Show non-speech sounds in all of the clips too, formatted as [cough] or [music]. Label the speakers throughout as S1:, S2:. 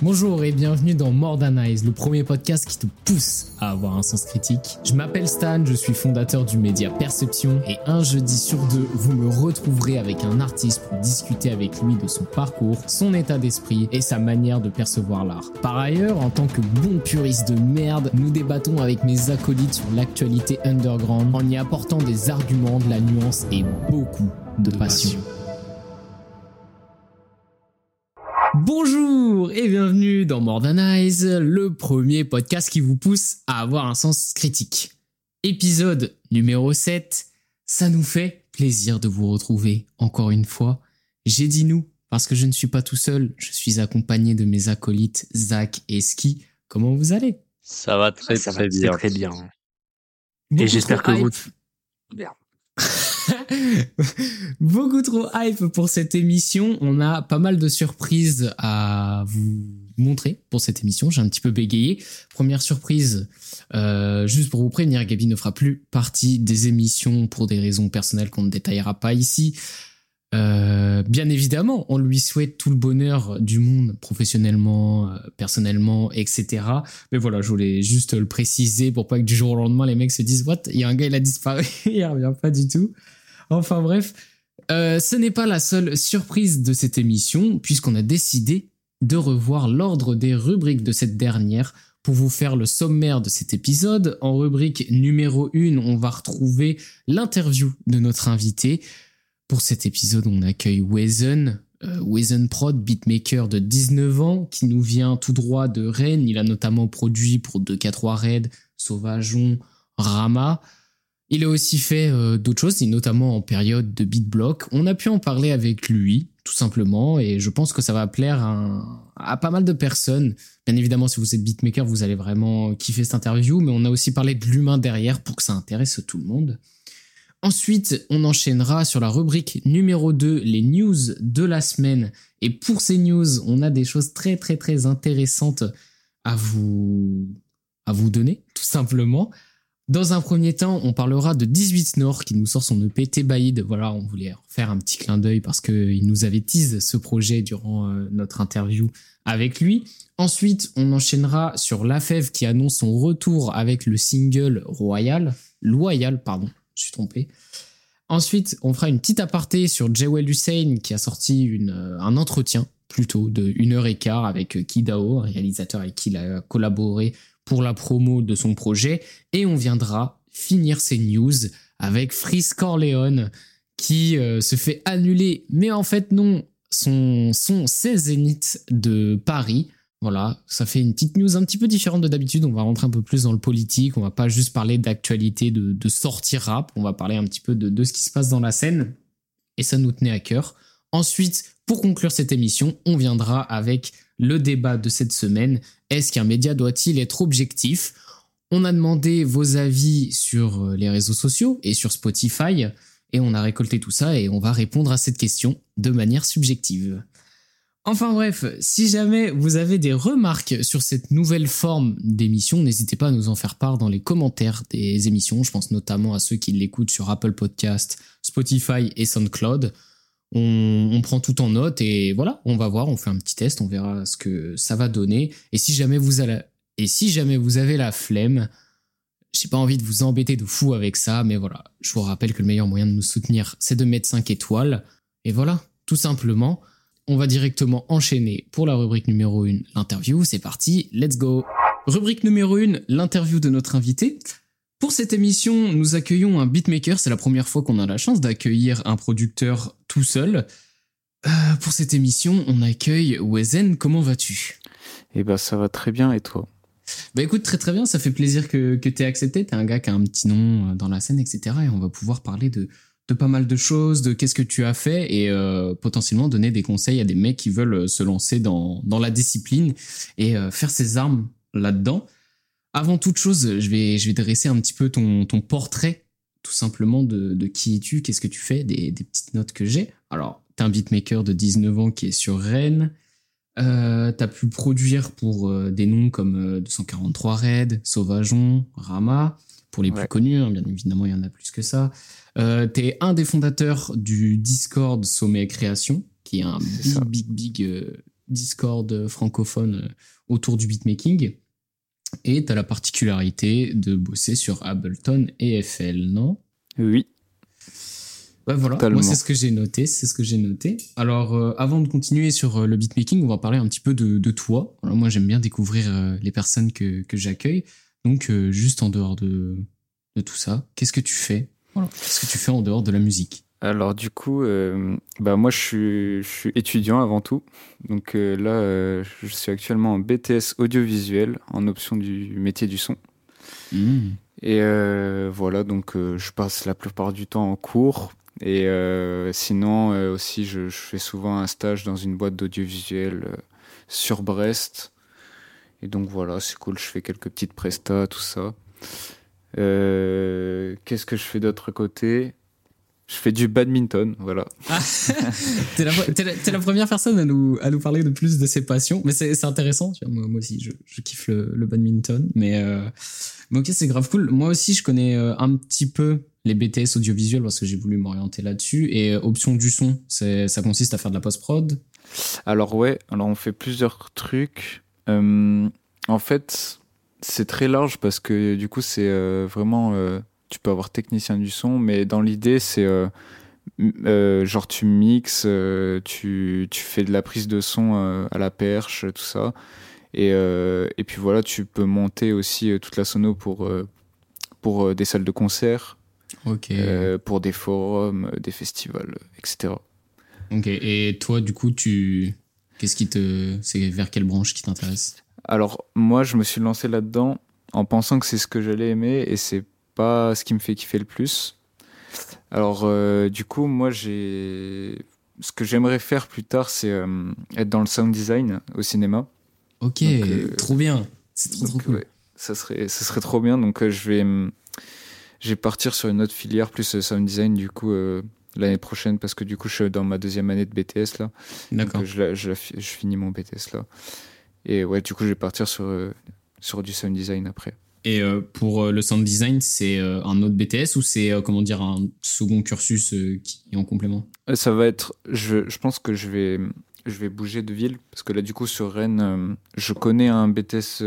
S1: Bonjour et bienvenue dans More le premier podcast qui te pousse à avoir un sens critique. Je m'appelle Stan, je suis fondateur du média Perception et un jeudi sur deux, vous me retrouverez avec un artiste pour discuter avec lui de son parcours, son état d'esprit et sa manière de percevoir l'art. Par ailleurs, en tant que bon puriste de merde, nous débattons avec mes acolytes sur l'actualité underground en y apportant des arguments, de la nuance et beaucoup de, passion. Bonjour et bienvenue dans More Than Eyes, le premier podcast qui vous pousse à avoir un sens critique. Épisode numéro 7, ça nous fait plaisir de vous retrouver encore une fois. J'ai dit nous parce que je ne suis pas tout seul, je suis accompagné de mes acolytes Zach et Ski. Comment vous allez?
S2: Ça va très
S3: Ça
S2: très
S3: va
S2: bien.
S3: très bien.
S1: Beaucoup
S3: Et j'espère que vous.
S1: hype. [laughs] Beaucoup trop hype pour cette émission. On a pas mal de surprises à vous montrer pour cette émission. J'ai un petit peu bégayé. Première surprise, euh, juste pour vous prévenir, Gabi ne fera plus partie des émissions pour des raisons personnelles qu'on ne détaillera pas ici. Euh, bien évidemment, on lui souhaite tout le bonheur du monde, professionnellement, euh, personnellement, etc. Mais voilà, je voulais juste le préciser pour pas que du jour au lendemain, les mecs se disent What? Il y a un gars, il a disparu, [laughs] il revient pas du tout. Enfin bref, euh, ce n'est pas la seule surprise de cette émission, puisqu'on a décidé de revoir l'ordre des rubriques de cette dernière pour vous faire le sommaire de cet épisode. En rubrique numéro 1, on va retrouver l'interview de notre invité. Pour cet épisode, on accueille Wezen, euh, Wezen Prod, beatmaker de 19 ans, qui nous vient tout droit de Rennes. Il a notamment produit pour 2K3 Red, Sauvageon, Rama. Il a aussi fait euh, d'autres choses, notamment en période de beatblock. On a pu en parler avec lui, tout simplement, et je pense que ça va plaire à, à pas mal de personnes. Bien évidemment, si vous êtes beatmaker, vous allez vraiment kiffer cette interview, mais on a aussi parlé de l'humain derrière pour que ça intéresse tout le monde. Ensuite, on enchaînera sur la rubrique numéro 2, les news de la semaine. Et pour ces news, on a des choses très très très intéressantes à vous, à vous donner, tout simplement. Dans un premier temps, on parlera de 18 Nord qui nous sort son EP Thébaïde. Voilà, on voulait faire un petit clin d'œil parce qu'il nous avait teasé ce projet durant euh, notre interview avec lui. Ensuite, on enchaînera sur La Fève qui annonce son retour avec le single Royal, Loyal, pardon, je suis trompé. Ensuite, on fera une petite aparté sur Jewel Hussein qui a sorti une, euh, un entretien plutôt de une heure et quart avec euh, Kidao, réalisateur avec qui il a collaboré pour la promo de son projet. Et on viendra finir ces news avec Freeze Corleone qui euh, se fait annuler, mais en fait non, son, son 16 Zénith de Paris. Voilà, ça fait une petite news un petit peu différente de d'habitude. On va rentrer un peu plus dans le politique. On va pas juste parler d'actualité, de, de rap. On va parler un petit peu de, de ce qui se passe dans la scène. Et ça nous tenait à cœur. Ensuite, pour conclure cette émission, on viendra avec le débat de cette semaine. Est-ce qu'un média doit-il être objectif? On a demandé vos avis sur euh, les réseaux sociaux et sur Spotify. Et on a récolté tout ça et on va répondre à cette question de manière subjective. Enfin bref, si jamais vous avez des remarques sur cette nouvelle forme d'émission, n'hésitez pas à nous en faire part dans les commentaires des émissions. Je pense notamment à ceux qui l'écoutent sur Apple Podcast, Spotify et SoundCloud. On, on, prend tout en note et voilà, on va voir, on fait un petit test, on verra ce que ça va donner. Et si jamais vous avez, et si jamais vous avez la flemme, j'ai pas envie de vous embêter de fou avec ça, mais voilà, je vous rappelle que le meilleur moyen de nous soutenir, c'est de mettre 5 étoiles. Et voilà, tout simplement on va directement enchaîner pour la rubrique numéro 1, l'interview. C'est parti, let's go. Rubrique numéro 1, l'interview de notre invité. Pour cette émission, nous accueillons un beatmaker. C'est la première fois qu'on a la chance d'accueillir un producteur tout seul. Euh, pour cette émission, on accueille Wezen. Comment vas-tu?
S3: Eh ben, ça va très bien. Et toi?
S1: Bah écoute, très très bien. Ça fait plaisir que, que tu aies accepté. T'es un gars qui a un petit nom dans la scène, etc. Et on va pouvoir parler de, de pas mal de choses, de qu'est-ce que tu as fait et euh, potentiellement donner des conseils à des mecs qui veulent se lancer dans, dans la discipline et euh, faire ses armes là-dedans. Avant toute chose, je vais, je vais dresser un petit peu ton, ton portrait, tout simplement, de, de qui es-tu, qu'est-ce que tu fais, des, des petites notes que j'ai. Alors, t'es un beatmaker de 19 ans qui est sur Rennes. Euh, t'as pu produire pour euh, des noms comme euh, 243 Red, Sauvageon, Rama, pour les
S3: Ouais.
S1: plus connus, hein, bien évidemment, il y en a plus que ça. Euh, T'es un des fondateurs du Discord Sommet Création, qui est un
S3: C'est
S1: big,
S3: ça.
S1: big, big Discord francophone autour du beatmaking. Et tu as la particularité de bosser sur Ableton et FL, non?
S3: Oui.
S1: Ouais, voilà, moi c'est ce que j'ai noté, c'est ce que j'ai noté. Alors euh, avant de continuer sur euh, le beatmaking, on va parler un petit peu de, de toi. Alors, moi j'aime bien découvrir euh, les personnes que, que j'accueille. Donc juste en dehors de, de tout ça, qu'est-ce que tu fais? Voilà. Qu'est-ce que tu fais en dehors de la musique?
S3: Alors du coup, bah moi je suis, je suis, étudiant avant tout. Donc là, je suis actuellement en BTS audiovisuel en option du métier du son. Mmh. Et voilà, donc je passe la plupart du temps en cours. Et euh, sinon, euh, aussi, je, je, fais souvent un stage dans une boîte d'audiovisuel euh, sur Brest. Et donc voilà, c'est cool, je fais quelques petites prestats, tout ça. Qu'est-ce que je fais d'autre côté? Je fais du badminton, voilà. Ah, [laughs]
S1: t'es la, la, la, première personne à nous, à nous parler de plus de ses passions, mais c'est intéressant. Tu vois, moi, moi, aussi, je, je kiffe le, le badminton, mais, euh, mais ok, c'est grave cool. Moi aussi, je connais un petit peu les BTS audiovisuels parce que j'ai voulu m'orienter là-dessus. Et euh, option du son, ça consiste à faire de la post-prod
S3: Alors ouais, alors on fait plusieurs trucs. Euh, en fait, c'est très large parce que du coup, c'est euh, vraiment... tu peux avoir technicien du son, mais dans l'idée, c'est... genre tu mixes, tu, tu, fais de la prise de son à la perche, tout ça. Et, et puis voilà, tu peux monter aussi toute la sono pour, pour des salles de concert. Euh, pour des forums, des festivals, etc.
S1: Ok, et toi, du coup, tu. Qu'est-ce qui te. C'est vers quelle branche qui t'intéresse?
S3: Alors, moi, je me suis lancé là-dedans en pensant que c'est ce que j'allais aimer et c'est pas ce qui me fait kiffer le plus. Alors, euh, du coup, moi, j'ai. Ce que j'aimerais faire plus tard, c'est euh, être dans le sound design au cinéma.
S1: Ok, trop bien. C'est trop, trop cool.
S3: ça, serait, ça serait trop bien. Donc, je vais je vais partir sur une autre filière plus euh, sound design du coup euh, l'année prochaine parce que du coup je suis dans ma deuxième année de BTS là. D'accord. Je, je, je, finis mon BTS là. Et ouais, du coup je vais partir sur, euh, sur du sound design après.
S1: Et pour le sound design, c'est un autre BTS ou c'est comment dire un second cursus qui est en complément?
S3: Ça va être, je, je, pense que je vais, je vais bouger de ville parce que là du coup sur Rennes, je connais un BTS,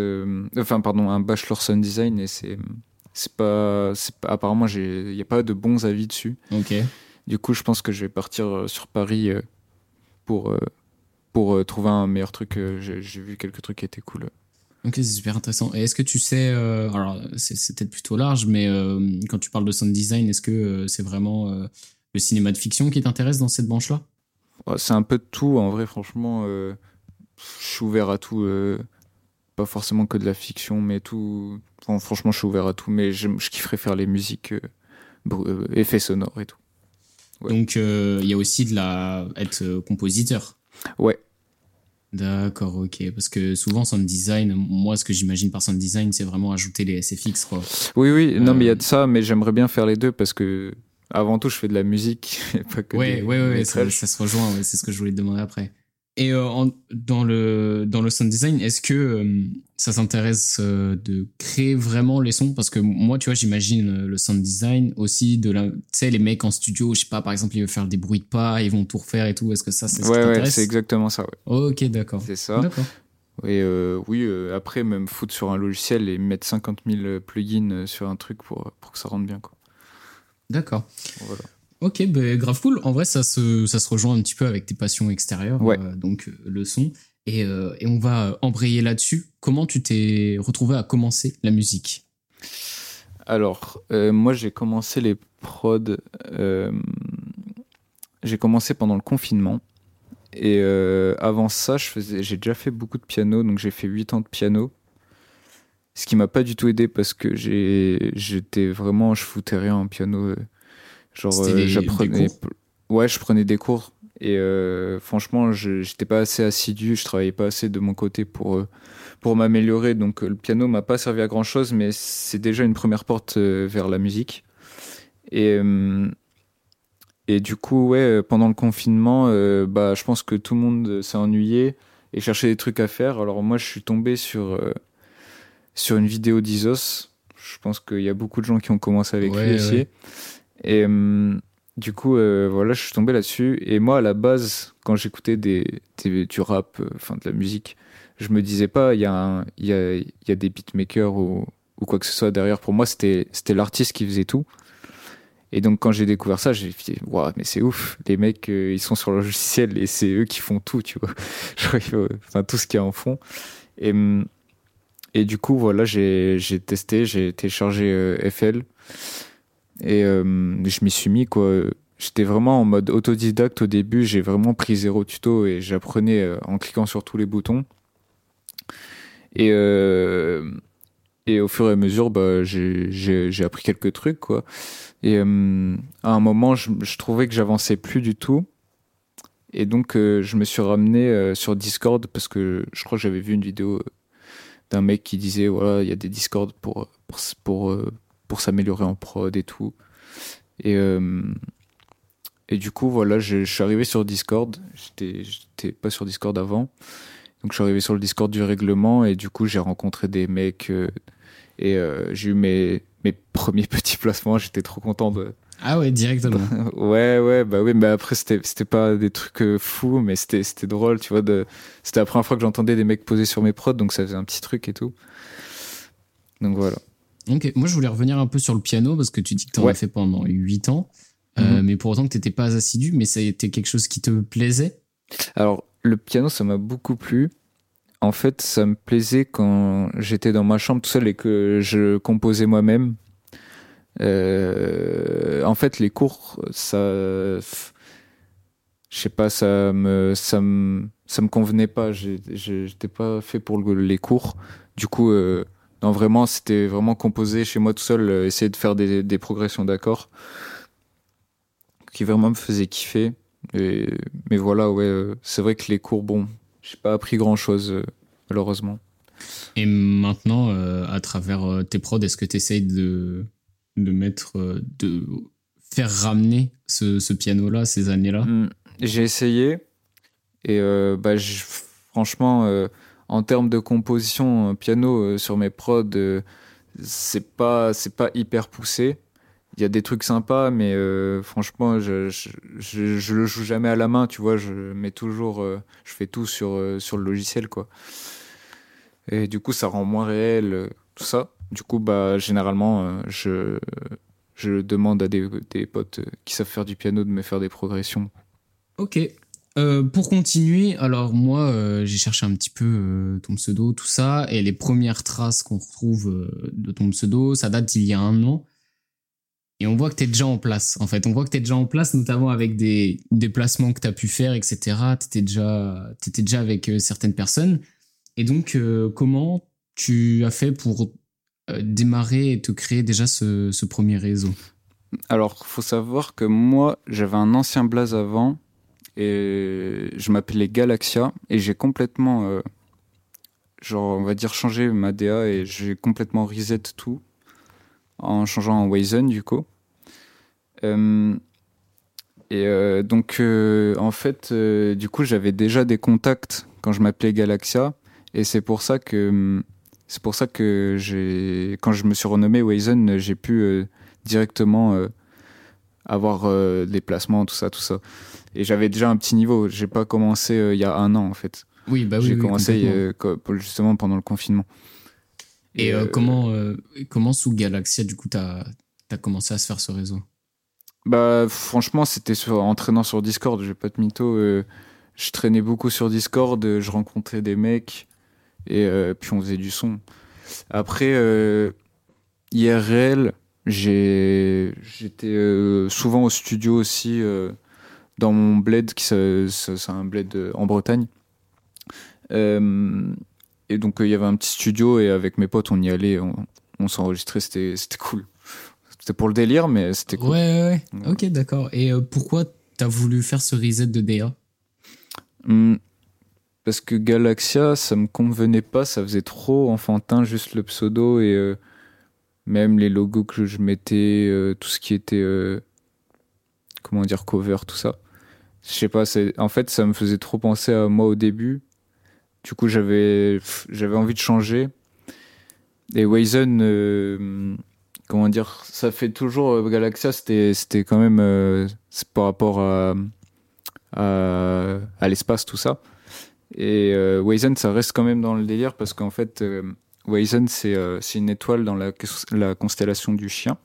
S3: enfin pardon, un bachelor sound design et c'est c'est pas, pas, apparemment, il n'y a pas de bons avis dessus.
S1: Ok.
S3: Du coup, je pense que je vais partir euh, sur Paris euh, pour, euh, pour trouver un meilleur truc. J'ai vu quelques trucs qui étaient cool.
S1: Ok, c'est super intéressant. Et est-ce que tu sais, alors c'est peut-être plutôt large, mais quand tu parles de sound design, est-ce que c'est vraiment le cinéma de fiction qui t'intéresse dans cette branche-là?
S3: C'est un peu de tout, en vrai, franchement. je suis ouvert à tout pas forcément que de la fiction, mais tout. franchement, je suis ouvert à tout, mais je, je kifferais faire les musiques, euh, euh, effets sonores et tout.
S1: Donc, euh, il y a aussi de la. être compositeur.
S3: Ouais.
S1: D'accord, ok. Parce que souvent, sound design, moi, ce que j'imagine par sound design, c'est vraiment ajouter les SFX, quoi.
S3: Oui, oui, non, mais il y a de ça, mais j'aimerais bien faire les deux parce que, avant tout, je fais de la musique, [laughs]
S1: pas que ouais, ouais, ouais, ça, ça, se rejoint, c'est ce que je voulais te demander après. Et euh, dans, le, dans le sound design, est-ce que euh, ça s'intéresse euh, de créer vraiment les sons? Parce que moi, tu vois, j'imagine le sound design aussi de la. Tu sais, les mecs en studio, je sais pas, par exemple, ils veulent faire des bruits de pas, ils vont tout refaire et tout. Est-ce que ça, c'est
S3: ouais, ouais, c'est exactement ça. Ouais.
S1: Ok, d'accord.
S3: C'est ça. D'accord. Et oui, après, même foutre sur un logiciel et mettre 50 000 plugins sur un truc pour, pour que ça rentre bien. Quoi.
S1: D'accord. Voilà. Ok, bah, grave cool. En vrai, ça se, ça se rejoint un petit peu avec tes passions extérieures, euh, donc euh, le son. Et, euh, et on va embrayer là-dessus. Comment tu t'es retrouvé à commencer la musique?
S3: Alors, moi, j'ai commencé les prods. j'ai commencé pendant le confinement. Et avant ça, j'ai déjà fait beaucoup de piano, donc j'ai fait 8 ans de piano. Ce qui m'a pas du tout aidé parce que j'étais vraiment, je foutais rien en piano. Genre, euh, j'apprenais. Ouais, je prenais des cours. Et euh, franchement, je j'étais pas assez assidu, je travaillais pas assez de mon côté pour, euh, pour m'améliorer. Donc le piano m'a pas servi à grand chose, mais c'est déjà une première porte vers la musique. Et, et du coup, ouais, pendant le confinement, bah, je pense que tout le monde s'est ennuyé et cherchait des trucs à faire. Alors moi, je suis tombé sur, sur une vidéo d'Isos. Je pense qu'il y a beaucoup de gens qui ont commencé avec lui aussi. Et, euh, du coup, euh, voilà, je suis tombé là-dessus. Et moi, à la base, quand j'écoutais du rap, euh, enfin de la musique, je me disais pas, il y, y, a, y a des beatmakers ou, ou quoi que ce soit derrière. Pour moi, c'était l'artiste qui faisait tout. Et donc, quand j'ai découvert ça, j'ai dit, waouh, mais c'est ouf. Les mecs, ils sont sur le logiciel et c'est eux qui font tout, tu vois. [laughs] Enfin, tout ce qu'il y a en fond. Et, et du coup, voilà, j'ai testé, j'ai téléchargé FL. Et euh, je m'y suis mis, quoi. J'étais vraiment en mode autodidacte au début. J'ai vraiment pris zéro tuto et j'apprenais euh, en cliquant sur tous les boutons. Et, euh, et au fur et à mesure, bah, j'ai- appris quelques trucs, quoi. Et à un moment, je, trouvais que j'avançais plus du tout. Et donc, je me suis ramené sur Discord parce que je crois que j'avais vu une vidéo d'un mec qui disait voilà, il y a des Discord pour, pour, pour s'améliorer en prod et tout. Et, euh, et du coup, voilà, je, je suis arrivé sur Discord. J'étais pas sur Discord avant. Donc, je suis arrivé sur le Discord du règlement et du coup, j'ai rencontré des mecs euh, et euh, j'ai eu mes, mes premiers [laughs] petits placements. J'étais trop content de.
S1: Ah ouais, directement. [laughs]
S3: Ouais, ouais, bah oui, mais après, c'était pas des trucs fous, mais c'était c'était drôle, tu vois. de C'était la première fois que j'entendais des mecs poser sur mes prods, donc ça faisait un petit truc et tout. Donc voilà.
S1: Ok, moi je voulais revenir un peu sur le piano parce que tu dis que tu en
S3: Ouais.
S1: as fait pendant 8 ans, euh,
S3: Mhm.
S1: mais pour autant que tu n'étais pas assidu, mais ça a été quelque chose qui te plaisait?
S3: Alors, le piano, ça m'a beaucoup plu. En fait, ça me plaisait quand j'étais dans ma chambre tout seul et que je composais moi-même. Euh, en fait, les cours, ça, je sais pas, ça me, ça me, ça me convenait pas. J'étais pas fait pour le- les cours. Du coup, euh, non, vraiment, c'était vraiment composer chez moi tout seul, euh, essayer de faire des, des progressions d'accords qui vraiment me faisaient kiffer. Et, mais voilà, ouais, euh, c'est vrai que les cours, bon, j'ai pas appris grand chose, malheureusement.
S1: Et maintenant, euh, à travers euh, tes prods, est-ce que tu essayes de, de mettre, euh, de faire ramener ce, ce piano-là, ces années-là?
S3: Hmm, J'ai essayé, et euh, bah, franchement, euh, en termes de composition euh, piano euh, sur mes prods, euh, c'est pas, pas hyper poussé. Il y a des trucs sympas, mais franchement, je, je, je, je le joue jamais à la main, tu vois. Je mets toujours, je fais tout sur, sur le logiciel, quoi. Et du coup, ça rend moins réel tout ça. Du coup, bah, généralement, je, je demande à des, des potes qui savent faire du piano de me faire des progressions.
S1: Ok. Euh, pour continuer, alors moi, euh, j'ai cherché un petit peu euh, ton pseudo, tout ça, et les premières traces qu'on retrouve euh, de ton pseudo, ça date d'il y a un an. Et on voit que tu es déjà en place, en fait. On voit que tu es déjà en place, notamment avec des déplacements que tu as pu faire, etc. Tu étais déjà, t'étais déjà avec certaines personnes. Et donc, comment tu as fait pour démarrer et te créer déjà ce, ce premier réseau?
S3: Alors, faut savoir que moi, j'avais un ancien blaze avant et je m'appelais Galaxia et j'ai complètement, euh, genre, on va dire, changé ma DA et j'ai complètement reset tout en changeant en Waizen du coup. Euh, et euh, donc, en fait, du coup, j'avais déjà des contacts quand je m'appelais Galaxia et c'est pour ça que c'est pour ça que j'ai quand je me suis renommé Waizen, j'ai pu directement avoir des placements, tout ça, tout ça. Et j'avais déjà un petit niveau. J'ai pas commencé euh, il y a un an en fait.
S1: Oui, bah oui.
S3: j'ai
S1: oui,
S3: commencé euh, justement pendant le confinement.
S1: Et euh,
S3: euh,
S1: comment, comment sous Galaxia, du coup, t'as as commencé à se faire ce réseau?
S3: Bah franchement, c'était en traînant sur Discord. J'ai pas de mytho. je traînais beaucoup sur Discord. je rencontrais des mecs et puis on faisait du son. Après IRL, j'étais souvent au studio aussi dans mon bled qui c'est un bled euh, en Bretagne. Euh, et donc euh, il y avait un petit studio et avec mes potes on y allait, on, on s'enregistrait, c'était cool. C'était pour le délire, mais c'était cool.
S1: ouais, ouais.
S3: Ouais.
S1: Ok, d'accord. Et euh, pourquoi t'as voulu faire ce reset de DA
S3: Hmm, Parce que Galaxia, ça me convenait pas, ça faisait trop enfantin, juste le pseudo et euh, même les logos que je mettais, euh, tout ce qui était, comment dire, cover, tout ça. Je sais pas, en fait, ça me faisait trop penser à moi au début. Du coup, j'avais, envie de changer. Et Waizen, euh, comment dire, ça fait toujours Galaxia, c'était quand même par rapport à à, l'espace tout ça. Et euh, Weizen, ça reste quand même dans le délire parce qu'en fait, euh, Weizen, c'est euh, une étoile dans la, la, constellation du chien.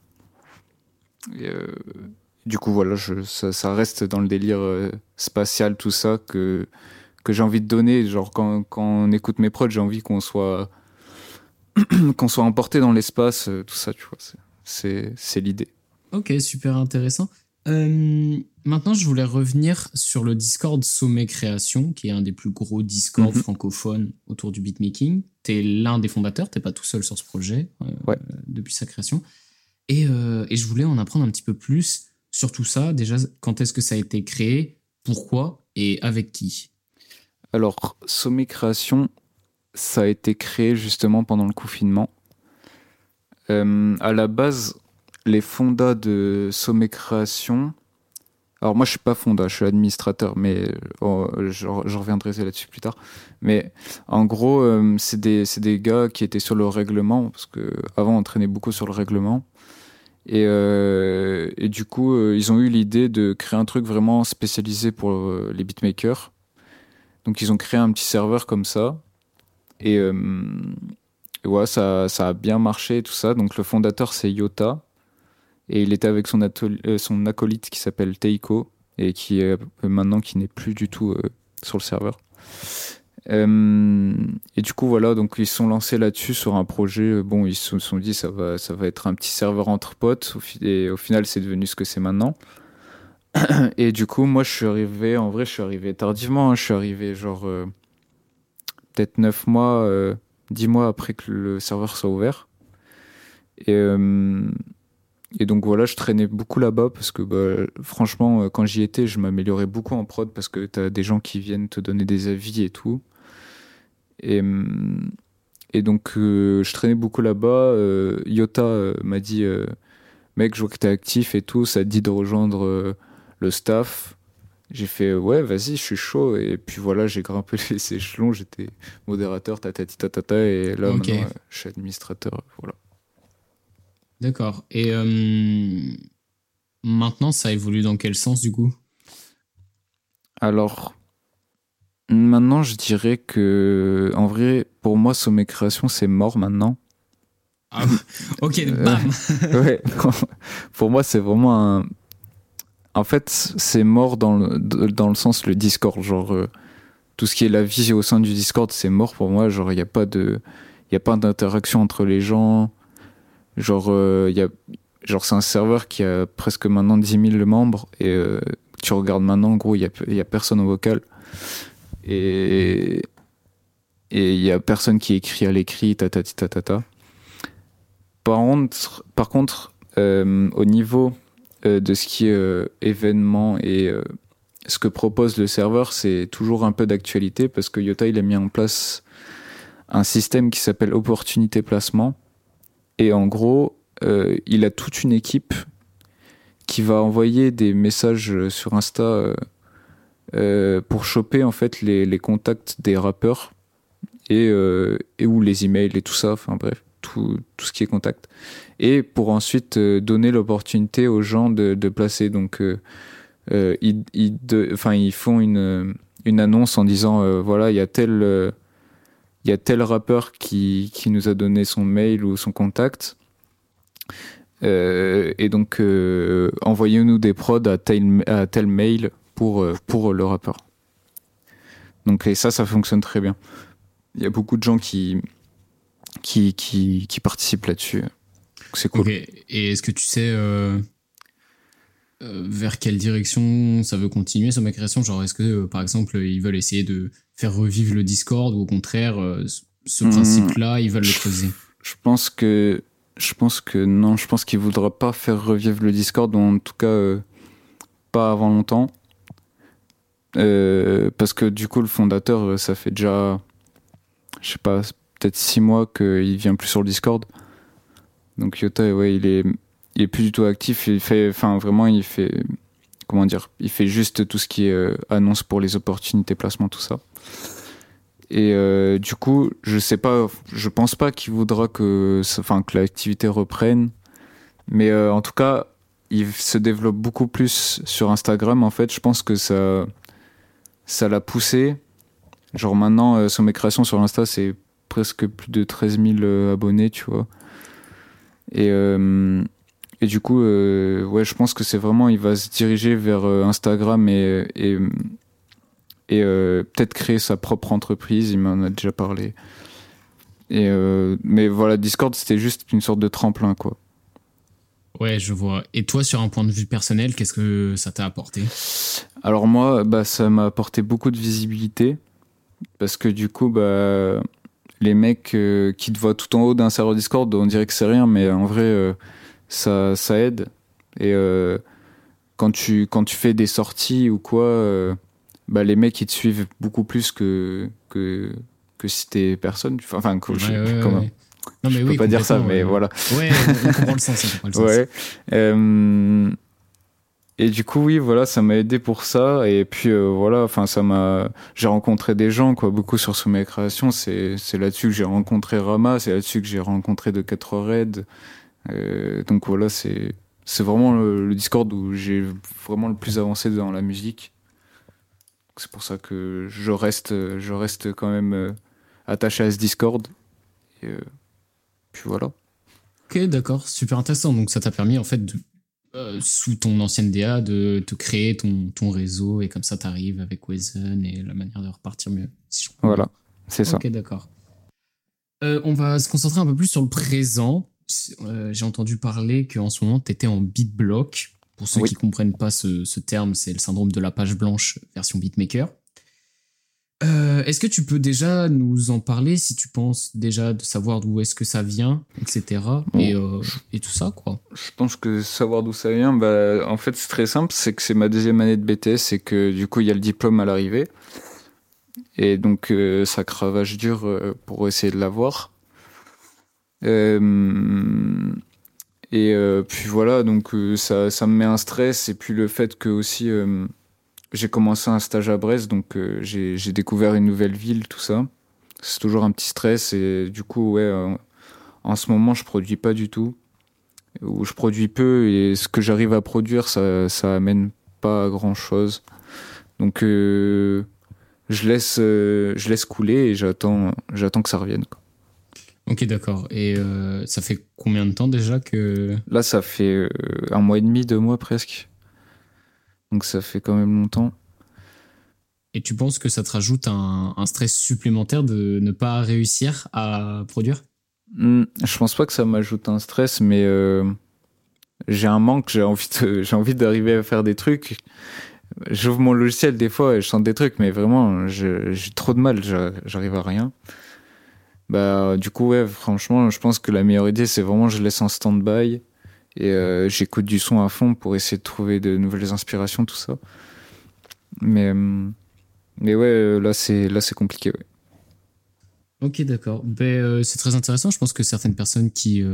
S3: Et, euh, du coup, voilà, je, ça, ça, reste dans le délire spatial, tout ça, que, que j'ai envie de donner. Genre, quand, quand on écoute mes prods, j'ai envie qu'on soit, [clears throat] qu'on soit emporté dans l'espace, tout ça, tu vois. C'est l'idée.
S1: Ok, super intéressant. Euh, maintenant, je voulais revenir sur le Discord Sommet Création, qui est un des plus gros Discord mhm. francophones autour du beatmaking. Tu es l'un des fondateurs, t'es pas tout seul sur ce projet euh, depuis sa création. Et, euh, et, je voulais en apprendre un petit peu plus sur tout ça. Déjà, quand est-ce que ça a été créé Pourquoi Et avec qui?
S3: Alors, Sommet Création, ça a été créé justement pendant le confinement. à la base, les fondas de Sommet Création. Alors moi je suis pas fonda, je suis administrateur, mais oh, je, reviendrai là-dessus plus tard. Mais en gros, euh, c'est des, gars qui étaient sur le règlement, parce que avant on traînait beaucoup sur le règlement. Et, euh, et du coup, euh, ils ont eu l'idée de créer un truc vraiment spécialisé pour les beatmakers. Donc ils ont créé un petit serveur comme ça. Et, et ouais, ça, ça a bien marché tout ça. Donc le fondateur c'est Yota. Et il était avec son, euh, son acolyte qui s'appelle Teiko et qui est euh, maintenant qui n'est plus du tout euh, sur le serveur. Et du coup voilà, donc ils se sont lancés là-dessus sur un projet. Bon, ils se sont dit ça va, ça va être un petit serveur entre potes. Et au final, c'est devenu ce que c'est maintenant. [clears throat] Et du coup, moi, je suis arrivé. En vrai, je suis arrivé tardivement. Hein. je suis arrivé genre peut-être 9 mois, 10 mois après que le serveur soit ouvert. Et et donc voilà, je traînais beaucoup là-bas parce que bah, franchement, euh, quand j'y étais, je m'améliorais beaucoup en prod parce que tu as des gens qui viennent te donner des avis et tout. Et, mm, et donc euh, je traînais beaucoup là-bas. Euh, Yota m'a dit Mec, je vois que t'es actif et tout, ça te dit de rejoindre le staff. J'ai fait ouais, vas-y, je suis chaud. Et puis voilà, j'ai grimpé [laughs] les échelons, j'étais modérateur, tatati tatata, et là maintenant je suis administrateur. Voilà.
S1: D'accord. Et euh, maintenant, ça évolue dans quel sens du coup?
S3: Alors, maintenant, je dirais que, en vrai, pour moi, Sommet Création, c'est mort maintenant.
S1: Ah, ok, euh, bam [laughs]
S3: Ouais, [laughs] pour moi, c'est vraiment un. En fait, c'est mort dans le, dans le sens le Discord. Genre, euh, tout ce qui est la vie au sein du Discord, c'est mort pour moi. Genre, il n'y a pas de. Il a pas d'interaction entre les gens. Genre, euh, y a, genre c'est un serveur qui a presque maintenant 10 000 membres et euh, tu regardes maintenant, en gros, il y a, y a personne au vocal. Et il y a personne qui écrit à l'écrit, ta ta. Par contre, par contre euh, au niveau de ce qui est événement et ce que propose le serveur, c'est toujours un peu d'actualité parce que Yota il a mis en place un système qui s'appelle opportunité placement et en gros, euh, il a toute une équipe qui va envoyer des messages sur Insta euh, euh, pour choper en fait les, contacts des rappeurs et, et ou les emails et tout ça. Enfin bref, tout, tout ce qui est contact. Et pour ensuite donner l'opportunité aux gens de, de placer. Donc ils, ils, enfin, ils font une, une annonce en disant voilà, il y a tel il y a tel rappeur qui, qui nous a donné son mail ou son contact. Euh, et donc, euh, envoyez-nous des prods à tel, à tel mail pour, euh, pour le rappeur. Donc, et ça, ça fonctionne très bien. Il y a beaucoup de gens qui, qui, qui, qui participent là-dessus. C'est cool.
S1: Et est-ce que tu sais vers quelle direction ça veut continuer sur ma création Genre, est-ce que, par exemple, ils veulent essayer de faire revivre le Discord ou au contraire, euh, ce hmm. principe-là, ils veulent le creuser?
S3: Je pense que je pense que non, je pense qu'il voudra pas faire revivre le Discord, ou en tout cas euh, pas avant longtemps. Euh, parce que du coup, le fondateur, ça fait déjà, je sais pas, peut-être six mois qu'il vient plus sur le Discord. Donc Yota, ouais, il est, il est plus du tout actif. Il fait, enfin, vraiment, il fait, comment dire, il fait juste tout ce qui est annonce pour les opportunités, placement, tout ça. Et euh, du coup, je sais pas, je pense pas qu'il voudra que, enfin, que l'activité reprenne. Mais en tout cas, il se développe beaucoup plus sur Instagram. En fait, je pense que ça, ça l'a poussé. Genre maintenant, sur mes créations sur Insta, c'est presque plus de 13 000 abonnés, tu vois. Et, et du coup, ouais, je pense que c'est vraiment, il va se diriger vers Instagram et, peut-être créer sa propre entreprise. Il m'en a déjà parlé. Euh, mais voilà, Discord, c'était juste une sorte de tremplin, quoi.
S1: Ouais, je vois. Et toi, sur un point de vue personnel, qu'est-ce que ça t'a apporté?
S3: Alors moi, bah, ça m'a apporté beaucoup de visibilité. Parce que du coup, bah, les mecs euh, qui te voient tout en haut d'un serveur Discord, on dirait que c'est rien, mais en vrai, euh, ça, ça aide. Et quand, tu, quand tu fais des sorties ou quoi, bah, les mecs, ils te suivent beaucoup plus que, que, que si t'es personne. Enfin, que je, Non, mais peux pas dire ça, mais voilà.
S1: Ouais, on, comprend le sens. On comprend le [laughs]
S3: sens. Euh, et du coup, oui, voilà, ça m'a aidé pour ça. Et puis, euh, voilà, enfin, ça m'a. J'ai rencontré des gens, quoi, beaucoup sur Sommet Création. C'est, c'est là-dessus que j'ai rencontré Rama, c'est là-dessus que j'ai rencontré De 4 Red. Euh, donc voilà, c'est, c'est vraiment le, Discord où j'ai vraiment le plus avancé dans la musique. C'est pour ça que je reste, je reste quand même attaché à ce Discord. Et euh, puis voilà.
S1: Ok, d'accord, super intéressant. Donc ça t'a permis en fait de, euh, sous ton ancienne DA de te créer ton, ton réseau et comme ça t'arrives avec Wezen et la manière de repartir mieux.
S3: voilà, c'est ça.
S1: Ok, d'accord. Euh, on va se concentrer un peu plus sur le présent. J'ai entendu parler qu'en ce moment tu étais en beat block. Pour ceux qui comprennent pas ce, ce terme, c'est le syndrome de la page blanche version beatmaker. Euh, est-ce que tu peux déjà nous en parler si tu penses déjà de savoir d'où est-ce que ça vient, etc. et, euh, et, tout ça, quoi?
S3: Je pense que savoir d'où ça vient, bah, en fait, c'est très simple. C'est que c'est ma deuxième année de BTS et que du coup, il y a le diplôme à l'arrivée. Et donc, euh, ça cravache dur pour essayer de l'avoir. et puis voilà, donc ça, ça me met un stress. Et puis le fait que aussi j'ai commencé un stage à Brest, donc euh, j'ai découvert une nouvelle ville, tout ça. C'est toujours un petit stress et du coup, ouais, euh, en ce moment, je produis pas du tout. Ou je produis peu et ce que j'arrive à produire, ça, ça amène pas à grand chose. Donc, euh, je, laisse, je laisse couler et j'attends que ça revienne. Quoi.
S1: Ok, d'accord. Et ça fait combien de temps déjà que...
S3: Là, ça fait un mois et demi, deux mois presque. Donc ça fait quand même longtemps.
S1: Et tu penses que ça te rajoute un, stress supplémentaire de ne pas réussir à produire?
S3: Hmm, Je pense pas que ça m'ajoute un stress, mais euh, j'ai un manque, j'ai envie, [laughs] j'ai envie d'arriver à faire des trucs. J'ouvre mon logiciel des fois et je sens des trucs, mais vraiment, j'ai trop de mal, j'arrive à rien. Bah, du coup, ouais, franchement, je pense que la meilleure idée, c'est vraiment je laisse en stand-by et euh, j'écoute du son à fond pour essayer de trouver de nouvelles inspirations, tout ça. Mais, euh, mais ouais, euh, là c'est là c'est compliqué. Ouais.
S1: Ok, d'accord. Ben, c'est très intéressant. Je pense que certaines personnes qui,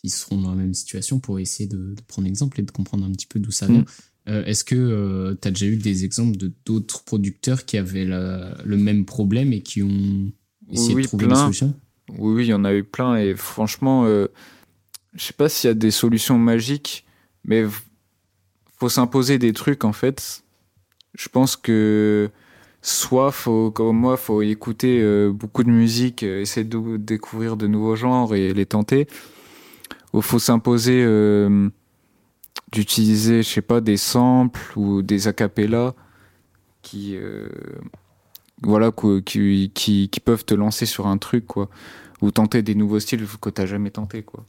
S1: qui seront dans la même situation pourraient essayer de, prendre exemple et de comprendre un petit peu d'où ça vient. Mm. Est-ce que tu as déjà eu des exemples de d'autres producteurs qui avaient le même problème et qui ont essayé de trouver des solutions?
S3: Oui, oui, il y en a eu plein. Et franchement, je sais pas s'il y a des solutions magiques, mais faut s'imposer des trucs en fait. Je pense que soit faut comme moi faut écouter euh, beaucoup de musique, euh, essayer de découvrir de nouveaux genres et les tenter. Ou faut s'imposer euh, d'utiliser je sais pas des samples ou des acapellas qui voilà qui, qui, peuvent te lancer sur un truc quoi ou tenter des nouveaux styles que t'as jamais tenté quoi.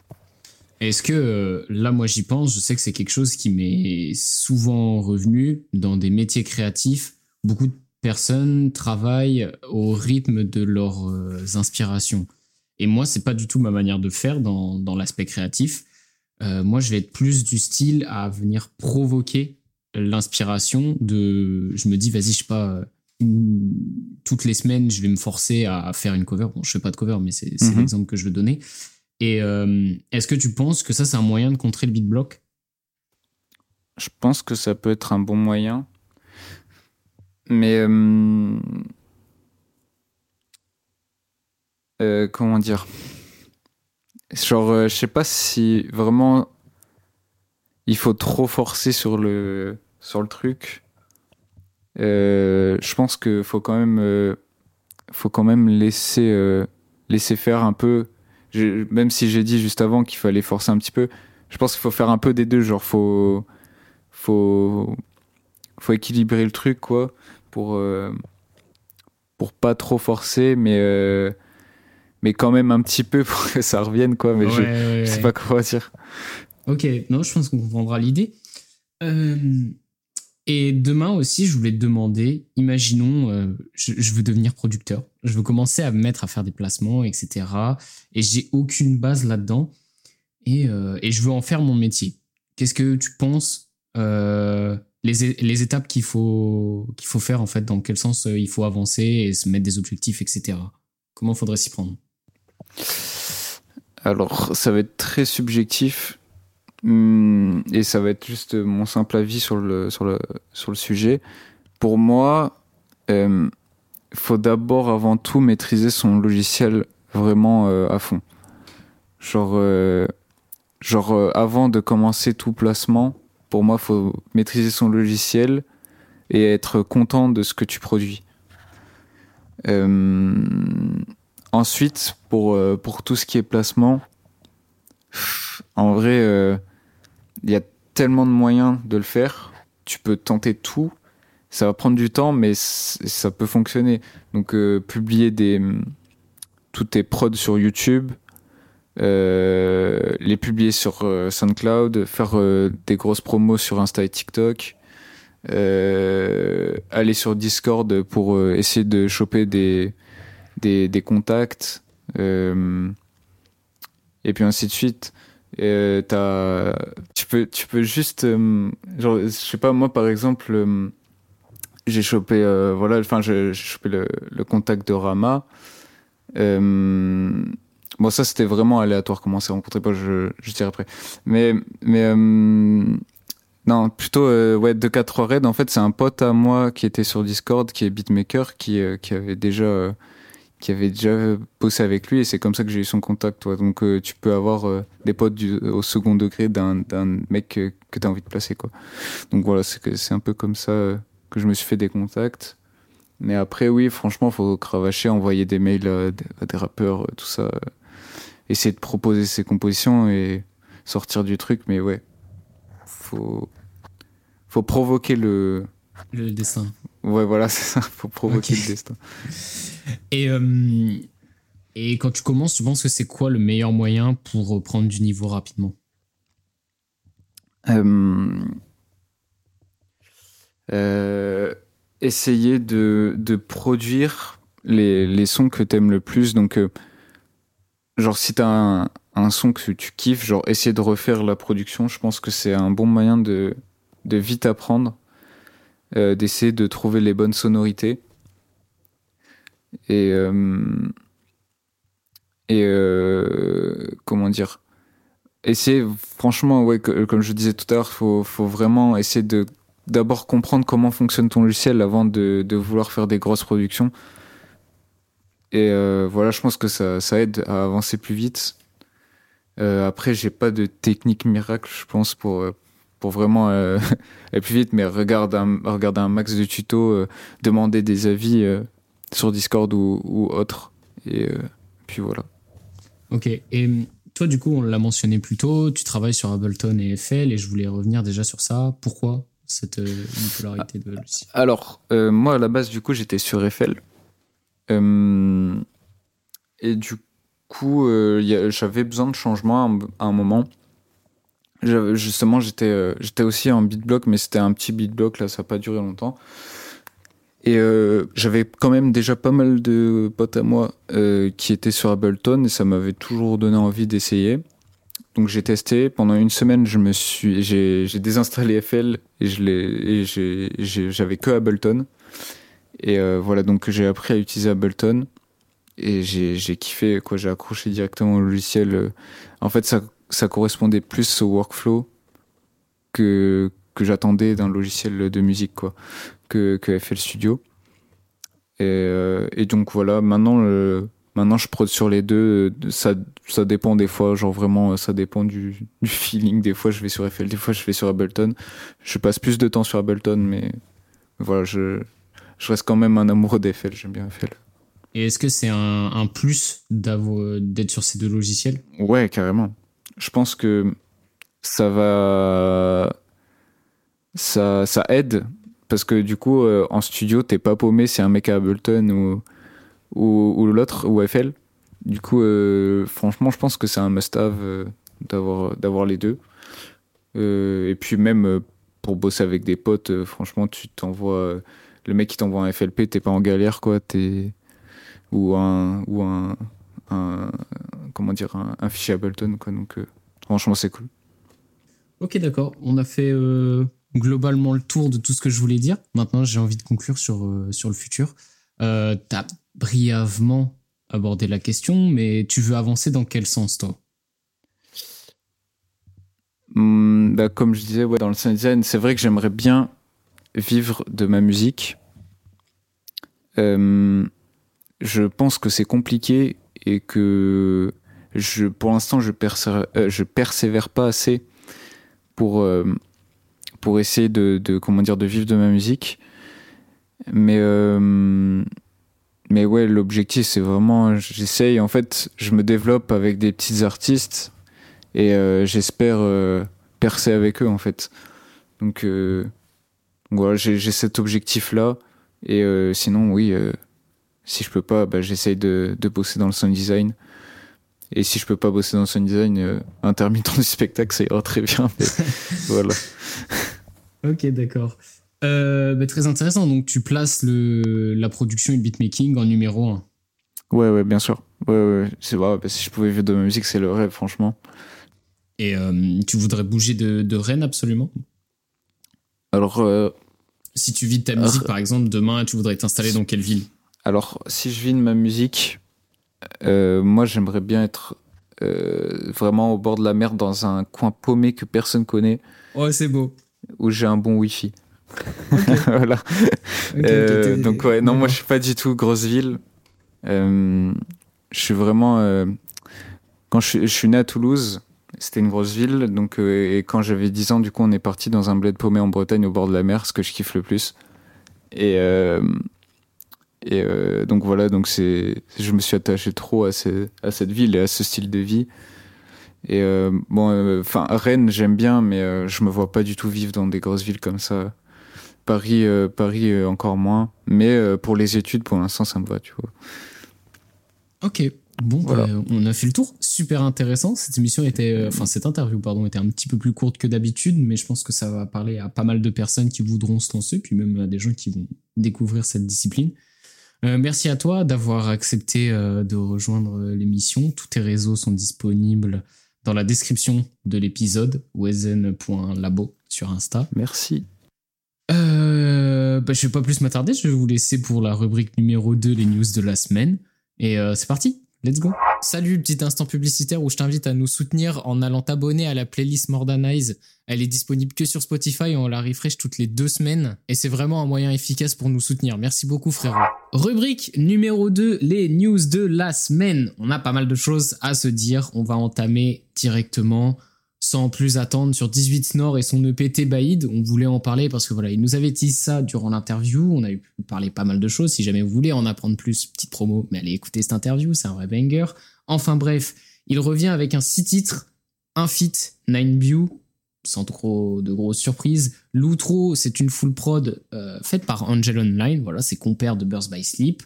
S1: Est-ce que euh, là, moi, j'y pense, je sais que c'est quelque chose qui m'est souvent revenu dans des métiers créatifs. Beaucoup de personnes travaillent au rythme de leurs euh, inspirations. Et moi, c'est pas du tout ma manière de faire dans, dans l'aspect créatif. Euh, moi, je vais être plus du style à venir provoquer l'inspiration de. Je me dis, vas-y, je sais pas. toutes les semaines, je vais me forcer à faire une cover. Bon, je fais pas de cover, mais c'est mm-hmm. l'exemple que je veux donner. Et euh, est-ce que tu penses que ça, c'est un moyen de contrer le beatblock?
S3: Je pense que ça peut être un bon moyen. Mais. Euh, euh, comment dire? Genre, je sais pas si vraiment il faut trop forcer sur le, sur le truc. Je pense qu'il faut quand même, faut quand même laisser, laisser faire un peu. Je- même si j'ai dit juste avant qu'il fallait forcer un petit peu, je pense qu'il faut faire un peu des deux. Genre, faut, faut, faut équilibrer le truc, quoi, pour, euh, pour pas trop forcer, mais, euh, mais quand même un petit peu pour que ça revienne, quoi. Mais je,
S1: Ouais,
S3: je sais
S1: ouais.
S3: pas quoi dire.
S1: Ok, non, je pense qu'on comprendra l'idée. Euh, et demain aussi, je voulais te demander, imaginons, euh, je, veux devenir producteur, je veux commencer à me mettre à faire des placements, etc. Et j'ai aucune base là-dedans. Et, euh, et je veux en faire mon métier. Qu'est-ce que tu penses euh, les, les étapes qu'il faut, qu'il faut faire, en fait, dans quel sens il faut avancer et se mettre des objectifs, etc. Comment faudrait s'y prendre?
S3: Alors, ça va être très subjectif. Hum, Et ça va être juste mon simple avis sur le, sur le, sur le sujet. Pour moi, il faut d'abord, avant tout, maîtriser son logiciel vraiment euh, à fond. Genre, euh, genre euh, avant de commencer tout placement, pour moi, il faut maîtriser son logiciel et être content de ce que tu produis. Euh, ensuite, pour, euh, pour tout ce qui est placement, en vrai, euh, il y a tellement de moyens de le faire. Tu peux tenter tout. Ça va prendre du temps, mais ça peut fonctionner. Donc, euh, publier des, tous tes prods sur YouTube, euh, les publier sur euh, SoundCloud, faire des grosses promos sur Insta et TikTok, aller sur Discord pour essayer de choper des, contacts, et puis ainsi de suite. Euh, tu peux, tu peux juste, euh, genre, je sais pas, moi par exemple, euh, j'ai chopé, euh, voilà, enfin, chopé le, le contact de Rama. Euh, bon, ça c'était vraiment aléatoire comment on s'est rencontrés, pas, je, je dirai après. Mais, mais non, plutôt ouais, 2-4 Red, en fait, c'est un pote à moi qui était sur Discord, qui est beatmaker, qui, qui avait déjà. Qui avait déjà bossé avec lui et c'est comme ça que j'ai eu son contact toi. Donc euh, tu peux avoir euh, des potes du, au second degré d'un mec euh, que tu as envie de placer quoi. Donc voilà c'est un peu comme ça que je me suis fait des contacts. Mais après oui franchement faut cravacher envoyer des mails à, des- à des rappeurs tout ça essayer de proposer ses compositions et sortir du truc. Mais ouais faut faut provoquer le
S1: Le dessin.
S3: ouais voilà [laughs] c'est ça faut provoquer le destin
S1: Et, euh, et quand tu commences, tu penses que c'est quoi le meilleur moyen pour prendre du niveau rapidement?
S3: Euh, euh, essayer de, de produire les, les sons que t'aimes le plus. Donc, genre, si t'as un, un son que tu kiffes, genre, essayer de refaire la production, je pense que c'est un bon moyen de, de vite apprendre, d'essayer de trouver les bonnes sonorités. Et, euh, et euh, comment dire? Essayer franchement ouais comme je disais tout à l'heure faut faut vraiment essayer de d'abord comprendre comment fonctionne ton logiciel avant de, vouloir faire des grosses productions. Et euh, voilà je pense que ça ça aide à avancer plus vite. Après j'ai pas de technique miracle je pense pour pour vraiment [laughs] aller plus vite mais regarde un regarder un max de tutos demander des avis sur Discord ou, ou autre et euh, puis voilà
S1: Ok. Et euh, toi, du coup, on l'a mentionné plus tôt, tu travailles sur Ableton et FL, et je voulais revenir déjà sur ça. Pourquoi cette euh, bipolarité de logiciel
S3: Alors, euh, moi, à la base, du coup, j'étais sur Eiffel. Euh, et du coup, euh, j'avais besoin de changement à un, moment. Justement, j'étais j'étais aussi en beatblock, mais c'était un petit beatblock, là, ça n'a pas duré longtemps. Et euh, j'avais quand même déjà pas mal de potes à moi euh, qui étaient sur Ableton, et ça m'avait toujours donné envie d'essayer. Donc j'ai testé pendant une semaine. Je me suis, j'ai, désinstallé FL et je j'avais que Ableton. Et euh, voilà, donc j'ai appris à utiliser Ableton et j'ai, kiffé quoi. J'ai accroché directement au logiciel. En fait, ça, ça correspondait plus au workflow que que j'attendais d'un logiciel de musique quoi, que que FL Studio. Et, euh, et donc voilà, maintenant le, Maintenant, je prod sur les deux. Ça, ça dépend des fois. Genre vraiment, ça dépend du, du feeling. Des fois, je vais sur FL, des fois, je vais sur Ableton. Je passe plus de temps sur Ableton, mais voilà, je, je reste quand même un amoureux d'FL. J'aime bien FL.
S1: Et est-ce que c'est un, un plus d'être sur ces deux logiciels?
S3: Ouais, carrément. Je pense que ça va. Ça, ça aide parce que du coup, euh, en studio, t'es pas paumé, c'est un mec à Ableton ou, ou, l'autre, ou FL. Du coup, euh, franchement, je pense que c'est un must-have euh, d'avoir, d'avoir les deux. et puis même pour bosser avec des potes, franchement, tu t'envoies... le mec qui t'envoie un FLP, t'es pas en galère, quoi. T'es, ou un... Ou un comment dire, un, fichier Ableton, quoi. Donc, franchement, c'est cool.
S1: Ok, d'accord. On a fait globalement le tour de tout ce que je voulais dire. Maintenant, j'ai envie de conclure sur, euh, sur le futur. Euh, tu as brièvement abordé la question, mais tu veux avancer dans quel sens, toi?
S3: Hmm, bah, Comme je disais, ouais, dans le sound design, c'est vrai que j'aimerais bien vivre de ma musique. Euh, je pense que c'est compliqué et que je, pour l'instant, je, persévère, je persévère pas assez pour pour essayer de, de, comment dire de vivre de ma musique mais euh, mais ouais l'objectif c'est vraiment j'essaye en fait je me développe avec des petits artistes et euh, j'espère euh, percer avec eux en fait donc voilà j'ai cet objectif là et sinon oui si je peux pas bah, j'essaye de, de bosser dans le sound design et si je peux pas bosser dans le sound design, intermittent du spectacle, ça ira très bien. [laughs] voilà.
S1: Ok, d'accord. Euh, bah, très intéressant. Donc, tu places le, la production et le beatmaking en numéro 1.
S3: Ouais, ouais, bien sûr. Ouais, ouais. C'est vrai, si je pouvais vivre de ma musique, c'est le rêve, franchement.
S1: Et euh, tu voudrais bouger de, de, Rennes absolument?
S3: Alors. Euh,
S1: si tu vis de ta musique, par exemple, demain, tu voudrais t'installer dans quelle ville?
S3: Alors, si je vis de ma musique, moi, j'aimerais bien être vraiment au bord de la mer, dans un coin paumé que personne connaît.
S1: Ouais, c'est beau
S3: où j'ai un bon wifi. [laughs] voilà. Euh, donc ouais, non, moi je suis pas du tout grosse ville. Euh, je suis vraiment. Euh, quand je, suis né à Toulouse, c'était une grosse ville. Donc et quand j'avais 10 ans, du coup, on est parti dans un bled paumé en Bretagne au bord de la mer, ce que je kiffe le plus. Et et donc voilà, donc c'est, je me suis attaché trop à, à cette ville et à ce style de vie. Et euh, bon, euh, enfin, Rennes, j'aime bien, mais euh, je me vois pas du tout vivre dans des grosses villes comme ça. Paris, Paris encore moins. Mais pour les études, pour l'instant, ça me va, tu vois.
S1: Ok. Bon, voilà. on a fait le tour. Super intéressant. Cette émission était, enfin, cette interview, pardon, était un petit peu plus courte que d'habitude, mais je pense que ça va parler à pas mal de personnes qui voudront se lancer, puis même à des gens qui vont découvrir cette discipline. merci à toi d'avoir accepté de rejoindre l'émission. Tous tes réseaux sont disponibles dans la description de l'épisode, wezen.labo sur Insta.
S3: Merci.
S1: Euh, bah, je vais pas plus m'attarder, je vais vous laisser pour la rubrique numéro 2, les news de la semaine. Et euh, c'est parti, let's go. Salut, petit instant publicitaire où je t'invite à nous soutenir en allant t'abonner à la playlist Mordanize. Elle est disponible que sur Spotify et on la refresh toutes les deux semaines. Et c'est vraiment un moyen efficace pour nous soutenir. Merci beaucoup, frérot. Rubrique numéro 2, les news de la semaine. On a pas mal de choses à se dire. On va entamer directement sans plus attendre sur 18 Nord et son EPT Baïd. On voulait en parler parce que voilà, il nous avait dit ça durant l'interview. On a pu parler pas mal de choses. Si jamais vous voulez en apprendre plus, petite promo, mais allez écouter cette interview, c'est un vrai banger. Enfin bref, il revient avec un six titres, un feat, Nine View, sans trop de grosses surprises. L'outro, c'est une full prod euh, faite par Angel Online, voilà, c'est compère de Burst by Sleep.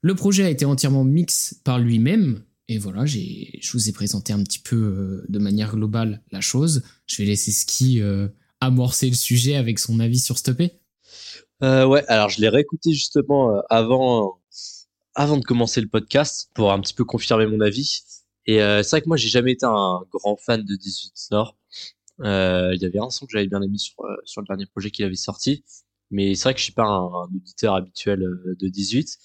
S1: Le projet a été entièrement mix par lui-même, et voilà, j'ai, je vous ai présenté un petit peu euh, de manière globale la chose. Je vais laisser Ski euh, amorcer le sujet avec son avis sur Stoppé.
S2: ouais, alors je l'ai réécouté justement avant, avant de commencer le podcast pour un petit peu confirmer mon avis. Et c'est vrai que moi, j'ai jamais été un grand fan de 18 Nord. Euh, il y avait un son que j'avais bien aimé sur, euh, sur le dernier projet qu'il avait sorti. Mais c'est vrai que je suis pas un, auditeur habituel euh, de 18.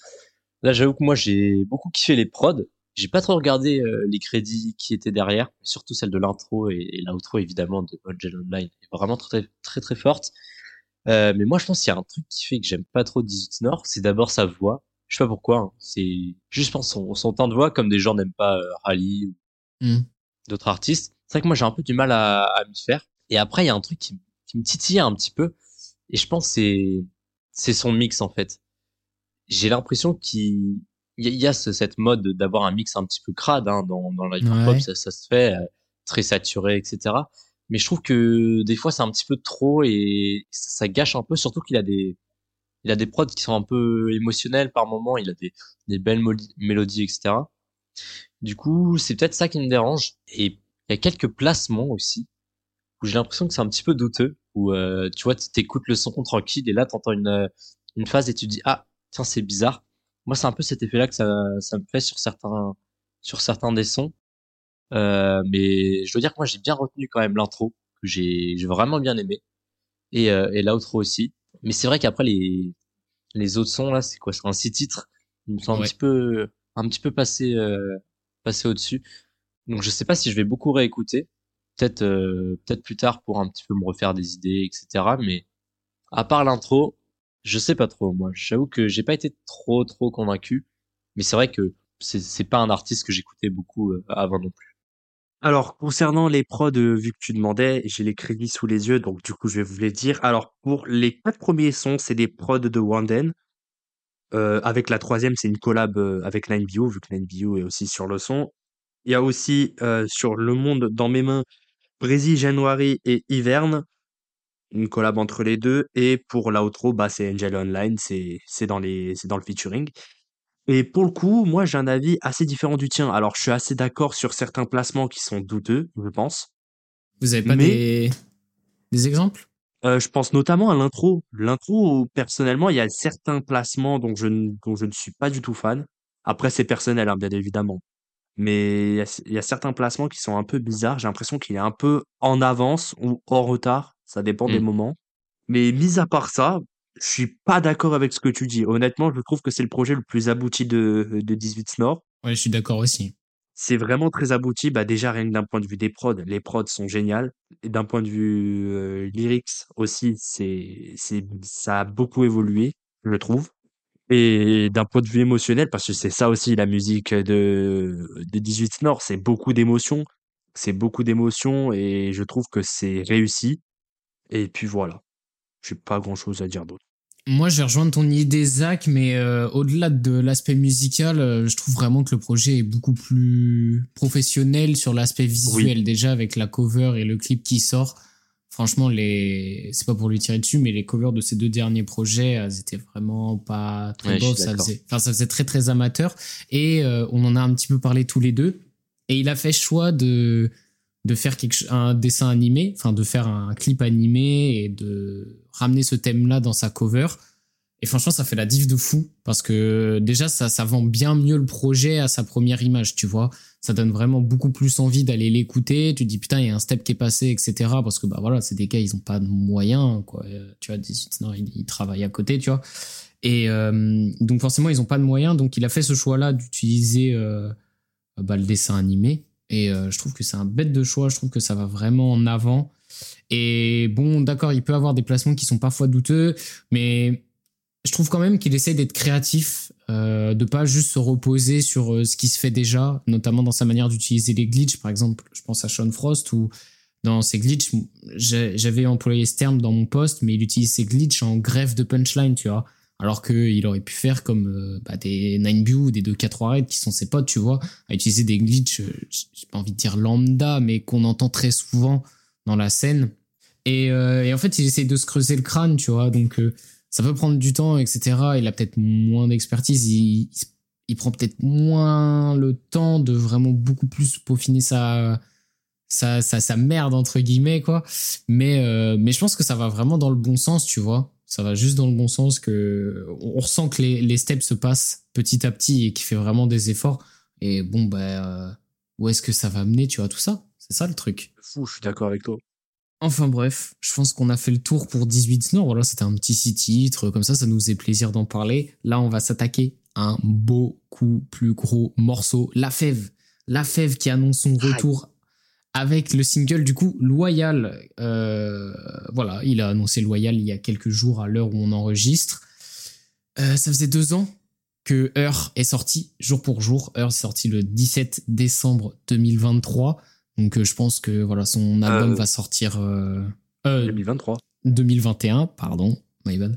S2: Là, j'avoue que moi, j'ai beaucoup kiffé les prods. J'ai pas trop regardé les crédits qui étaient derrière, surtout celle de l'intro et, et l'outro évidemment de Angel Online est vraiment très très très forte. Euh, mais moi, je pense qu'il y a un truc qui fait que j'aime pas trop 18 Nord, c'est d'abord sa voix. Je sais pas pourquoi. Hein. C'est juste, pense, son, son temps de voix, comme des gens n'aiment pas euh, Rally ou
S1: Hmm.
S2: d'autres artistes. C'est vrai que moi, j'ai un peu du mal à, à m'y faire. Et après, il y a un truc qui, qui me titille un petit peu. Et je pense que c'est, c'est son mix, en fait. J'ai l'impression qu'il il y a, il y a ce- cette mode d'avoir un mix un petit peu crade hein, dans, dans
S1: Ouais.
S2: ça, ça se fait euh, très saturé, etc. Mais je trouve que des fois c'est un petit peu trop et ça, ça gâche un peu, surtout qu'il a des il a des prods qui sont un peu émotionnels par moment, il a des, des belles mélodies, etc. Du coup, c'est peut-être ça qui me dérange. Et il y a quelques placements aussi où j'ai l'impression que c'est un petit peu douteux, où euh, tu vois, tu t'écoutes le son tranquille et là t'entends une une phase et tu te dis ah tiens c'est bizarre. Moi c'est un peu cet effet-là que ça ça me fait sur certains sur certains des sons. Euh, mais je dois dire que moi j'ai bien retenu quand même l'intro que j'ai vraiment bien aimé et euh, et l'outro aussi. Mais c'est vrai qu'après les les autres sons là c'est quoi? C'est un six titres? Ils me sont un petit peu un petit peu passé euh, passé au dessus. Donc je sais pas si je vais beaucoup réécouter. Peut-être euh, peut-être plus tard pour un petit peu me refaire des idées etc. Mais à part l'intro je sais pas trop moi. J'avoue que j'ai pas été trop trop convaincu. Mais c'est vrai que c'est pas un artiste que j'écoutais beaucoup euh, avant non plus.
S4: Alors, concernant les prods, euh, vu que tu demandais, j'ai les crédits sous les yeux, donc du coup, je vais vous les dire. Alors, pour les quatre premiers sons, c'est des prods de Wanden. Euh, avec la troisième, c'est une collab avec 9BO, vu que 9BO est aussi sur le son. Il y a aussi sur Le Monde dans mes mains, Brésil, January et Hiverne, une collab entre les deux. Et pour l'outro, bah, c'est Angel Online, c'est c'est dans les c'est dans le featuring. Et pour le coup, moi, j'ai un avis assez différent du tien. Alors, je suis assez d'accord sur certains placements qui sont douteux, je pense.
S1: Vous avez pas
S4: Mais-
S1: des, des exemples?
S4: Euh, je pense notamment à l'intro. L'intro, personnellement, il y a certains placements dont je, ne- dont je ne suis pas du tout fan. Après, c'est personnel, hein, bien évidemment. Mais il y, a, il y a certains placements qui sont un peu bizarres. J'ai l'impression qu'il est un peu en avance ou en retard. Ça dépend des
S2: Mm.
S4: moments. Mais mis à part ça, je suis pas d'accord avec ce que tu dis. Honnêtement, je trouve que c'est le projet le plus abouti de, de 18 Nord.
S1: Ouais, je suis d'accord aussi.
S4: C'est vraiment très abouti. Bah déjà, rien que d'un point de vue des prods, les prods sont géniales. Et d'un point de vue euh, lyrics aussi, c'est, c'est, ça a beaucoup évolué, je trouve. Et d'un point de vue émotionnel, parce que c'est ça aussi la musique de, de 18 Nord, c'est beaucoup d'émotions. C'est beaucoup d'émotions et je trouve que c'est réussi. Et puis voilà. J'ai pas grand chose à dire d'autre.
S1: Moi, je vais rejoindre ton idée, Zach, mais euh, au-delà de l'aspect musical, euh, je trouve vraiment que le projet est beaucoup plus professionnel sur l'aspect visuel. Déjà, avec la cover et le clip qui sort, franchement, les... c'est pas pour lui tirer dessus, mais les covers de ces deux derniers projets, elles étaient vraiment pas très
S2: Ouais, suis
S1: Ça faisait... Enfin, ça faisait très, très amateur. Et euh, on en a un petit peu parlé tous les deux. Et il a fait choix de de faire un dessin animé, enfin de faire un clip animé et de ramener ce thème-là dans sa cover. Et franchement, ça fait la diff de fou parce que déjà, ça, ça vend bien mieux le projet à sa première image, tu vois. Ça donne vraiment beaucoup plus envie d'aller l'écouter. Tu dis putain, il y a un step qui est passé, etc. Parce que bah voilà, c'est des gars, ils ont pas de moyens, quoi. Euh, Tu vois, 18, non, ils, ils travaillent à côté, tu vois. Et euh, donc forcément, ils ont pas de moyens. Donc il a fait ce choix-là d'utiliser euh, bah, le dessin animé. Et euh, je trouve que c'est un bête de choix. Je trouve que ça va vraiment en avant. Et bon, d'accord, il peut avoir des placements qui sont parfois douteux, mais je trouve quand même qu'il essaie d'être créatif, euh, de pas juste se reposer sur euh, ce qui se fait déjà, notamment dans sa manière d'utiliser les glitches. Par exemple, je pense à Sean Frost ou dans ses glitches, j'avais employé ce terme dans mon poste, mais il utilise ses glitches en greffe de punchline, tu vois. Alors qu'il aurait pu faire comme euh, bah, des 9 ou des 2-4 Red qui sont ses potes, tu vois, à utiliser des glitches, euh, j'ai pas envie de dire lambda, mais qu'on entend très souvent dans la scène. Et, euh, et en fait, il essaye de se creuser le crâne, tu vois, donc euh, ça peut prendre du temps, etc. Il a peut-être moins d'expertise, il, il, prend peut-être moins le temps de vraiment beaucoup plus peaufiner sa, sa, sa, sa merde, entre guillemets, quoi. Mais, euh, mais je pense que ça va vraiment dans le bon sens, tu vois. Ça va juste dans le bon sens que on ressent que les, les steps se passent petit à petit et qu'il fait vraiment des efforts. Et bon, bah, euh, où est-ce que ça va mener, tu vois, tout ça? C'est ça le truc.
S4: Fou, je suis d'accord avec toi.
S1: Enfin bref, je pense qu'on a fait le tour pour 18 Nord. Voilà, c'était un petit six titres, comme ça, ça nous faisait plaisir d'en parler. Là, on va s'attaquer à un beaucoup plus gros morceau, La Fève. La Fève qui annonce son retour avec le single du coup Loyal. Euh, voilà, il a annoncé Loyal il y a quelques jours à l'heure où on enregistre. Euh, ça faisait deux ans que Heure est sorti jour pour jour. Heure est sorti le 17 décembre 2023. Donc euh, je pense que voilà son album va sortir euh, euh,
S4: 2023.
S1: 2021, pardon, my bad.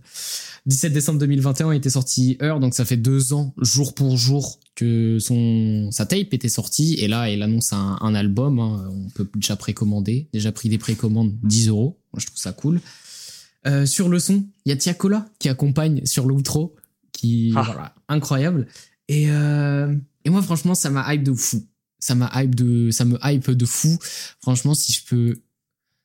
S1: 17 décembre 2021 était sorti Heure, donc ça fait deux ans, jour pour jour, que son sa tape était sortie. Et là, elle annonce un, un album. hein. on peut déjà précommander. Déjà pris des précommandes 10 euros. Moi, je trouve ça cool. Euh, sur le son, il y a Tiakola qui accompagne sur l'outro, qui
S4: Ah.
S1: voilà, incroyable. Et, euh, et moi, franchement, ça m'a hype de fou. Ça m'a hype de, ça me hype de fou. Franchement, si je peux,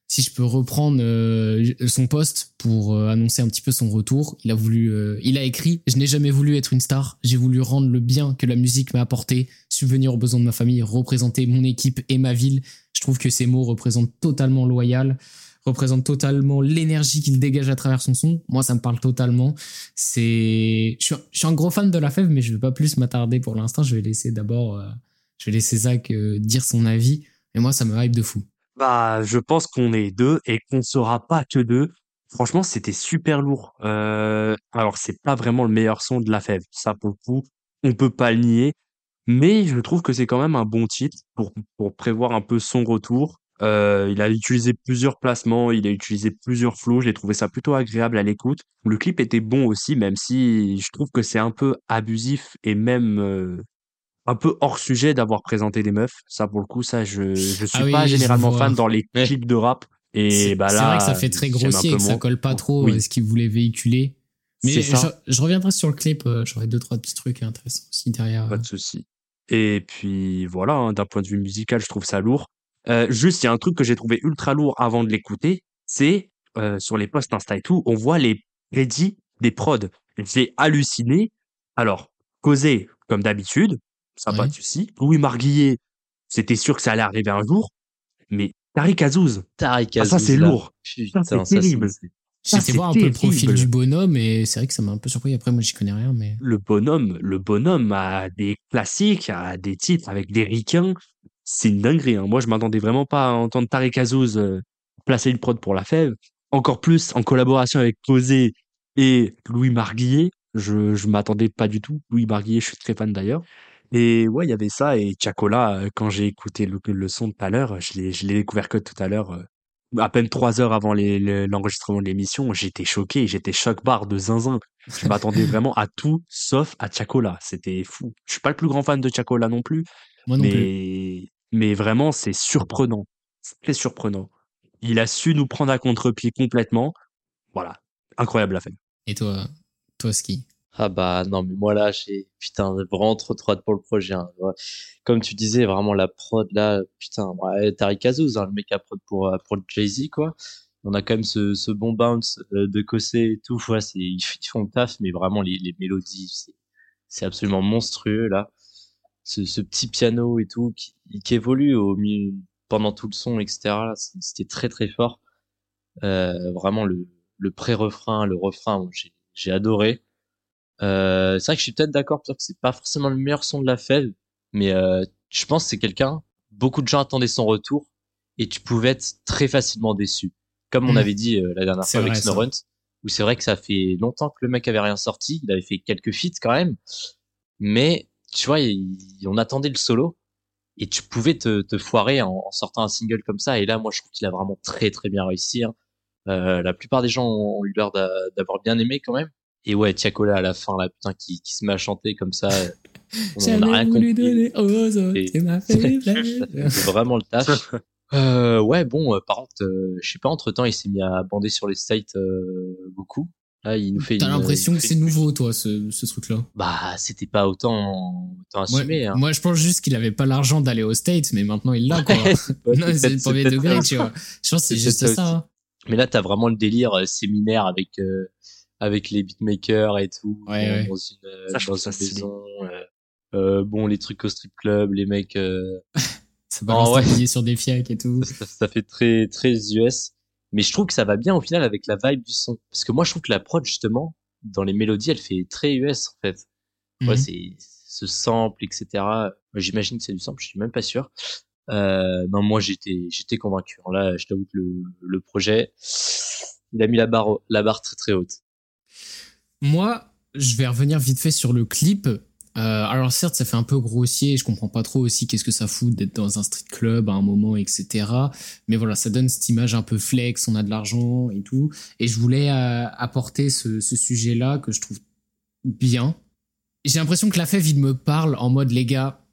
S1: si je peux reprendre euh, son poste pour euh, annoncer un petit peu son retour, il a voulu, euh, il a écrit "Je n'ai jamais voulu être une star. J'ai voulu rendre le bien que la musique m'a apporté, subvenir aux besoins de ma famille, représenter mon équipe et ma ville." Je trouve que ces mots représentent totalement loyal, représentent totalement l'énergie qu'il dégage à travers son son. Moi, ça me parle totalement. C'est, je suis, je suis un gros fan de la fève, mais je vais pas plus m'attarder pour l'instant. Je vais laisser d'abord, euh, je vais laisser Zach euh, dire son avis. Et moi, ça me hype de fou.
S4: Bah, je pense qu'on est deux et qu'on sera pas que deux. Franchement, c'était super lourd. Euh, alors, c'est pas vraiment le meilleur son de la fève. Ça, pour le coup, on peut pas le nier. Mais je trouve que c'est quand même un bon titre pour, pour prévoir un peu son retour. Euh, il a utilisé plusieurs placements, il a utilisé plusieurs flows. J'ai trouvé ça plutôt agréable à l'écoute. Le clip était bon aussi, même si je trouve que c'est un peu abusif et même euh, un peu hors sujet d'avoir présenté des meufs. Ça, pour le coup, ça, je, je suis
S1: Ah oui,
S4: pas généralement fan dans les clips de rap. Et
S1: C'est
S4: bah
S1: c'est
S4: là,
S1: vrai que ça fait très grossier et que ça colle pas trop
S4: Oui.
S1: à ce qu'il voulait véhiculer. Mais
S4: C'est
S1: je, reviendrai sur le clip, euh, j'aurai deux, trois petits trucs intéressants aussi derrière.
S4: Pas de souci. Et puis voilà, hein, d'un point de vue musical, je trouve ça lourd. Euh, juste, il y a un truc que j'ai trouvé ultra lourd avant de l'écouter, c'est euh, sur les posts Insta et tout, on voit les crédits des prods. J'ai halluciné. Alors, causé comme d'habitude, ça pas
S1: Ouais.
S4: de souci. Louis Marguillet, c'était sûr que ça allait arriver un jour, mais Tariq Azouz,
S2: Tariq
S4: ah, ça
S2: Azouz,
S4: c'est
S2: là.
S4: lourd.
S2: Putain,
S4: Ça, c'est terrible.
S2: c'est-
S1: été
S4: c'est
S1: voir un peu le profil
S4: terrible.
S1: du bonhomme et c'est vrai que ça m'a un peu surpris. Après, moi, j'y connais rien, mais.
S4: le bonhomme, le bonhomme a des classiques, a des titres avec des ricains. C'est une dinguerie. Hein. Moi, je m'attendais vraiment pas à entendre Tarek Azouz euh, placer une prod pour la fève. Encore plus en collaboration avec Posé et Louis Marguillet. Je, je m'attendais pas du tout. Louis Marguillet, je suis très fan d'ailleurs. Et ouais, il y avait ça. Et Chacola, euh, quand j'ai écouté le, le son tout à l'heure, je l'ai, je l'ai découvert que tout à l'heure, euh, à peine trois heures avant les- le- l'enregistrement de l'émission, j'étais choqué, j'étais choc-barre de zinzin. Je [laughs] m'attendais vraiment à tout sauf à Chacola. C'était fou. Je suis pas le plus grand fan de Chacola non plus,
S1: Moi non plus.
S4: mais, mais vraiment, c'est surprenant. C'est très surprenant. Il a su nous prendre à contre-pied complètement. Voilà. Incroyable la fête.
S1: Et toi, toi, ski?
S2: Ah bah non mais moi là j'ai putain vraiment trop trop hâte pour le projet. hein. Comme tu disais vraiment la prod là putain ouais, Tariq Azouz hein, le mec à prod pour euh, pour Jay Z quoi. On a quand même ce, ce bon bounce euh, de Cossé et tout. Ouais, c'est ils, font le taf mais vraiment les, les mélodies c'est absolument monstrueux là. Ce, ce petit piano et tout qui, qui évolue au milieu pendant tout le son etc. C'était très très fort. Euh, vraiment le le pré-refrain, le refrain, j'ai j'ai adoré. Euh, c'est vrai que je suis peut-être d'accord pour dire que c'est pas forcément le meilleur son de la fève, mais euh, je pense que c'est quelqu'un. Beaucoup de gens attendaient son retour et tu pouvais être très facilement déçu. Comme on
S1: Mm.
S2: avait dit euh, la dernière fois avec
S1: vrai.
S2: Snorunt, où c'est vrai que ça fait longtemps que le mec avait rien sorti. Il avait fait quelques feats quand même, mais tu vois, il- on attendait le solo et tu pouvais te, te foirer en, en sortant un single comme ça. Et là, moi, je trouve qu'il a vraiment très très bien réussi. hein. Euh, la plupart des gens ont eu l'air d'a- d'avoir bien aimé quand même. Et ouais, Tiakola à la fin, là, putain, qui, qui se met à chanter comme ça. euh, on n'a rien
S1: voulu
S2: compris.
S1: donner aux autres,
S2: Et-
S1: c'est ma faiblesse.
S2: C'est vraiment le taf. [laughs] Euh, ouais, bon, euh, par contre, euh, je sais pas, entre temps, il s'est mis à bander sur les states euh, beaucoup. Là, il nous fait
S1: T'as l'impression que c'est nouveau, toi, ce, ce truc-là.
S2: Bah, c'était pas autant, autant assumé. hein.
S1: moi, je pense juste qu'il avait pas l'argent d'aller aux States, mais maintenant il l'a, quoi. [laughs] Non, c'est le premier degré, tu vois. Je pense que c'est juste ça.
S2: ça
S1: hein.
S2: Mais là, t'as vraiment le délire euh, séminaire avec euh, avec les beatmakers et tout
S1: Ouais,
S2: dans,
S1: ouais.
S2: dans une euh,
S4: Ça,
S2: dans une maison. euh, euh, bon, les trucs au strip club, les mecs, euh, [laughs]
S1: Ça balance
S2: ouais.
S1: des billets sur des fiacs et tout.
S2: ça, ça fait très très US. Mais je trouve que ça va bien au final avec la vibe du son. Parce que moi, je trouve que la prod justement dans les mélodies, elle fait très US en fait. Ouais,
S1: Mhm.
S2: c'est ce sample, etc. J'imagine que c'est du sample, je suis même pas sûr. Euh, non, moi j'étais j'étais convaincu. Alors Là, je t'avoue que le, le projet, il a mis la barre la barre très très haute.
S1: Moi, je vais revenir vite fait sur le clip. Euh, alors certes, ça fait un peu grossier, je comprends pas trop aussi qu'est-ce que ça fout d'être dans un street club à un moment, etc. Mais voilà, ça donne cette image un peu flex, on a de l'argent et tout. Et je voulais euh, apporter ce, ce sujet-là que je trouve bien. J'ai l'impression que la fève, il me parle en mode les gars,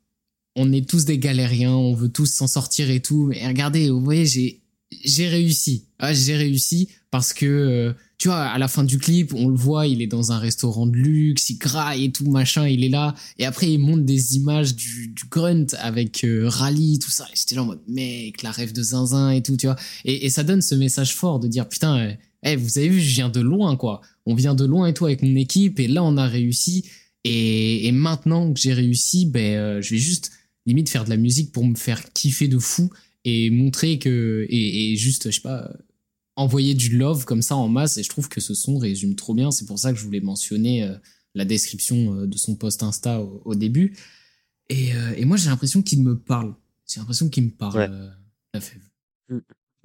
S1: on est tous des galériens, on veut tous s'en sortir et tout. Mais regardez, vous voyez, j'ai j'ai réussi. Ah, j'ai réussi parce que euh, tu vois, à la fin du clip, on le voit, il est dans un restaurant de luxe, il graille et tout, machin, il est là. Et après, il monte des images du, grunt avec euh, Rally, tout ça. Et j'étais là en mode, mec, la rêve de zinzin et tout, tu vois. Et, ça donne ce message fort de dire, putain, eh, eh, vous avez vu, je viens de loin, quoi. On vient de loin et tout avec mon équipe, et là, on a réussi. Et, et maintenant que j'ai réussi, ben, euh, je vais juste limite faire de la musique pour me faire kiffer de fou et montrer que et, et juste je sais pas envoyer du love comme ça en masse et je trouve que ce son résume trop bien. C'est pour ça que je voulais mentionner euh, la description euh, de son post Insta au, au début. Et, euh, et moi j'ai l'impression qu'il me parle. J'ai l'impression qu'il me parle
S4: Ouais.
S1: la fève.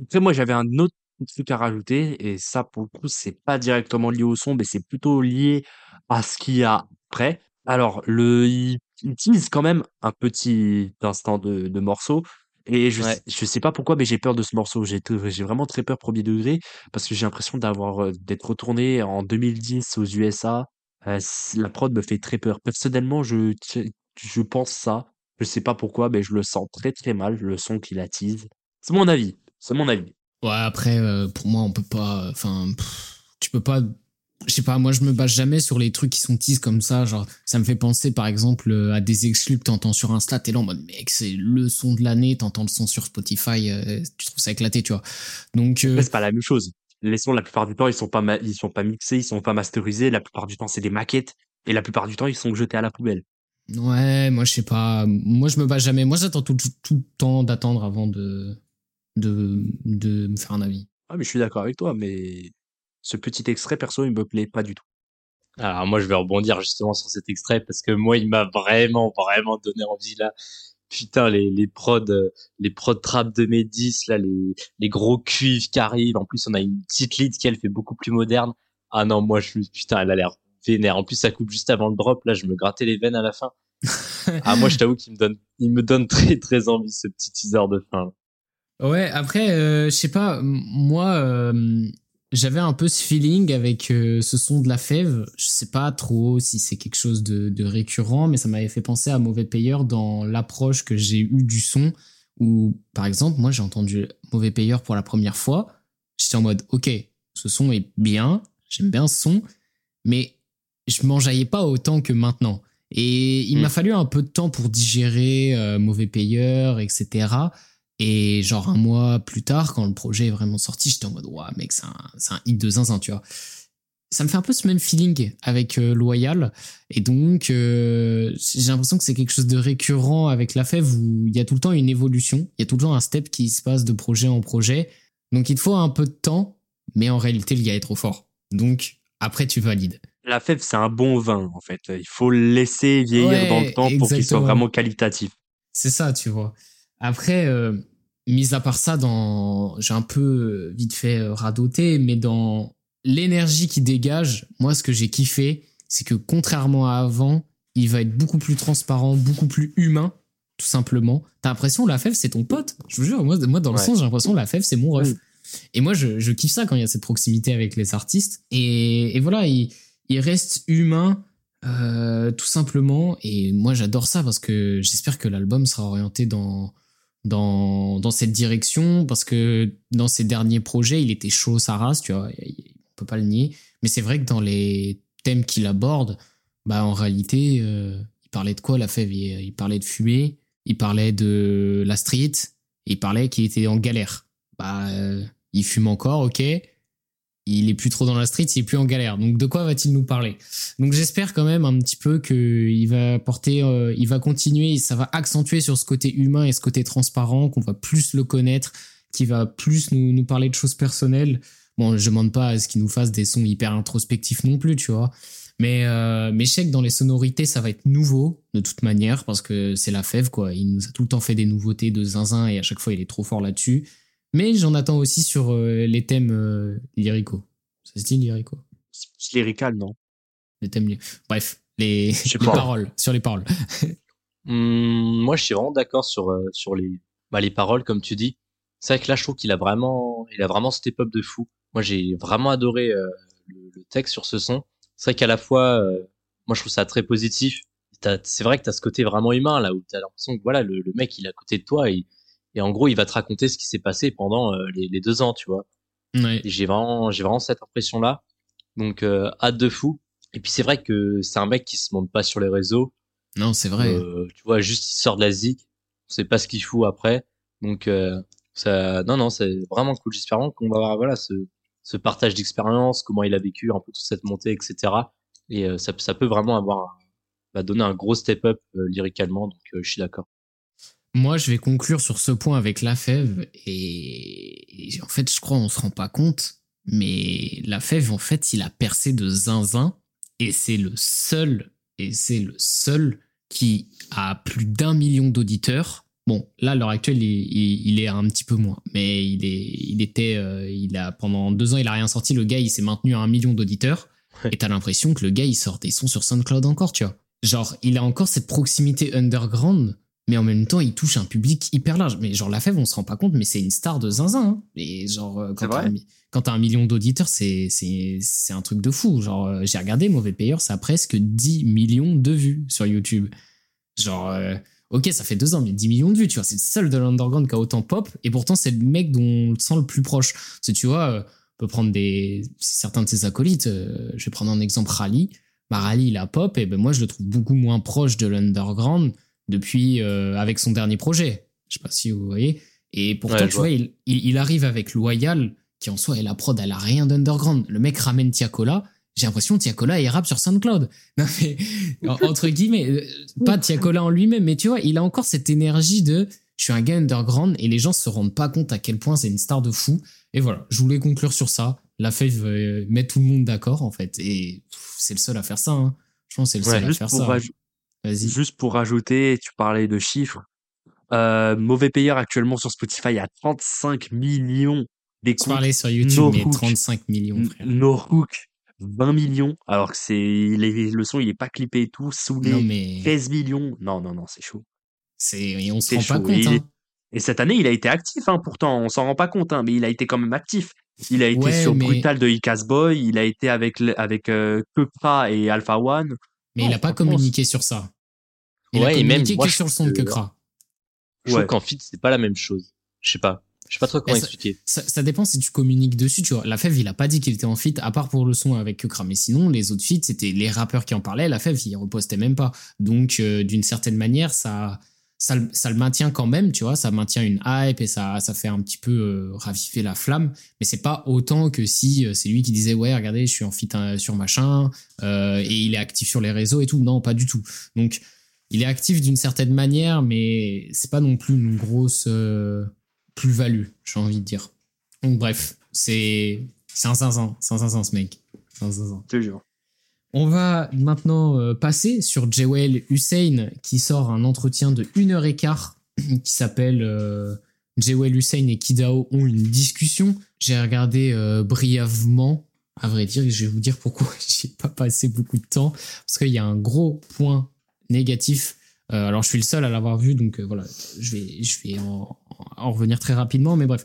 S4: Après, moi, j'avais un autre truc à rajouter, et ça, pour le coup, c'est pas directement lié au son, mais c'est plutôt lié à ce qu'il y a après. Alors, le, il il utilise quand même un petit instant de, de morceau, et je,
S2: Ouais.
S4: je sais pas pourquoi, mais j'ai peur de ce morceau. J'ai, j'ai vraiment très peur premier degré, parce que j'ai l'impression d'avoir, d'être retourné en 2010 aux USA. Euh, la prod me fait très peur. Personnellement, je, je pense ça. Je sais pas pourquoi, mais je le sens très très mal, le son qu'il attise. C'est mon avis. C'est mon avis.
S1: ouais après euh, pour moi on peut pas enfin tu peux pas je sais pas moi je me base jamais sur les trucs qui sont tease comme ça genre ça me fait penser par exemple euh, à des exclus que t'entends sur Insta t'es là en mode mec c'est le son de l'année t'entends le son sur Spotify euh, tu trouves ça éclaté tu vois donc euh,
S4: c'est pas la même chose. Les sons, la plupart du temps, ils sont pas, ils sont pas mixés, ils sont pas masterisés. La plupart du temps, c'est des maquettes. Et la plupart du temps, ils sont jetés à la poubelle.
S1: Ouais, moi je sais pas. Moi je me bats jamais. Moi j'attends tout, tout, tout le temps d'attendre avant de, de, de me faire un avis.
S4: Ah, mais je suis d'accord avec toi, mais ce petit extrait, perso, il me plaît pas du tout.
S2: Alors moi je vais rebondir justement sur cet extrait parce que moi il m'a vraiment vraiment donné envie là. Putain les les prods euh, les prods trap de mes 10 là les les gros cuivres qui arrivent en plus on a une petite lead qui elle fait beaucoup plus moderne. Ah non moi je suis putain elle a l'air vénère. En plus ça coupe juste avant le drop là je me grattais les veines à la fin. [laughs] ah moi je t'avoue qu'il me donne il me donne très très envie ce petit teaser de fin.
S1: Ouais, après, euh, je sais pas, moi euh, j'avais un peu ce feeling avec euh, ce son de la fève. Je sais pas trop si c'est quelque chose de, de récurrent, mais ça m'avait fait penser à Mauvais Payeur dans l'approche que j'ai eue du son. Où, par exemple, moi j'ai entendu Mauvais Payeur pour la première fois. J'étais en mode, ok, ce son est bien, j'aime bien ce son, mais je m'enjaillais pas autant que maintenant. Et il m'a fallu un peu de temps pour digérer euh, Mauvais Payeur, etc. Et genre un mois plus tard, quand le projet est vraiment sorti, j'étais en mode, ouais, mec, c'est un, c'est un hit de zinzin, tu vois. Ça me fait un peu ce même feeling avec euh, Loyal. Et donc, euh, j'ai l'impression que c'est quelque chose de récurrent avec la fève où il y a tout le temps une évolution. Il y a tout le temps un step qui se passe de projet en projet. Donc, il te faut un peu de temps, mais en réalité, le gars est trop fort. Donc, après, tu valides.
S4: La fève, c'est un bon vin, en fait. Il faut le laisser vieillir
S1: Ouais,
S4: dans le temps pour qu'il soit vraiment qualitatif.
S1: C'est ça, tu vois. Après, euh, mis à part ça, dans, j'ai un peu euh, vite fait euh, radoter, mais dans l'énergie qui dégage, moi, ce que j'ai kiffé, c'est que contrairement à avant, il va être beaucoup plus transparent, beaucoup plus humain, tout simplement. T'as l'impression la fève, c'est ton pote. Je vous jure, moi, moi dans le
S4: Ouais.
S1: sens, j'ai l'impression la fève, c'est mon ref. Et moi, je, je kiffe ça quand il y a cette proximité avec les artistes. Et, et voilà, il, il reste humain, euh, tout simplement. Et moi, j'adore ça parce que j'espère que l'album sera orienté dans, dans, dans cette direction. Parce que dans ses derniers projets, il était chaud sa race, tu vois. On peut pas le nier. Mais c'est vrai que dans les thèmes qu'il aborde, bah, en réalité, euh, il parlait de quoi, la fève? Il, parlait de fumer, il parlait de la street, et il parlait qu'il était en galère. Bah, euh, il fume encore, ok. Il est plus trop dans la street, il est plus en galère. Donc de quoi va-t-il nous parler? Donc j'espère quand même un petit peu que il va porter, euh, il va continuer, ça va accentuer sur ce côté humain et ce côté transparent, qu'on va plus le connaître, qui va plus nous, nous parler de choses personnelles. Bon, je demande pas à ce qu'il nous fasse des sons hyper introspectifs non plus, tu vois. Mais, euh, mais je sais que dans les sonorités, ça va être nouveau, de toute manière, parce que c'est la fève, quoi. Il nous a tout le temps fait des nouveautés de zinzin et à chaque fois, il est trop fort là-dessus. Mais j'en attends aussi sur euh, les thèmes euh, lyricaux. Ça se dit lyrico?
S4: C'est lyrical, non?
S1: Le thème, bref, les, [laughs] les paroles, sur les paroles.
S2: Hum, [laughs] moi, je suis vraiment d'accord sur euh, sur les bah, les paroles, comme tu dis. C'est vrai que là, je trouve qu'il a vraiment il a vraiment step up de fou. Moi, j'ai vraiment adoré euh, le, le texte sur ce son. C'est vrai qu'à la fois, euh, moi, je trouve ça très positif. C'est vrai que t'as ce côté vraiment humain là où t'as l'impression que voilà, le, le mec, il est à côté de toi et et en gros, il va te raconter ce qui s'est passé pendant euh, les, les deux ans, tu vois. J'ai vraiment, j'ai vraiment cette impression là. Donc, euh, hâte de fou. Et puis c'est vrai que c'est un mec qui se montre pas sur les réseaux.
S1: Non, c'est vrai.
S2: Euh, tu vois, juste il sort de la zik, on sait pas ce qu'il fout après. Donc euh, ça, non non, c'est vraiment cool. J'espère vraiment qu'on va avoir voilà ce, ce partage d'expérience, comment il a vécu un peu toute cette montée, etc. Et euh, ça, ça peut vraiment avoir, va donner un gros step up euh, lyricalement. Donc euh, je suis d'accord.
S1: Moi, je vais conclure sur ce point avec la fève et, et en fait, je crois on se rend pas compte, mais la fève, en fait, il a percé de zinzin et c'est le seul et c'est le seul qui a plus d'un million d'auditeurs. Bon, là, à l'heure actuelle, il, il- il est un petit peu moins, mais il est, il était, euh, il a pendant deux ans, il a rien sorti. Le gars, il s'est maintenu à un million d'auditeurs
S2: Ouais.
S1: et t'as l'impression que le gars, il sort des sons sur SoundCloud encore, tu vois. Genre, il a encore cette proximité underground mais en même temps, il touche un public hyper large. Mais genre, La Fève, on se rend pas compte, mais c'est une star de zinzin. Hein. Et genre, euh, quand t'as un, mi- quand t'as un million d'auditeurs, c'est, c'est, c'est un truc de fou. Genre, euh, j'ai regardé Mauvais Payeur, ça a presque 10 millions de vues sur YouTube. Genre, euh, ok, ça fait deux ans, mais 10 millions de vues, tu vois. C'est le seul de l'underground qui a autant pop. Et pourtant, c'est le mec dont on le sent le plus proche. Parce que tu vois, euh, on peut prendre des, certains de ses acolytes. euh, je vais prendre un exemple Rally. Bah, Rally, il a pop, et ben moi, je le trouve beaucoup moins proche de l'underground depuis euh, avec son dernier projet. Je sais pas si vous voyez. Et pourtant,
S2: Ouais,
S1: tu
S2: vois.
S1: vois, il, il, il arrive avec Loyal, qui en soi est la prod, elle a rien d'underground. Le mec ramène Tiakola. J'ai l'impression que Tiakola il rappe sur SoundCloud. [laughs] Non mais en- entre guillemets, euh, pas Tiakola en lui-même, mais tu vois, il a encore cette énergie de je suis un gars underground et les gens se rendent pas compte à quel point c'est une star de fou. Et voilà, je voulais conclure sur ça. La Fave euh, met tout le monde d'accord en fait, et c'est le seul à faire ça. Hein. Je pense que c'est le
S4: Ouais,
S1: seul à faire
S4: pour
S1: ça.
S4: raj-
S1: Vas-y.
S4: Juste pour rajouter, tu parlais de chiffres. Euh, mauvais payeur actuellement sur Spotify à 35 millions d'écoutes.
S1: parlais sur YouTube,
S4: No
S1: mais
S4: hook.
S1: 35 millions, frère.
S4: No Hook, 20 millions. Alors que c'est les- le son, il est pas clippé et tout. Sous les
S1: mais
S4: 13 millions. Non, non, non, c'est chaud.
S1: c'est et on se rend pas compte.
S4: Et,
S1: hein.
S4: et cette année, il a été actif, hein, pourtant. On s'en rend pas compte, hein, mais il a été quand même actif. Il a été
S1: Ouais,
S4: sur
S1: mais-
S4: Brutal de Icas Boy. Il a été avec, avec euh, Kepra et Alpha One.
S1: Mais il
S4: Non,
S1: a pas communiqué sur ça. Il a
S2: Ouais, et même, moi,
S1: que sur le son de
S2: que-
S1: Kekra.
S2: Je trouve
S4: Ouais.
S2: qu'en fit, c'est pas la même chose. Je sais pas. Je sais pas trop comment
S1: ça-
S2: expliquer.
S1: Ça, ça dépend si tu communiques dessus, tu vois. La Fève, il a pas dit qu'il était en feat, à part pour le son avec Kekra. Mais sinon, les autres feats, c'était les rappeurs qui en parlaient. La Fève, il repostait même pas. Donc, euh, d'une certaine manière, ça, ça, le- ça le maintient quand même, tu vois. Ça maintient une hype et ça, ça fait un petit peu euh, raviver la flamme. Mais c'est pas autant que si euh, c'est lui qui disait, ouais, regardez, je suis en feat euh, sur machin, euh, et il est actif sur les réseaux et tout. Non, pas du tout. Donc, il est actif d'une certaine manière, mais c'est pas non plus une grosse euh, plus-value, j'ai envie de dire. Donc bref, c'est c'est un zinzin, c'est un zinzin ce mec. C'est un zinzin.
S4: Jure.
S1: On va maintenant euh, passer sur Jewel Hussein qui sort un entretien de 1 heure et quart [clears throat] qui s'appelle euh, Jewel Hussein et Kidao ont une discussion. J'ai regardé euh, brièvement, à vrai dire, et je vais vous dire pourquoi [laughs] j'ai pas passé beaucoup de temps parce qu'il y a un gros point négatif. Euh, alors je suis le seul à l'avoir vu, donc euh, voilà, je vais, je vais en, en revenir très rapidement, mais bref.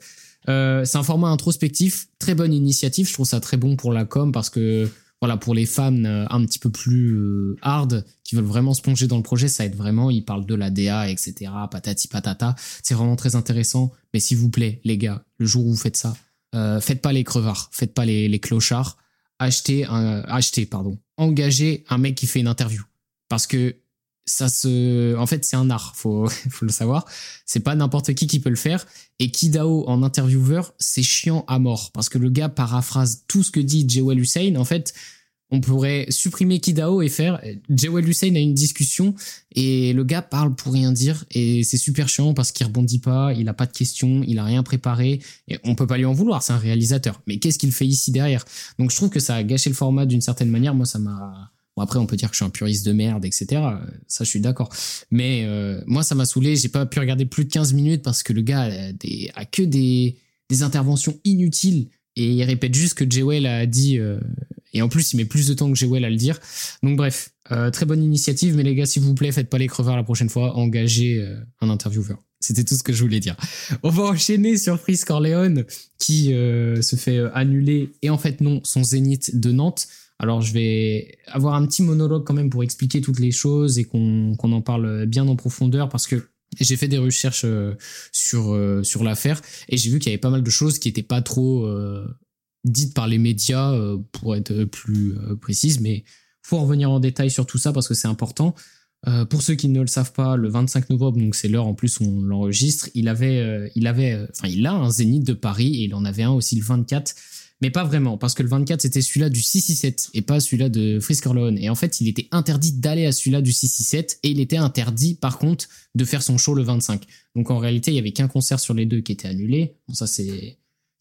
S1: Euh, c'est un format introspectif, très bonne initiative. Je trouve ça très bon pour la com parce que voilà, pour les fans un petit peu plus hard qui veulent vraiment se plonger dans le projet, ça aide vraiment. Ils parlent de la DA, etc. Patati patata. C'est vraiment très intéressant. Mais s'il vous plaît, les gars, le jour où vous faites ça, faites pas les crevards, faites pas les, les clochards. Achetez un, achetez, pardon, engagez un mec qui fait une interview parce que ça se, en fait, c'est un art. Faut, [laughs] faut le savoir. C'est pas n'importe qui qui peut le faire. Et Kidao en intervieweur, c'est chiant à mort parce que le gars paraphrase tout ce que dit Jewel Hussein. En fait, on pourrait supprimer Kidao et faire Jewel Hussein a une discussion et le gars parle pour rien dire et c'est super chiant parce qu'il rebondit pas, il a pas de questions, il a rien préparé et on peut pas lui en vouloir, c'est un réalisateur. Mais qu'est-ce qu'il fait ici derrière? Donc je trouve que ça a gâché le format d'une certaine manière. Moi, ça m'a Bon, après, on peut dire que je suis un puriste de merde, etc. Ça, je suis d'accord. Mais euh, moi, ça m'a saoulé. J'ai pas pu regarder plus de 15 minutes parce que le gars a, des, que des, des interventions inutiles et il répète juste que Jewel a dit euh, Et en plus, il met plus de temps que Jewel à le dire. Donc bref, euh, très bonne initiative, mais les gars, s'il vous plaît, faites pas les crevards la prochaine fois, engagez un intervieweur. C'était tout ce que je voulais dire. On va enchaîner sur Freeze Corleone, qui se fait annuler, et en fait non, son zénith de Nantes. Alors je vais avoir un petit monologue quand même pour expliquer toutes les choses et qu'on en parle bien en profondeur, parce que j'ai fait des recherches sur, sur l'affaire, et j'ai vu qu'il y avait pas mal de choses qui n'étaient pas trop dites par les médias, pour être plus précise, mais faut revenir en détail sur tout ça parce que c'est important. Euh, pour ceux qui ne le savent pas, le 25 novembre, donc c'est l'heure en plus où on l'enregistre, il avait, euh, il avait, euh, enfin il a un Zénith de Paris et il en avait un aussi le 24, mais pas vraiment parce que le 24 c'était celui-là du 667 et pas celui-là de Friskerloon. Et en fait, il était interdit d'aller à celui-là du 667 et il était interdit par contre de faire son show le 25. Donc en réalité, il y avait qu'un concert sur les deux qui était annulé. Bon ça c'est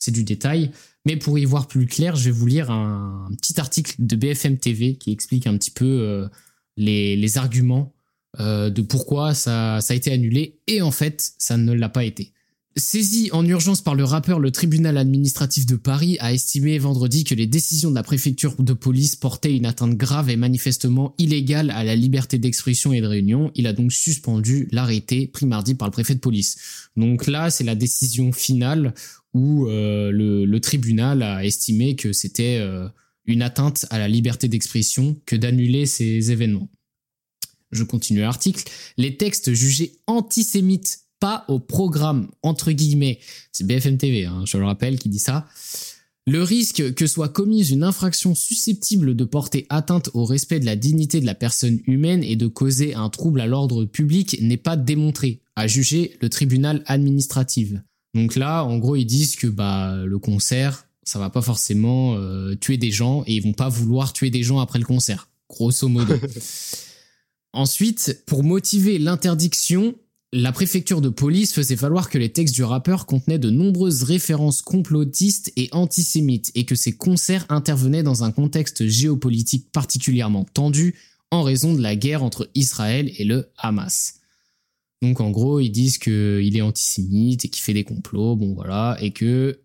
S1: du détail. Mais pour y voir plus clair, je vais vous lire un, petit article de BFM TV qui explique un petit peu euh, les, arguments euh, de pourquoi ça a été annulé. Et en fait, ça ne l'a pas été. Saisi en urgence par le rappeur, le tribunal administratif de Paris a estimé vendredi que les décisions de la préfecture de police portaient une atteinte grave et manifestement illégale à la liberté d'expression et de réunion. Il a donc suspendu l'arrêté pris mardi par le préfet de police. Donc là, c'est la décision finale où euh, le, tribunal a estimé que c'était euh, une atteinte à la liberté d'expression que d'annuler ces événements. Je continue l'article. Les textes jugés antisémites pas au programme, entre guillemets, c'est BFM TV, hein, je le rappelle, qui dit ça. Le risque que soit commise une infraction susceptible de porter atteinte au respect de la dignité de la personne humaine et de causer un trouble à l'ordre public n'est pas démontré, a jugé le tribunal administratif. Donc là, en gros, ils disent que bah le concert, ça va pas forcément euh, tuer des gens et ils vont pas vouloir tuer des gens après le concert, grosso modo. [laughs] Ensuite, pour motiver l'interdiction, la préfecture de police faisait valoir que les textes du rappeur contenaient de nombreuses références complotistes et antisémites et que ces concerts intervenaient dans un contexte géopolitique particulièrement tendu en raison de la guerre entre Israël et le Hamas. Donc en gros, ils disent qu'il est antisémite et qu'il fait des complots, bon voilà, et que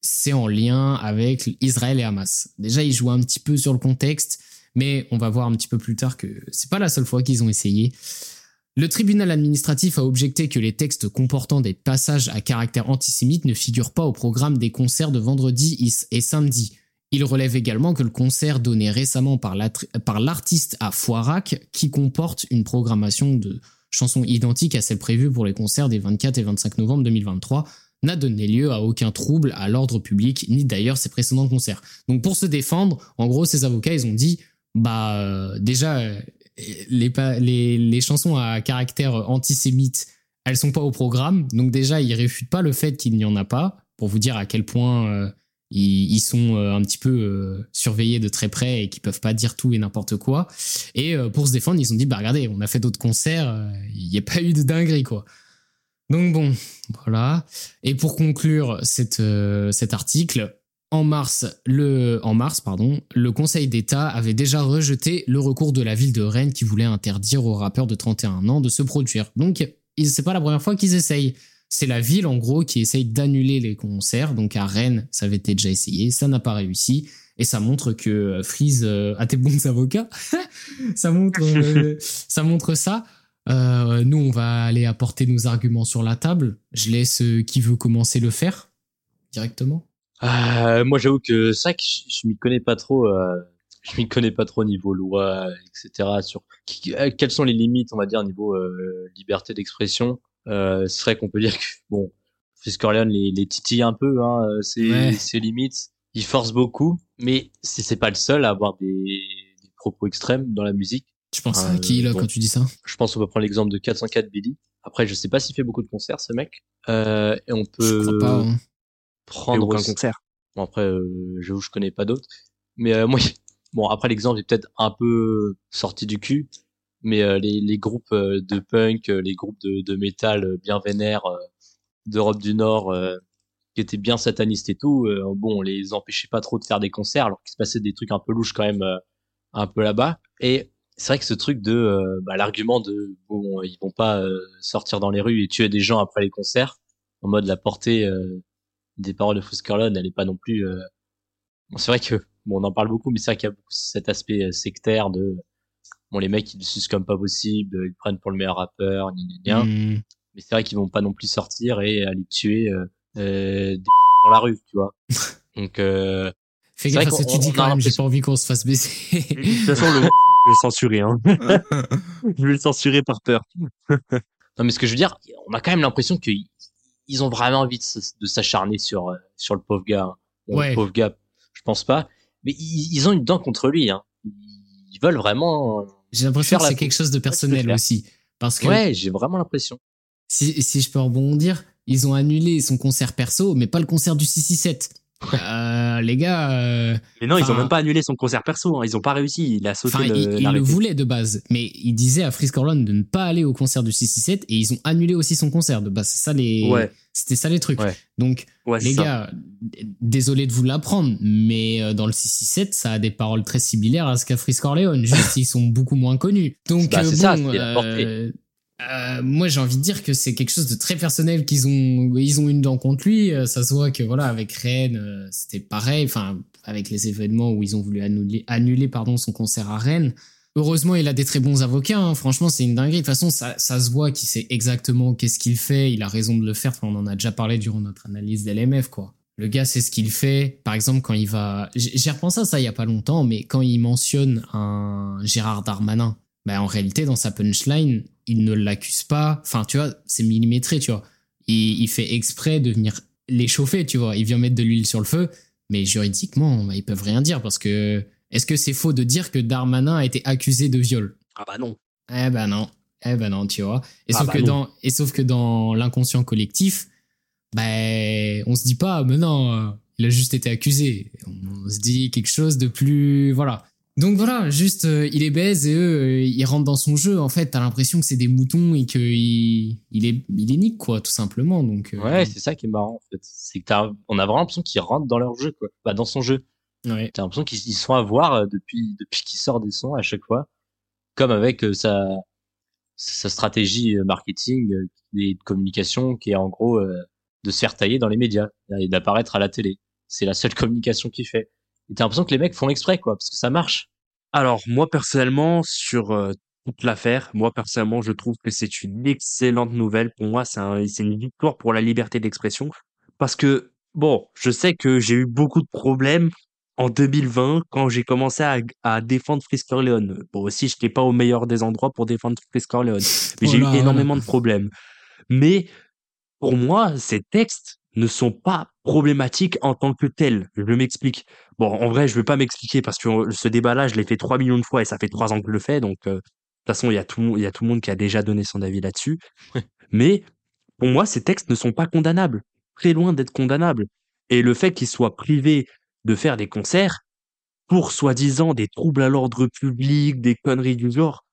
S1: c'est en lien avec Israël et Hamas. Déjà, ils jouent un petit peu sur le contexte, mais on va voir un petit peu plus tard que c'est pas la seule fois qu'ils ont essayé. Le tribunal administratif a objecté que les textes comportant des passages à caractère antisémite ne figurent pas au programme des concerts de vendredi et samedi. Il relève également que le concert donné récemment par l'artiste à Foirac, qui comporte une programmation de chansons identiques à celles prévues pour les concerts des 24 et 25 novembre 2023, n'a donné lieu à aucun trouble à l'ordre public, ni d'ailleurs ses précédents concerts. Donc pour se défendre, en gros, ces avocats, ils ont dit, bah euh, déjà, euh, les, les, les chansons à caractère antisémite, elles sont pas au programme, donc déjà, ils réfutent pas le fait qu'il n'y en a pas, pour vous dire à quel point euh, ils, sont euh, un petit peu euh, surveillés de très près et qui peuvent pas dire tout et n'importe quoi. Et pour se défendre, ils ont dit bah regardez, on a fait d'autres concerts, il n'y a pas eu de dinguerie quoi. Donc bon, voilà. Et pour conclure cet article, en mars, le, en mars pardon, le Conseil d'État avait déjà rejeté le recours de la ville de Rennes qui voulait interdire aux rappeurs de 31 ans de se produire. Donc c'est pas la première fois qu'ils essayent. C'est la ville, en gros, qui essaye d'annuler les concerts. Donc à Rennes, ça avait été déjà essayé, ça n'a pas réussi. Et ça montre que euh, Freeze euh, a des bons avocats. [laughs] ça montre, euh, [laughs] ça montre ça. nous, on va aller apporter nos arguments sur la table. Je laisse qui veut commencer le faire directement.
S2: Moi, j'avoue que ça, je, je m'y connais pas trop. je m'y connais pas trop niveau loi, etc. Sur quelles sont les limites, on va dire, niveau liberté d'expression. Euh, c'est vrai qu'on peut dire que bon, Fiscorleone les, les titille un peu, hein, euh, c'est limites. Il force beaucoup, mais c'est pas le seul à avoir des, des propos extrêmes dans la musique.
S1: Tu penses à qui là quand tu dis ça?
S2: Je pense qu'on peut prendre l'exemple de 404 Billy. Après, je sais pas s'il fait beaucoup de concerts, ce mec. Euh, et on peut
S1: je crois pas, hein.
S2: Prendre
S4: un concert.
S2: Bon après, euh, j'avoue, je connais pas d'autres. Mais euh, [laughs] moi, bon après l'exemple est peut-être un peu sorti du cul mais euh, les, les, groupes euh, de punk, les groupes de, de métal bien vénères d'Europe du Nord qui étaient bien satanistes et tout, bon, on les empêchait pas trop de faire des concerts alors qu'il se passait des trucs un peu louches quand même un peu là-bas. Et c'est vrai que ce truc de bah, l'argument de bon, ils vont pas sortir dans les rues et tuer des gens après les concerts, en mode la portée des paroles de Fuskerlon, elle est pas non plus. Bon, c'est vrai que bon, on en parle beaucoup, mais c'est vrai qu'il y a beaucoup cet aspect euh, sectaire de bon, les mecs ils le sucent comme pas possible, ils le prennent pour le meilleur rappeur, gna, gna, gna.
S1: Hmm.
S2: mais c'est vrai qu'ils vont pas non plus sortir et aller tuer euh, euh, des [laughs] dans la rue, tu vois. [laughs] Donc euh,
S1: Fais
S2: C'est
S1: gaffe à
S2: vrai
S1: ce que tu
S2: qu'on-
S1: dis quand même, j'ai pas envie qu'on se fasse
S4: De
S1: baisser.
S4: toute façon, le je vais le censurer. Hein. [laughs] je vais le censurer par peur.
S2: non, mais ce que je veux dire, on a quand même l'impression qu'ils ils ont vraiment envie de, s'acharner sur euh, sur le pauvre gars. hein.
S1: Ouais.
S2: Le pauvre gars, je pense pas, mais ils, ils ont une dent contre lui. Hein. Ils veulent vraiment. euh,
S1: J'ai l'impression que c'est quelque chose de personnel aussi. Parce que
S2: Ouais, j'ai vraiment l'impression.
S1: si, si je peux rebondir, ils ont annulé son concert perso, mais pas le concert du 667. Euh, les gars, euh,
S4: Mais non, ils ont même pas annulé son concert perso. Hein. Ils ont pas réussi. Il a sauté
S1: enfin,
S4: le,
S1: ils, ils le voulaient de base, mais ils disaient à Frisk Orlon de ne pas aller au concert du 667 et ils ont annulé aussi son concert de base. C'est ça les,
S4: Ouais,
S1: c'était ça les trucs.
S2: Ouais.
S1: Donc,
S4: ouais,
S1: les
S4: ça.
S1: gars, désolé de vous l'apprendre, mais euh, dans le 667, ça a des paroles très similaires à ce qu'a Frisk Orleans. Juste, [laughs] ils sont beaucoup moins connus. Donc,
S2: Bah,
S1: euh,
S2: c'est ça,
S1: euh, moi, j'ai envie de dire que c'est quelque chose de très personnel qu'ils ont, ils ont une dent contre lui. Euh, Ça se voit que voilà, avec Rennes, euh, c'était pareil. Enfin, avec les événements où ils ont voulu annuler, annuler pardon, son concert à Rennes. Heureusement, il a des très bons avocats. hein. Franchement, c'est une dinguerie. De toute façon, ça, se voit qu'il sait exactement qu'est-ce qu'il fait. Il a raison de le faire. On en a déjà parlé durant notre analyse d'LMF, quoi. Le gars sait ce qu'il fait. Par exemple, quand il va, j'ai repensé à ça il y a pas longtemps, mais quand il mentionne un Gérard Darmanin, bah, en réalité, dans sa punchline, il ne l'accuse pas. Enfin, tu vois, c'est millimétré, tu vois. Il, il fait exprès de venir l'échauffer, tu vois. Il vient mettre de l'huile sur le feu, mais juridiquement, bah, ils peuvent rien dire parce que est-ce que c'est faux de dire que Darmanin a été accusé de viol?
S4: Ah bah non.
S1: Eh ben non. Eh ben non, tu vois. Et
S4: Ah
S1: sauf
S4: bah
S1: que
S4: non.
S1: dans et sauf que dans l'inconscient collectif, ben on se dit pas mais non, euh, il a juste été accusé. On se dit quelque chose de plus voilà. Donc voilà, juste euh, il est baise et eux euh, ils rentrent dans son jeu en fait, t'as l'impression que c'est des moutons et que il, est il est nique quoi tout simplement donc euh,
S2: Ouais, c'est ça qui est marrant en fait. C'est que on a vraiment l'impression qu'ils rentrent dans leur jeu, quoi. Bah, dans son jeu.
S1: ouais.
S2: T'as l'impression qu'ils ils sont à voir euh, depuis depuis qu'il sort des sons à chaque fois, comme avec euh, sa sa stratégie marketing et de communication qui est en gros euh, de se faire tailler dans les médias et d'apparaître à la télé. C'est la seule [laughs] communication qu'il fait. Et t'as l'impression que les mecs font exprès quoi, parce que ça marche.
S4: Alors, moi, personnellement, sur euh, toute l'affaire, moi, personnellement, je trouve que c'est une excellente nouvelle. Pour moi, c'est un, c'est une victoire pour la liberté d'expression. Parce que, bon, je sais que j'ai eu beaucoup de problèmes en 2020 quand j'ai commencé à, à défendre Frisk Orleans. Bon, aussi, je n'étais pas au meilleur des endroits pour défendre Frisk Orleans. Mais j'ai
S1: Voilà,
S4: eu énormément de problèmes. Mais pour moi, ces textes ne sont pas problématiques en tant que tels. Je m'explique. Bon, en vrai, je veux pas m'expliquer parce que euh, ce débat-là, je l'ai fait 3 millions de fois et ça fait 3 ans que je le fais. Donc, euh, de toute façon, il y, a tout, y a tout le monde qui a déjà donné son avis là-dessus. [laughs] Mais pour moi, ces textes ne sont pas condamnables. Très loin d'être condamnables. Et le fait qu'ils soient privés de faire des concerts pour soi-disant des troubles à l'ordre public, des conneries du genre,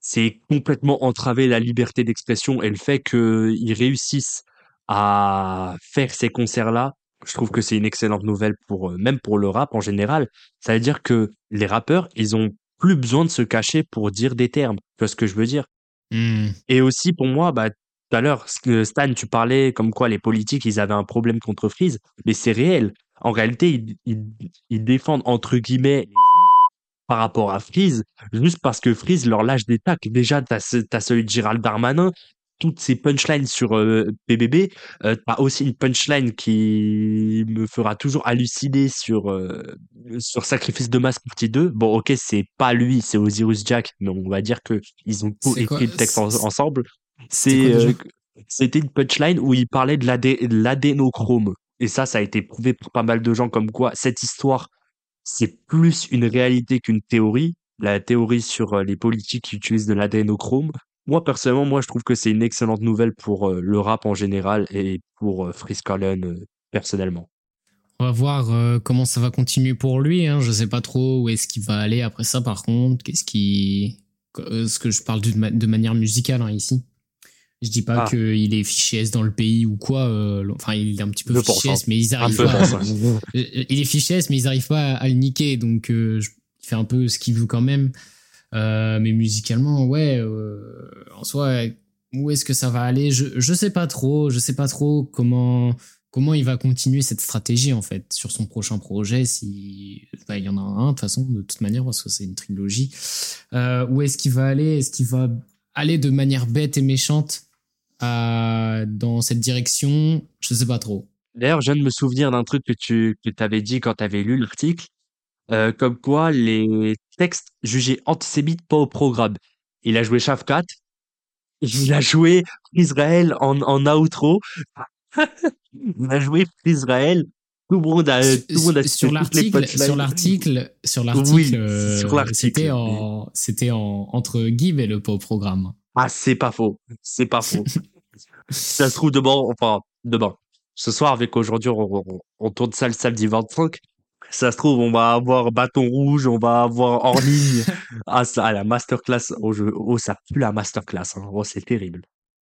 S4: c'est complètement entraver la liberté d'expression et le fait qu'ils réussissent à faire ces concerts-là, je trouve que c'est une excellente nouvelle pour euh, même pour le rap en général. Ça veut dire que les rappeurs, ils ont plus besoin de se cacher pour dire des termes. Tu vois ce que je veux dire?
S1: Hmm.
S4: Et aussi pour moi, bah tout à l'heure, Stan, tu parlais comme quoi les politiques, ils avaient un problème contre Freeze, mais c'est réel. En réalité, ils, ils, ils défendent entre guillemets les par rapport à Freeze, juste parce que Freeze leur lâche des tacs. Déjà, t'as t'as celui de Gérald Darmanin, toutes ces punchlines sur euh, PBB. Euh, t'as aussi une punchline qui me fera toujours halluciner sur euh, sur Sacrifice de masse partie 2. Bon, ok, c'est pas lui, c'est Osiris Jack, mais on va dire que ils ont écrit le texte en- ensemble.
S1: c'était
S4: C'est euh, c'était une punchline où il parlait de l'adé- de l'adénochrome. Et ça, ça a été prouvé par pas mal de gens comme quoi cette histoire, c'est plus une réalité qu'une théorie. La théorie sur euh, les politiques qui utilisent de l'adénochrome. Moi, personnellement, moi, je trouve que c'est une excellente nouvelle pour euh, le rap en général et pour euh, Frisk Orleans, euh, personnellement.
S1: On va voir euh, comment ça va continuer pour lui. Hein. Je sais pas trop où est-ce qu'il va aller après ça. Par contre, qu'est-ce qui, ce que je parle de, ma- de manière musicale hein, ici. Je dis pas
S4: Ah.
S1: qu'il est fiché S dans le pays ou quoi. enfin, il est un petit peu
S4: 2%.
S1: fiché S, mais ils arrivent pas. [laughs] Euh, il est fiché S, mais ils arrivent pas à, à le niquer. Donc, je- il fait un peu ce qu'il veut quand même. Euh, mais musicalement, ouais, euh, en soi, où est-ce que ça va aller? Je, je sais pas trop. Je sais pas trop comment comment il va continuer cette stratégie en fait sur son prochain projet si bah, il y en a un de toute façon manière parce que c'est une trilogie. Euh, où est-ce qu'il va aller? Est-ce qu'il va aller de manière bête et méchante dans cette direction? Je sais pas trop.
S4: D'ailleurs, je viens de me souvenir d'un truc que tu que avais dit quand tu avais lu l'article, comme quoi les textes jugés antisémites pas au programme. Il a joué Shafkat, il a joué Israël en, en outro, [laughs] il a joué Israël. Tout le monde a, tout le monde a
S1: sur l'article, sur l'article, sur l'article, euh, c'était en, c'était en, entre guillemets le pas au programme.
S4: Ah, c'est pas faux. C'est pas faux. [laughs] ça se trouve demain, enfin, demain. Ce soir, avec aujourd'hui, on, on, tourne ça le samedi 25. Ça se trouve, on va avoir bâton rouge, on va avoir hors [laughs] ligne. ah, ça, la masterclass. Oh, je, oh, ça pue la masterclass. Hein. Oh, c'est terrible.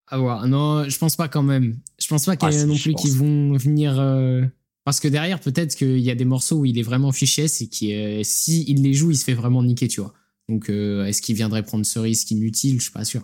S1: Ah ouais, non, je pense pas quand même. Je pense pas qu'il y a ah, non plus qui vont venir. Euh, parce que derrière, peut-être qu'il y a des morceaux où il est vraiment fiché, c'est qui, euh, si il les joue, il se fait vraiment niquer, tu vois. Donc, euh, est-ce qu'il viendrait prendre ce risque inutile? Je suis pas sûr.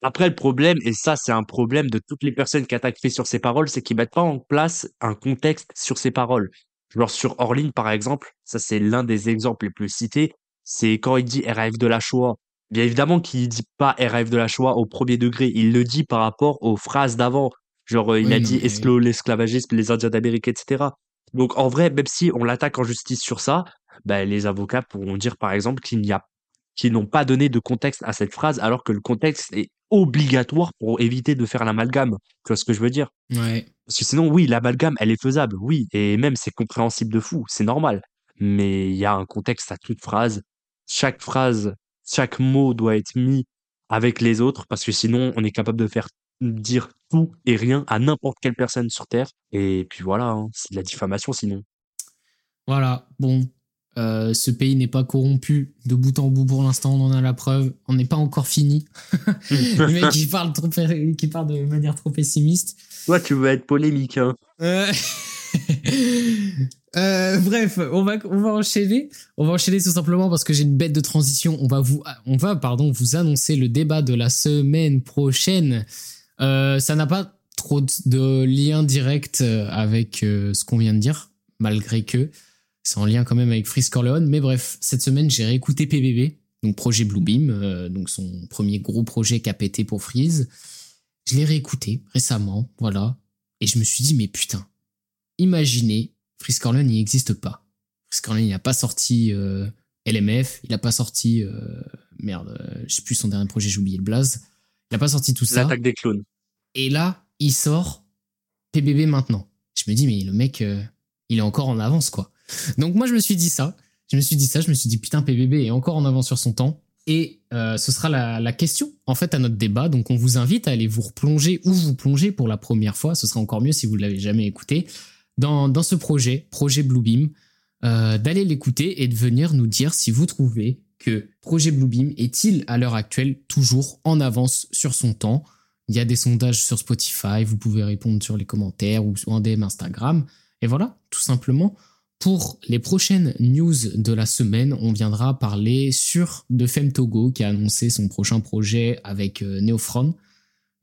S4: Après, le problème, et ça, c'est un problème de toutes les personnes qui attaquent sur ses paroles, c'est qu'ils mettent pas en place un contexte sur ses paroles. Genre sur Orline, par exemple, ça c'est l'un des exemples les plus cités, c'est quand il dit RAF de la Shoah. Bien évidemment qu'il dit pas RAF de la Shoah au premier degré, il le dit par rapport aux phrases d'avant. Genre, euh, il a dit mais... l'esclavagisme, les Indiens d'Amérique, etc. Donc, en vrai, même si on l'attaque en justice sur ça, ben, les avocats pourront dire, par exemple, qu'il n'y a, qu'ils n'ont pas donné de contexte à cette phrase, alors que le contexte est obligatoire pour éviter de faire l'amalgame. Tu vois ce que je veux dire?
S1: Ouais.
S4: Parce que sinon, oui, l'amalgame, elle est faisable, oui, et même c'est compréhensible de fou, c'est normal. Mais il y a un contexte à toute phrase. Chaque phrase, chaque mot doit être mis avec les autres, parce que sinon, on est capable de faire dire tout et rien à n'importe quelle personne sur Terre. Et puis voilà, hein, c'est de la diffamation sinon.
S1: Voilà, bon, euh, ce pays n'est pas corrompu de bout en bout pour l'instant, on en a la preuve. On n'est pas encore fini. [laughs] le mec qui parle, trop, qui parle de manière trop pessimiste.
S4: Toi, tu veux être polémique. Hein.
S1: Euh... [laughs] euh, bref, on va, on va enchaîner. On va enchaîner tout simplement parce que j'ai une bête de transition. On va vous, on va, pardon, vous annoncer le débat de la semaine prochaine. Ça n'a pas trop de lien direct avec ce qu'on vient de dire, malgré que c'est en lien quand même avec Freeze Corleone. Mais bref, cette semaine, j'ai réécouté PBB, donc projet Bluebeam, euh, donc son premier gros projet qu'a pété pour Freeze. Je l'ai réécouté récemment, voilà. Et je me suis dit, mais putain, imaginez, Freeze Corleone, il n'existe pas. Freeze Corleone, il n'a pas sorti euh, LMF, il n'a pas sorti... Euh, merde, je sais plus son dernier projet, j'ai oublié le blaze. Il n'a pas sorti tout ça.
S4: L'attaque des clones.
S1: Et là, il sort PBB maintenant. Je me dis, mais le mec, il est encore en avance, quoi. Donc moi je me suis dit ça, je me suis dit ça, je me suis dit putain PBB est encore en avance sur son temps. Et euh, ce sera la, question en fait à notre débat. Donc on vous invite à aller vous replonger ou vous plonger pour la première fois. Ce sera encore mieux si vous ne l'avez jamais écouté dans, dans ce projet, projet Bluebeam, euh, d'aller l'écouter et de venir nous dire si vous trouvez que projet Bluebeam est-il à l'heure actuelle toujours en avance sur son temps. Il y a des sondages sur Spotify, vous pouvez répondre sur les commentaires ou en DM Instagram. Et voilà, tout simplement. Pour les prochaines news de la semaine, on viendra parler sur de Femtogo qui a annoncé son prochain projet avec euh, Neofron.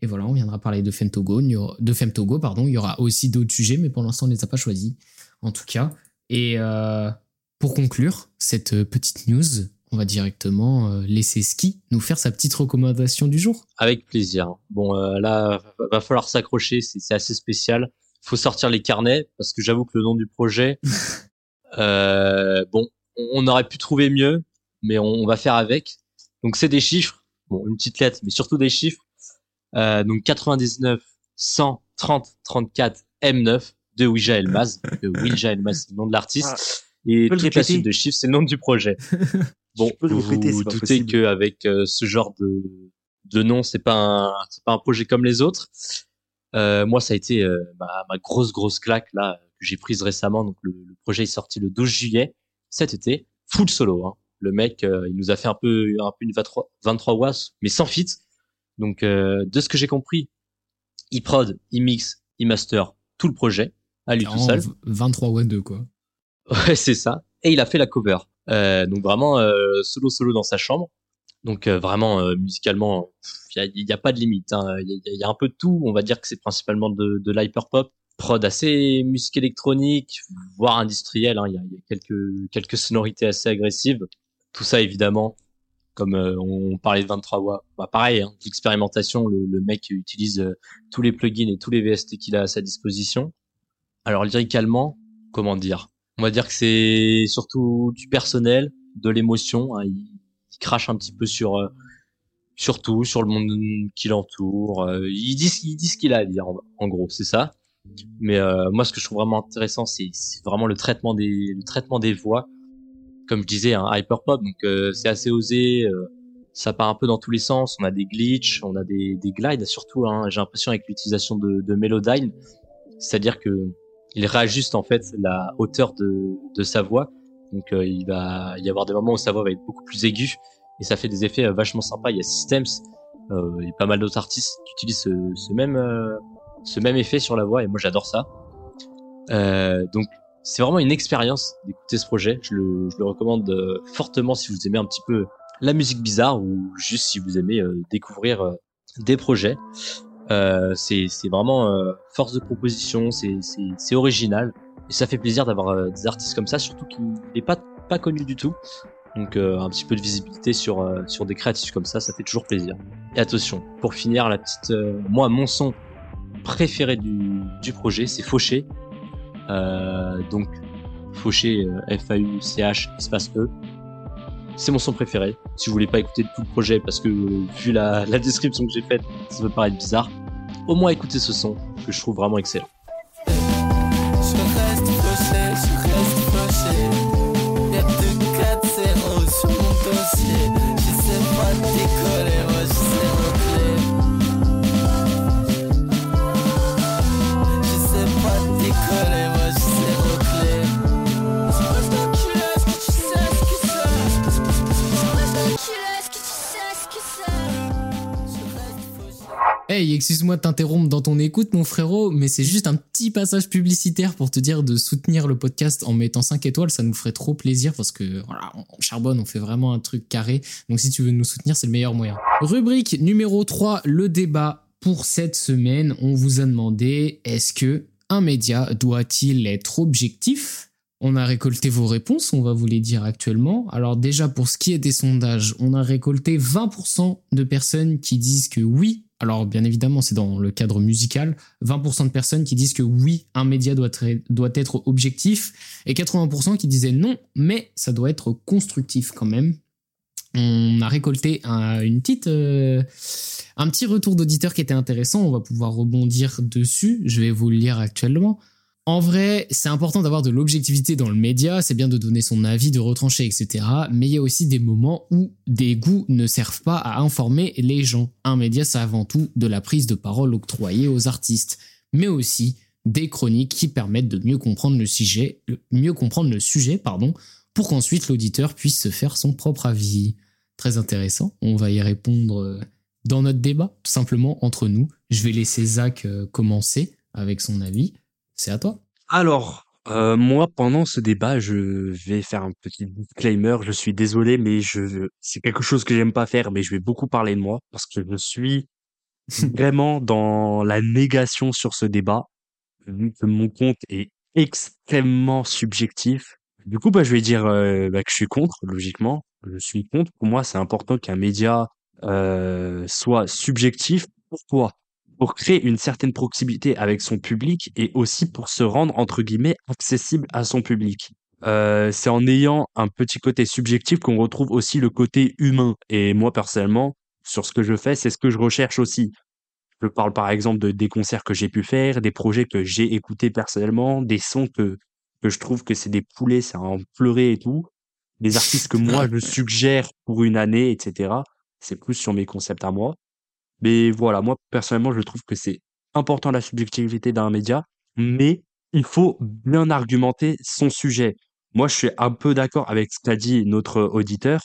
S1: Et voilà, on viendra parler de Femtogo, de Femtogo, pardon. Il y aura aussi d'autres sujets, mais pour l'instant, on ne les a pas choisis, en tout cas. Et euh, pour conclure cette petite news, on va directement euh, laisser Ski nous faire sa petite recommandation du jour.
S2: Avec plaisir. Bon, là, va falloir s'accrocher, c'est assez spécial. Faut sortir les carnets parce que j'avoue que le nom du projet, Euh, [laughs] bon, on aurait pu trouver mieux, mais on, va faire avec. Donc c'est des chiffres, bon une petite lettre, mais surtout des chiffres. Euh, donc 99, 100, 30, 34, M9 de Ouija Elmaz. [laughs] Ouija Elmaz, c'est le nom de l'artiste. Ah, et toute la suite de chiffres, c'est le nom du projet. [laughs] Bon, vous vous doutez qu'avec euh, ce genre de, de nom, c'est pas un, c'est pas un projet comme les autres. Euh, moi, ça a été euh, ma, ma, grosse grosse claque là que j'ai prise récemment. Donc le, projet est sorti le 12 juillet cet été, full solo. Hein. Le mec, euh, il nous a fait un peu, un peu une 23, 23 watts, mais sans fit. Donc euh, de ce que j'ai compris, il prod, il mix, il master tout le projet à lui tout seul.
S1: 23 watts 2 quoi. [laughs]
S2: Ouais, c'est ça. Et il a fait la cover. Euh, donc vraiment solo solo dans sa chambre. Donc vraiment musicalement, il y a, y a, pas de limite. Hein. Il y, a, un peu de tout. On va dire que c'est principalement de, de l'hyper pop prod assez musique électronique, voire industrielle. Hein. Il, y a, il y a quelques quelques sonorités assez agressives. Tout ça évidemment, comme euh, on parlait de 23 watts, bah pareil, hein, l'expérimentation. Le, le, mec utilise euh, tous les plugins et tous les VST qu'il a à sa disposition. Alors lyricalement, comment dire? On va dire que c'est surtout du personnel, de l'émotion. Hein. Il, crache un petit peu sur euh, sur tout, sur le monde qui l'entoure. il dit il dit ce qu'il a à dire en gros, c'est ça? Mais euh, moi, ce que je trouve vraiment intéressant, c'est vraiment le traitement des le traitement des voix. Comme je disais, hyper pop, donc euh, c'est assez osé. Euh, ça part un peu dans tous les sens. On a des glitches, on a des, des glides surtout. Hein, J'ai l'impression avec l'utilisation de, de Melodyne, c'est-à-dire que il réajuste en fait la hauteur de, de sa voix. Donc il va y avoir des moments où sa voix va être beaucoup plus aiguë et ça fait des effets vachement sympas. Il y a Systems, il y a pas mal d'autres artistes qui utilisent ce même ce même effet sur la voix et moi j'adore ça. Euh, donc c'est vraiment une expérience d'écouter ce projet. Je le, recommande euh, fortement si vous aimez un petit peu la musique bizarre ou juste si vous aimez euh, découvrir des projets. C'est vraiment force de proposition, c'est original et ça fait plaisir d'avoir des artistes comme ça, surtout qui n'est pas pas connu du tout. Donc un petit peu de visibilité sur sur des créatifs comme ça, ça fait toujours plaisir. Et attention, pour finir la petite, moi mon son préféré du, du projet, c'est Fauché. Euh, donc Fauché, F-A-U-C-H, espace E. C'est mon son préféré. Si vous voulez pas écouter tout le projet, parce que vu la, la description que j'ai faite, ça peut paraître bizarre, au moins écoutez ce son que je trouve vraiment excellent.
S1: Excuse-moi de t'interrompre dans ton écoute, mon frérot, mais c'est juste un petit passage publicitaire pour te dire de soutenir le podcast en mettant 5 étoiles. Ça nous ferait trop plaisir parce que, voilà, on charbonne, on fait vraiment un truc carré. Donc si tu veux nous soutenir, c'est le meilleur moyen. Rubrique numéro 3, le débat. Pour cette semaine, on vous a demandé, est-ce que un média doit-il être objectif? On a récolté vos réponses, on va vous les dire actuellement. Alors déjà pour ce qui est des sondages, on a récolté 20% de personnes qui disent que oui, alors bien évidemment c'est dans le cadre musical, 20% de personnes qui disent que oui, un média doit, être objectif, et 80% qui disaient non, mais ça doit être constructif quand même. On a récolté un, euh, un petit retour d'auditeur qui était intéressant, on va pouvoir rebondir dessus, je vais vous le lire actuellement. En vrai, c'est important d'avoir de l'objectivité dans le média, c'est bien de donner son avis, de retrancher, etc. Mais il y a aussi des moments où des goûts ne servent pas à informer les gens. Un média, c'est avant tout de la prise de parole octroyée aux artistes, mais aussi des chroniques qui permettent de mieux comprendre le sujet, mieux comprendre le sujet, pardon, pour qu'ensuite l'auditeur puisse se faire son propre avis. Très intéressant. On va y répondre euh, dans notre débat, tout simplement entre nous. Je vais laisser Zach euh, commencer avec son avis. C'est à toi.
S4: Alors, euh, moi, pendant ce débat, je vais faire un petit disclaimer. Je suis désolé, mais je, c'est quelque chose que j'aime pas faire, mais je vais beaucoup parler de moi parce que je suis [laughs] vraiment dans la négation sur ce débat, vu que mon compte est extrêmement subjectif. Du coup, bah, je vais dire euh, bah, que je suis contre, logiquement. Je suis contre. Pour moi, c'est important qu'un média euh, soit subjectif. Pourquoi pour créer une certaine proximité avec son public et aussi pour se rendre entre guillemets accessible à son public. Euh, c'est en ayant un petit côté subjectif qu'on retrouve aussi le côté humain. Et moi personnellement, sur ce que je fais, c'est ce que je recherche aussi. Je parle par exemple de des concerts que j'ai pu faire, des projets que j'ai écoutés personnellement, des sons que que je trouve que c'est des poulets, c'est en pleurer et tout, des artistes que moi je suggère pour une année, etc. C'est plus sur mes concepts à moi. Mais voilà, moi, personnellement, je trouve que c'est important la subjectivité d'un média, mais il faut bien argumenter son sujet. Moi, je suis un peu d'accord avec ce qu'a dit notre auditeur,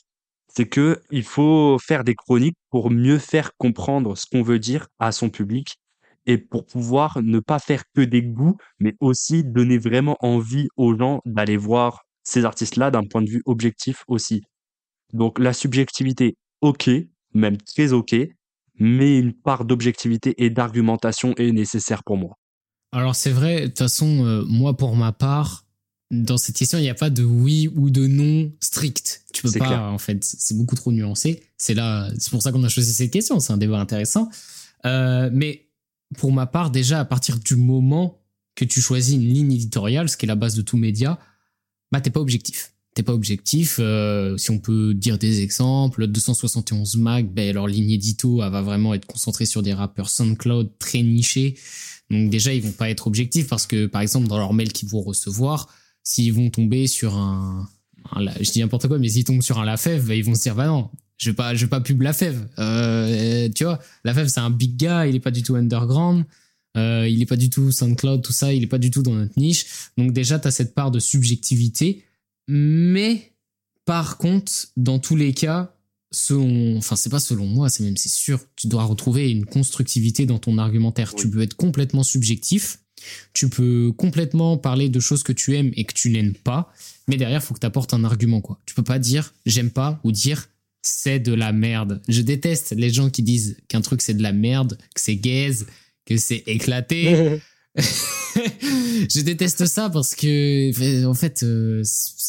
S4: c'est que il faut faire des chroniques pour mieux faire comprendre ce qu'on veut dire à son public et pour pouvoir ne pas faire que des goûts, mais aussi donner vraiment envie aux gens d'aller voir ces artistes-là d'un point de vue objectif aussi. Donc la subjectivité, ok, même très ok, mais une part d'objectivité et d'argumentation est nécessaire pour moi.
S1: Alors c'est vrai, de toute façon, euh, moi pour ma part, dans cette question, il n'y a pas de oui ou de non strict. Tu peux pas,
S4: clair.
S1: en fait, c'est beaucoup trop nuancé. C'est là, c'est pour ça qu'on a choisi cette question. C'est un débat intéressant. Euh, mais pour ma part, déjà, à partir du moment que tu choisis une ligne éditoriale, ce qui est la base de tout média, bah t'es pas objectif. T'es pas objectif. euh, si on peut dire des exemples, 271 Mag, ben leur ligne édito, elle va vraiment être concentrée sur des rappeurs SoundCloud très nichés. Donc déjà, ils vont pas être objectifs parce que, par exemple, dans leur mail qu'ils vont recevoir, s'ils vont tomber sur un, je dis n'importe quoi, mais s'ils tombent sur un Lafèvre, bah, ils vont se dire, bah non, je vais pas, je vais pas pub Lafèvre. Euh, tu vois, Lafèvre, c'est un big guy, il est pas du tout underground. Euh, il est pas du tout SoundCloud, tout ça, il est pas du tout dans notre niche. Donc déjà, tu as cette part de subjectivité. Mais par contre, dans tous les cas, selon, enfin c'est pas selon moi, c'est même c'est sûr, tu dois retrouver une constructivité dans ton argumentaire.
S4: Oui.
S1: Tu peux être complètement subjectif, tu peux complètement parler de choses que tu aimes et que tu n'aimes pas, mais derrière, faut que tu apportes un argument quoi. Tu peux pas dire j'aime pas ou dire c'est de la merde. Je déteste les gens qui disent qu'un truc c'est de la merde, que c'est gaze, que c'est éclaté. [laughs] [laughs] je déteste ça parce que en fait euh,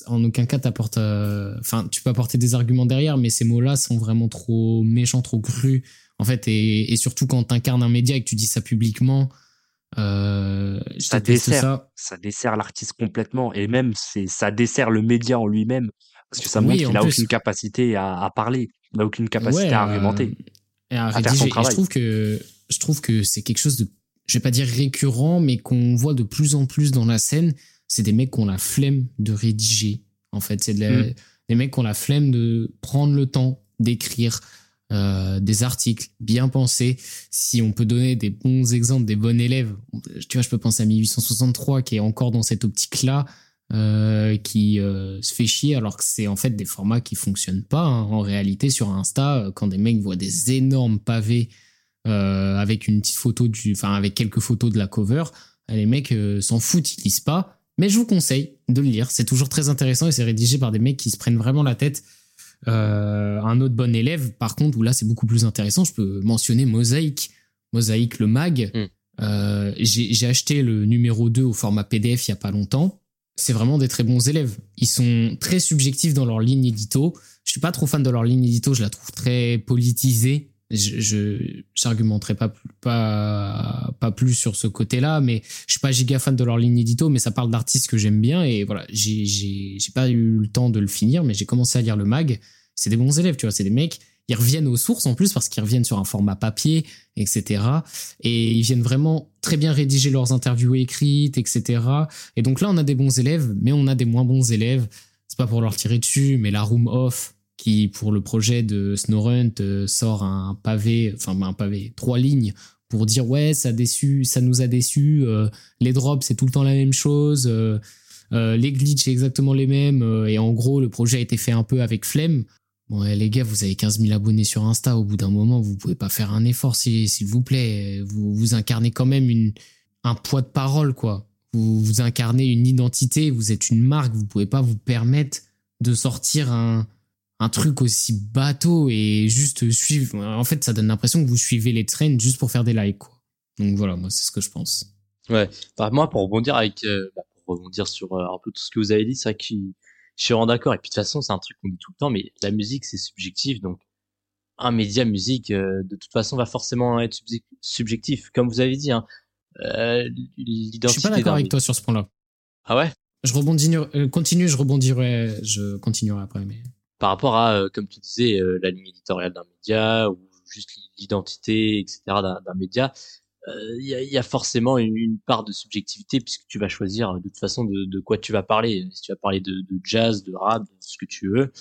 S1: en aucun cas t'apportes euh, enfin tu peux apporter des arguments derrière mais ces mots-là sont vraiment trop méchants trop crus en fait et, et surtout quand t'incarnes un média et que tu dis ça publiquement euh, je
S4: Ça dessert.
S1: ça
S4: Ça dessert l'artiste complètement et même c'est ça dessert le média en lui-même parce que ça montre qu'il a
S1: plus.
S4: aucune capacité à, à parler, il a aucune capacité
S1: Ouais,
S4: à argumenter.
S1: et à
S4: à faire son
S1: rédiger. Et je
S4: travail.
S1: trouve que je trouve que c'est quelque chose de je vais pas dire récurrent mais qu'on voit de plus en plus dans la scène c'est des mecs qui ont la flemme de rédiger en fait c'est de la-
S4: Mm.
S1: des mecs qui ont la flemme de prendre le temps d'écrire euh, des articles bien pensés si on peut donner des bons exemples des bons élèves tu vois je peux penser à 1863 qui est encore dans cette optique là euh, qui euh, se fait chier alors que c'est en fait des formats qui fonctionnent pas hein. en réalité sur Insta quand des mecs voient des énormes pavés euh, avec une petite photo du enfin avec quelques photos de la cover les mecs euh, s'en foutent ils lisent pas mais je vous conseille de le lire c'est toujours très intéressant et c'est rédigé par des mecs qui se prennent vraiment la tête euh, un autre bon élève par contre où là c'est beaucoup plus intéressant je peux mentionner Mosaïque Mosaïque le mag
S2: Mm.
S1: J'ai j'ai acheté le numéro 2 au format PDF il y a pas longtemps c'est vraiment des très bons élèves. Ils sont très subjectifs dans leur ligne édito. Je suis pas trop fan de leur ligne édito, je la trouve très politisée. Je j'argumenterai pas pas pas plus sur ce côté-là, mais je suis pas giga fan de leur ligne édito, mais ça parle d'artistes que j'aime bien et voilà, j'ai j'ai j'ai pas eu le temps de le finir, mais j'ai commencé à lire le mag. C'est des bons élèves, tu vois, c'est des mecs. Ils reviennent aux sources en plus parce qu'ils reviennent sur un format papier, etc. Et ils viennent vraiment très bien rédiger leurs interviews écrites, etc. Et donc là, on a des bons élèves, mais on a des moins bons élèves. C'est pas pour leur tirer dessus, mais la Room Off, qui pour le projet de Snowrunt euh, sort un pavé, enfin un pavé, trois lignes pour dire ouais, ça déçu, ça nous a déçus. euh, les drops, c'est tout le temps la même chose. euh, euh, les glitches, exactement les mêmes. et en gros, le projet a été fait un peu avec flemme. Bon, ouais, les gars, vous avez 15 000 abonnés sur Insta. Au bout d'un moment, vous pouvez pas faire un effort, s'il vous plaît. Vous, vous incarnez quand même une, un poids de parole, quoi. Vous, vous incarnez une identité, vous êtes une marque. Vous pouvez pas vous permettre de sortir un, un truc aussi bateau et juste suivre. En fait, ça donne l'impression que vous suivez les trends juste pour faire des likes, quoi. Donc voilà, moi, c'est ce que je pense.
S2: Ouais. Bah, moi, pour rebondir avec, euh, bah, pour rebondir sur euh, un peu tout ce que vous avez dit, c'est vrai que je suis vraiment d'accord. Et puis de toute façon, c'est un truc qu'on dit tout le temps, mais la musique, c'est subjectif. Donc, un média musique, euh, de toute façon, va forcément être subjec- subjectif. Comme vous avez dit, hein, l'identité.
S1: Je suis pas d'accord avec toi sur ce point-là.
S2: Ah ouais?
S1: Je rebondis, continue, je rebondirai, je continuerai après, mais.
S2: Par rapport à, euh, comme tu disais, euh, la ligne éditoriale d'un média ou juste l'identité, etc. d'un média, euh, il y, a, forcément une, part de subjectivité puisque tu vas choisir de toute façon de, quoi tu vas parler. Si tu vas parler de, jazz, de rap, de ce que tu veux,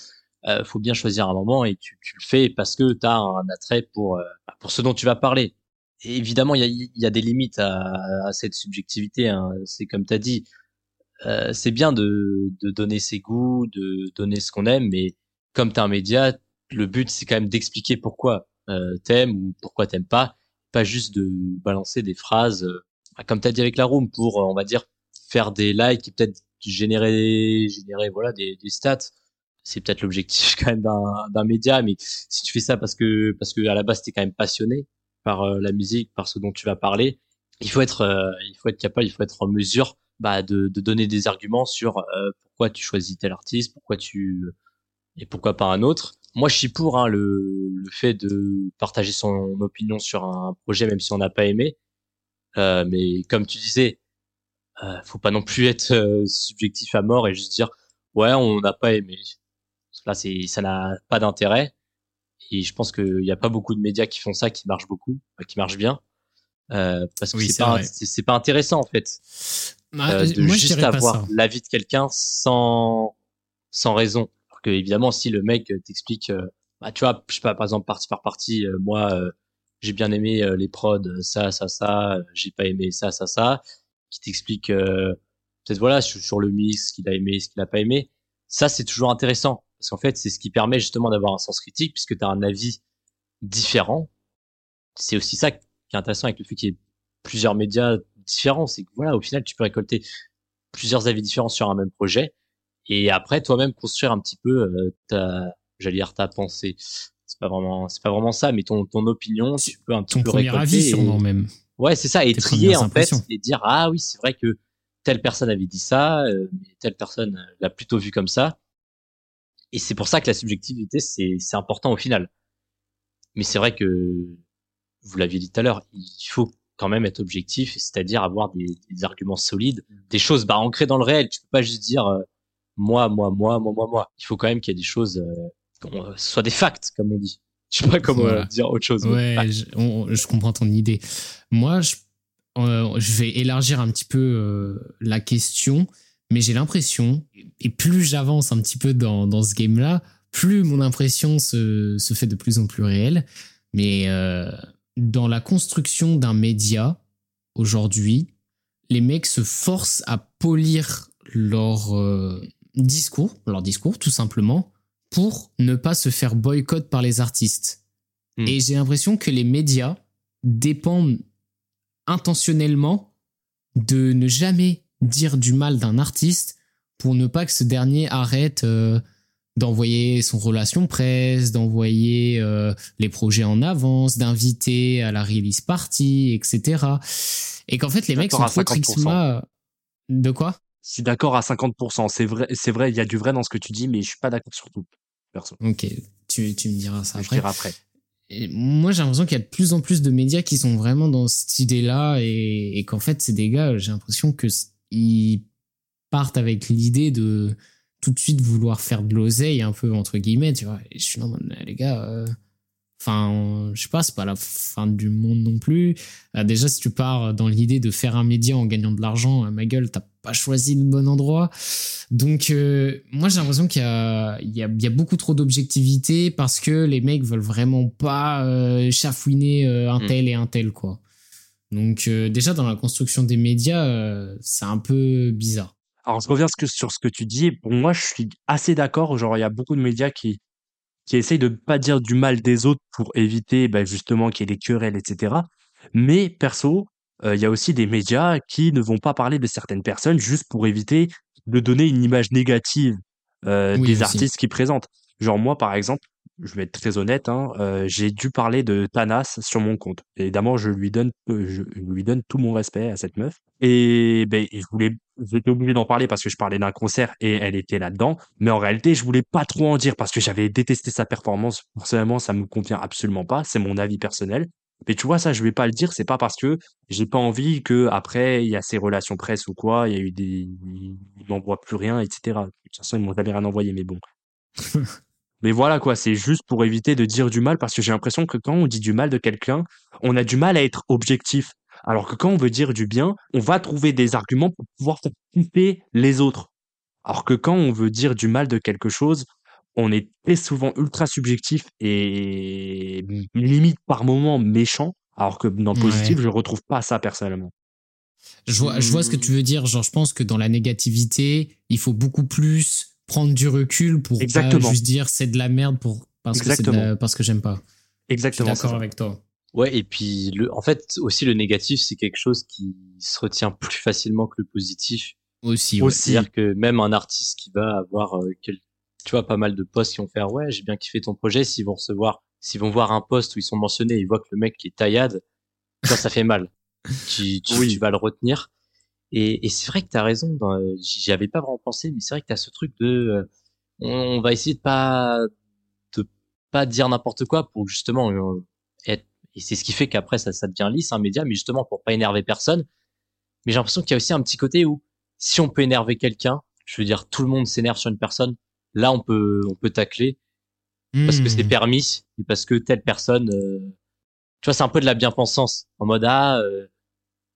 S2: euh, faut bien choisir un moment et tu, le fais parce que tu as un attrait pour, euh, pour ce dont tu vas parler. Évidemment, il y a, des limites à, cette subjectivité. Hein. C'est comme tu as dit, euh, c'est bien de donner ses goûts, de donner ce qu'on aime, mais comme tu un média, le but c'est quand même d'expliquer pourquoi euh, t'aimes ou pourquoi t'aimes pas, pas juste de balancer des phrases, euh, comme tu as dit avec la room, pour, euh, on va dire, faire des likes et peut-être générer, générer voilà, des, des stats. C'est peut-être l'objectif [laughs] quand même d'un d'un média, mais si tu fais ça parce que parce que à la base t'es quand même passionné par euh, la musique, par ce dont tu vas parler, il faut être, euh, il faut être capable, il faut être en mesure bah, de, de donner des arguments sur euh, pourquoi tu choisis tel artiste, pourquoi tu et pourquoi pas un autre? Moi, je suis pour hein, le, le fait de partager son opinion sur un projet, même si on n'a pas aimé. Euh, mais comme tu disais, euh, faut pas non plus [laughs] être euh, subjectif à mort et juste dire ouais, on n'a pas aimé. Là, c'est ça n'a pas d'intérêt. Et je pense qu'il n'y a pas beaucoup de médias qui font ça, qui marchent beaucoup, qui marchent bien. Euh, parce que
S1: Oui,
S2: c'est pas pas intéressant en fait
S1: Bah,
S2: euh, de
S1: moi,
S2: juste avoir l'avis de quelqu'un sans sans raison. Que évidemment, si le mec euh, t'explique, euh, bah tu vois, je sais pas, par exemple partie par partie, euh, moi j'ai bien aimé les prods, ça, ça, ça, j'ai pas aimé ça, ça, ça, qui t'explique peut-être voilà sur le mix, ce qu'il a aimé, ce qu'il a pas aimé. Ça, c'est toujours intéressant parce qu'en fait, c'est ce qui permet justement d'avoir un sens critique puisque tu as un avis différent. C'est aussi ça qui est intéressant avec le fait qu'il y ait plusieurs médias différents, c'est que voilà, au final, tu peux récolter plusieurs avis différents sur un même projet et après toi-même construire un petit peu euh, ta, j'allais dire ta pensée. C'est pas vraiment, c'est pas vraiment ça, mais ton ton opinion, tu peux un petit
S1: Ton
S2: peu
S1: premier avis,
S2: et-
S1: sûrement même.
S2: Ouais, c'est ça, et trier en fait et dire ah oui, c'est vrai que telle personne avait dit ça, euh, mais telle personne l'a plutôt vu comme ça. Et c'est pour ça que la subjectivité c'est c'est important au final. Mais c'est vrai que vous l'aviez dit tout à l'heure, il faut quand même être objectif, c'est-à-dire avoir des, des arguments solides, des choses bah ancrées dans le réel. Tu peux pas juste dire euh, moi, moi, moi, moi, moi, moi. Il faut quand même qu'il y ait des choses, euh, qu'on- euh, soit des facts, comme on dit. [laughs] Je sais pas comment
S1: Voilà.
S2: euh, dire autre chose.
S1: Ouais, je, on- je comprends ton idée. Moi, je, euh, je vais élargir un petit peu euh, la question, mais j'ai l'impression, et plus j'avance un petit peu dans, dans ce game-là, plus mon impression se, se fait de plus en plus réelle. Mais dans la construction d'un média, aujourd'hui, les mecs se forcent à polir leur euh, discours, leur discours tout simplement, pour ne pas se faire boycott par les artistes.
S2: Hmm.
S1: Et j'ai l'impression que les médias dépendent intentionnellement de ne jamais dire du mal d'un artiste pour ne pas que ce dernier arrête euh, d'envoyer son relation presse, d'envoyer euh, les projets en avance, d'inviter à la release party, etc. Et qu'en fait les mecs sont trop
S4: 50%.
S1: trixma. De quoi?
S4: Je suis d'accord à 50%. C'est vrai, c'est vrai, il y a du vrai dans ce que tu dis, mais je suis pas d'accord sur tout, perso.
S1: Ok, tu, tu me diras ça
S4: Je
S1: après.
S4: dirai après.
S1: Et moi, j'ai l'impression qu'il y a de plus en plus de médias qui sont vraiment dans cette idée-là et, et qu'en fait, ces des gars, j'ai l'impression que c- ils partent avec l'idée de tout de suite vouloir faire de l'oseille un peu entre guillemets, tu vois. Et je suis là, les gars, euh, enfin, je sais pas, c'est pas la fin du monde non plus. Euh, déjà, si tu pars dans l'idée de faire un média en gagnant de l'argent, ma gueule, t'as pas choisi le bon endroit. Donc, euh, moi, j'ai l'impression qu'il y a, il y, a, il y a beaucoup trop d'objectivité parce que les mecs veulent vraiment pas euh, chafouiner euh, un
S2: Mm.
S1: tel et un tel, quoi. Donc, euh, déjà, dans la construction des médias, euh, c'est un peu bizarre.
S4: Alors, je reviens sur ce que tu dis. Pour moi, je suis assez d'accord. Genre, il y a beaucoup de médias qui, qui essayent de pas dire du mal des autres pour éviter, bah, justement, qu'il y ait des querelles, etc. Mais, perso, euh, il y a aussi des médias qui ne vont pas parler de certaines personnes juste pour éviter de donner une image négative euh,
S1: Oui,
S4: des
S1: aussi.
S4: artistes qu'ils présentent. Genre, moi, par exemple, je vais être très honnête, hein, euh, j'ai dû parler de Thanas sur mon compte. Évidemment, je lui donne, je lui donne tout mon respect à cette meuf. Et ben, je voulais, j'étais obligé d'en parler parce que je parlais d'un concert et elle était là-dedans. Mais en réalité, je voulais pas trop en dire parce que j'avais détesté sa performance. Personnellement, ça me convient absolument pas. C'est mon avis personnel. Mais tu vois, ça, je vais pas le dire. C'est pas parce que j'ai pas envie que après il y a ces relations presse ou quoi. Il y a eu des, ils m'envoient plus rien, etc. De toute façon, ils m'ont jamais rien envoyé, mais bon. [laughs] Mais voilà quoi, c'est juste pour éviter de dire du mal parce que j'ai l'impression que quand on dit du mal de quelqu'un, on a du mal à être objectif. Alors que quand on veut dire du bien, on va trouver des arguments pour pouvoir faire couper les autres. Alors que quand on veut dire du mal de quelque chose, on est très souvent ultra subjectif et limite par moment méchant. Alors que dans
S1: Ouais.
S4: positif, je retrouve pas ça personnellement.
S1: Je vois, je vois ce que tu veux dire. Genre, je pense que dans la négativité, il faut beaucoup plus prendre du recul pour
S4: Exactement.
S1: pas juste dire c'est de la merde pour parce que la- parce que j'aime pas. Je suis
S4: Exactement.
S1: d'accord avec toi.
S2: Ouais, et puis le, en fait aussi le négatif c'est quelque chose qui se retient plus facilement que le positif.
S1: Aussi. ouais.
S4: Aussi.
S2: C'est-à-dire que même un artiste qui va avoir, euh, quel- tu vois, pas mal de posts qui vont faire ouais, j'ai bien kiffé ton projet, s'ils vont recevoir, s'ils vont voir un post où ils sont mentionnés, ils voient que le mec est taillade, ça ça fait mal. [laughs] tu, tu,
S4: Oui.
S2: tu vas le retenir. Et, et c'est vrai que tu as raison, dans- j'y avais pas vraiment pensé, mais c'est vrai que tu as ce truc de euh, on, va essayer de pas de pas dire n'importe quoi pour justement euh, être et c'est ce qui fait qu'après ça, ça devient lisse un média, mais justement pour pas énerver personne. Mais j'ai l'impression qu'il y a aussi un petit côté où si on peut énerver quelqu'un, je veux dire tout le monde s'énerve sur une personne, là on peut on peut tacler parce que c'est
S1: Hmm.
S2: permis et parce que telle personne euh, tu vois c'est un peu de la bien-pensance en mode ah euh,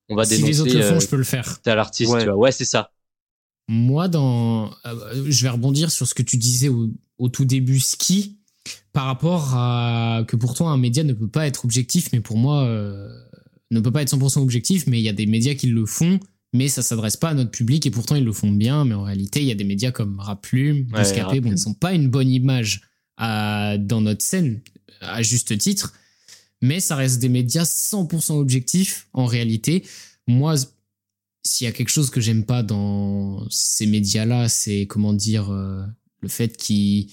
S2: on va
S1: Si les autres le font,
S2: euh,
S1: je peux le faire.
S2: tel artiste
S4: Ouais.
S2: tu vois ouais c'est ça
S1: Moi, dans, euh, je vais rebondir sur ce que tu disais au, au tout début, ski, par rapport à que pour toi un média ne peut pas être objectif, mais pour moi euh, ne peut pas être 100% objectif, mais il y a des médias qui le font, mais ça s'adresse pas à notre public et pourtant ils le font bien, mais en réalité il y a des médias comme Raplume,
S2: Ouais,
S1: Bouscapé,
S2: Raplume.
S1: bon ils sont pas une bonne image à, dans notre scène à juste titre, mais ça reste des médias 100% objectifs en réalité. Moi, s'il y a quelque chose que j'aime pas dans ces médias-là, c'est comment dire euh, le fait qu'ils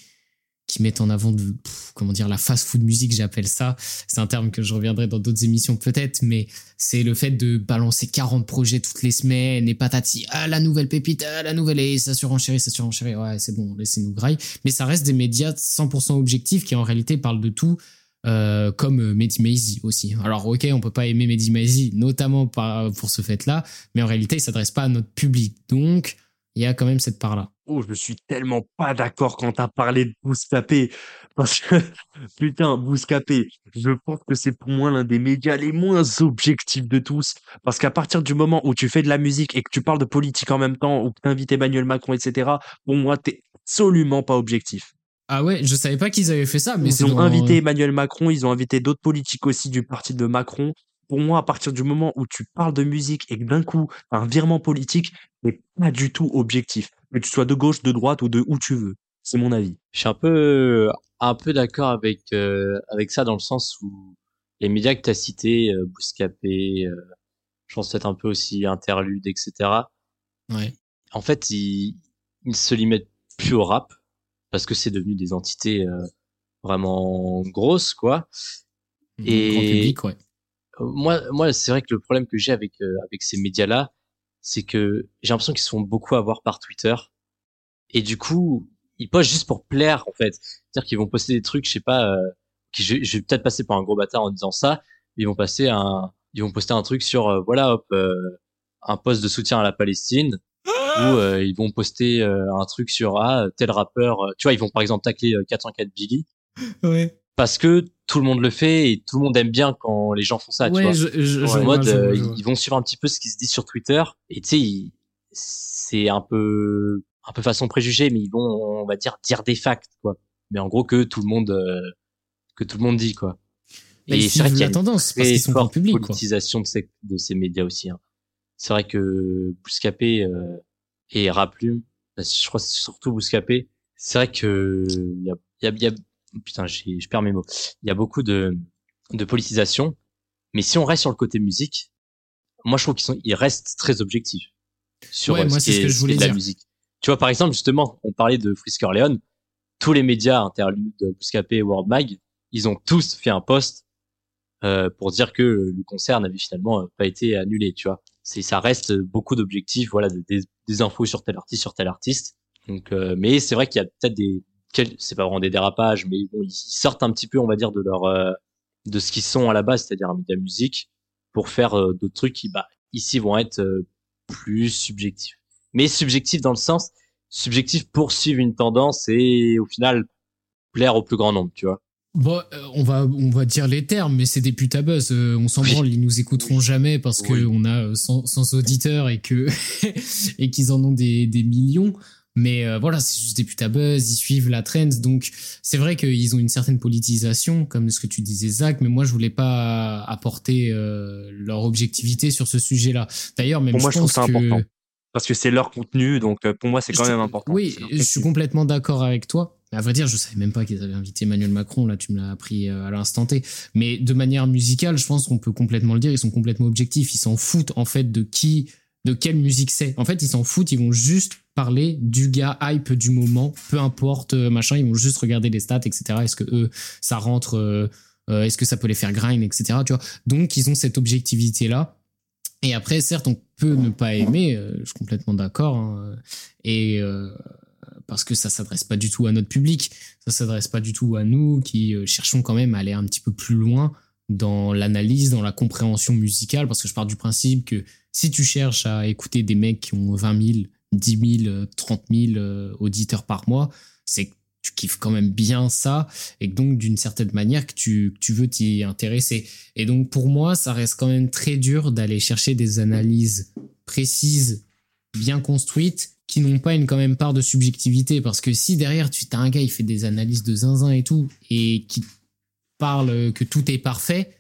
S1: qui mettent en avant de, comment dire la fast-food musique, j'appelle ça. C'est un terme que je reviendrai dans d'autres émissions peut-être, mais c'est le fait de balancer 40 projets toutes les semaines et patati, ah la nouvelle pépite, ah la nouvelle et ça surenchérit, ça surenchérit, ouais c'est bon, laissez-nous graille. Mais ça reste des médias 100% objectifs qui en réalité parlent de tout. Euh, comme euh, Mehdi Maizi aussi. Alors ok, on peut pas aimer Mehdi Maizi, notamment par, pour ce fait-là, mais en réalité, il s'adresse pas à notre public. Donc, il y a quand même cette part-là.
S4: Oh, je suis tellement pas d'accord quand t'as parlé de Bouscapé. Parce que, [laughs] putain, Bouscapé, je pense que c'est pour moi l'un des médias les moins objectifs de tous. Parce qu'à partir du moment où tu fais de la musique et que tu parles de politique en même temps, ou que t'invites Emmanuel Macron, etc., pour moi, t'es absolument pas objectif.
S1: Ah ouais, je savais pas qu'ils avaient fait ça, mais
S4: Ils ont
S1: dans-
S4: invité Emmanuel Macron, ils ont invité d'autres politiques aussi du parti de Macron. Pour moi, à partir du moment où tu parles de musique et que d'un coup, un virement politique, n'est pas du tout objectif. Que tu sois de gauche, de droite ou de où tu veux. C'est mon avis.
S2: je suis un peu un peu d'accord avec euh, avec ça dans le sens où les médias que tu as cités euh, Bouscapé euh, je pense peut-être un peu aussi Interlude etc
S1: Ouais.
S2: en fait ils ils se limitent plus au rap parce que c'est devenu des entités euh, vraiment grosses quoi Et-
S1: Grand public, ouais.
S2: Euh, moi, moi, c'est vrai que le problème que j'ai avec euh, avec ces médias-là, c'est que j'ai l'impression qu'ils se font beaucoup avoir par Twitter, et du coup, ils postent juste pour plaire, en fait. C'est-à-dire qu'ils vont poster des trucs, je sais pas, euh, qui, je, je vais peut-être passer par un gros bâtard en disant ça, mais ils vont passer un, ils vont poster un truc sur, voilà, hop, un poste de soutien à la Palestine, ou euh, ils vont poster euh, un truc sur ah tel rappeur, euh, tu vois, ils vont par exemple tacler euh, 404 Billy
S1: Ouais.
S2: parce que tout le monde le fait et tout le monde aime bien quand les gens font ça, tu vois
S1: je, je,
S2: en mode
S1: vois,
S2: euh,
S1: vois.
S2: ils vont suivre un petit peu ce qui se dit sur Twitter et tu sais c'est un peu un peu façon préjugée mais ils vont on va dire dire des facts quoi mais en gros que tout le monde euh, que tout le monde dit quoi
S1: ils
S2: c'est vrai qu'il y a une
S1: tendance parce qu'ils sont public, quoi.
S2: de ces de ces médias aussi hein. c'est vrai que Bouscapé euh, et Raplume je crois que c'est surtout Bouscapé. C'est vrai que il y a y a, y a putain je perds mes mots. Il y a beaucoup de de politisation mais si on reste sur le côté musique moi je trouve qu'ils sont ils restent très objectifs sur
S1: Ouais,
S2: euh,
S1: moi,
S2: ce
S1: ce que je voulais
S2: de la
S1: dire.
S2: musique. Tu vois par exemple justement on parlait de Frisker Leon tous les médias interludes Bouscapé World Mag ils ont tous fait un post euh, pour dire que le concert n'avait finalement euh, pas été annulé tu vois c'est ça reste beaucoup d'objectifs voilà de- des, des infos sur tel artiste sur tel artiste. Donc euh, mais c'est vrai qu'il y a peut-être des c'est pas vraiment des dérapages mais bon ils sortent un petit peu on va dire de leur euh, de ce qu'ils sont à la base c'est-à-dire un média musique pour faire euh, d'autres trucs qui bah ici vont être euh, plus subjectifs. Mais subjectifs dans le sens subjectif pour suivre une tendance et au final plaire au plus grand nombre tu vois
S1: Bon, euh, on va on va dire les termes, mais c'est des putes à buzz. euh, on s'en branle, ils nous écouteront jamais parce que
S2: Oui.
S1: on a euh, 100, 100 auditeurs et que [laughs] et qu'ils en ont des, des millions. Mais euh, voilà, c'est juste des putes à buzz, ils suivent la trend. Donc c'est vrai qu'ils ont une certaine politisation, comme ce que tu disais Zach. Mais moi, je voulais pas apporter euh, leur objectivité sur ce sujet-là. D'ailleurs, même
S4: Pour moi, je trouve
S1: pense
S4: ça
S1: que-
S4: important. Parce que c'est leur contenu, donc euh, pour moi, c'est quand
S1: Je-
S4: même important.
S1: Oui, je suis complètement d'accord avec toi. À vrai dire, je savais même pas qu'ils avaient invité Emmanuel Macron. Là, tu me l'as appris euh, à l'instant T. Mais de manière musicale, je pense qu'on peut complètement le dire. Ils sont complètement objectifs. Ils s'en foutent en fait de qui, de quelle musique c'est. En fait, ils s'en foutent. Ils vont juste parler du gars hype du moment, peu importe euh, machin. Ils vont juste regarder les stats, etc. Est-ce que eux, ça rentre euh, Est-ce que ça peut les faire grind, etc. Tu vois. Donc, ils ont cette objectivité là. Et après, certes, on peut ne pas aimer, euh, je suis complètement d'accord. hein, et euh, parce que ça s'adresse pas du tout à notre public, ça s'adresse pas du tout à nous qui euh, cherchons quand même à aller un petit peu plus loin dans l'analyse, dans la compréhension musicale, parce que je pars du principe que si tu cherches à écouter des mecs qui ont 20 000, 10 000, 30 000 euh, auditeurs par mois, c'est tu kiffes quand même bien ça, et que donc d'une certaine manière que tu, tu veux t'y intéresser. Et donc pour moi, ça reste quand même très dur d'aller chercher des analyses précises, bien construites, qui n'ont pas une quand même part de subjectivité, parce que si derrière tu as un gars, il fait des analyses de zinzin et tout, et qui parle que tout est parfait,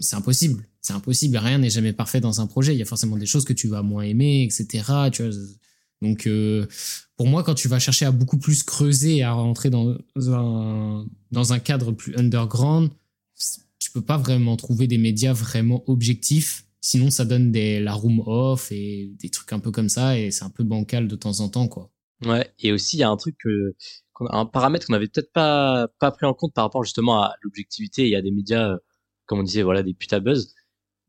S1: c'est impossible. C'est impossible. Rien n'est jamais parfait dans un projet. Il y a forcément des choses que tu vas moins aimer, etc. Tu vois. Donc, euh, pour moi, quand tu vas chercher à beaucoup plus creuser et à rentrer dans un, cadre plus underground, tu peux pas vraiment trouver des médias vraiment objectifs. Sinon, ça donne des, la room off et des trucs un peu comme ça et c'est un peu bancal de temps en temps, quoi.
S2: Ouais, et aussi il y a un truc un paramètre qu'on avait peut-être pas pas pris en compte par rapport justement à l'objectivité et à des médias euh, comme on disait voilà des putains buzz.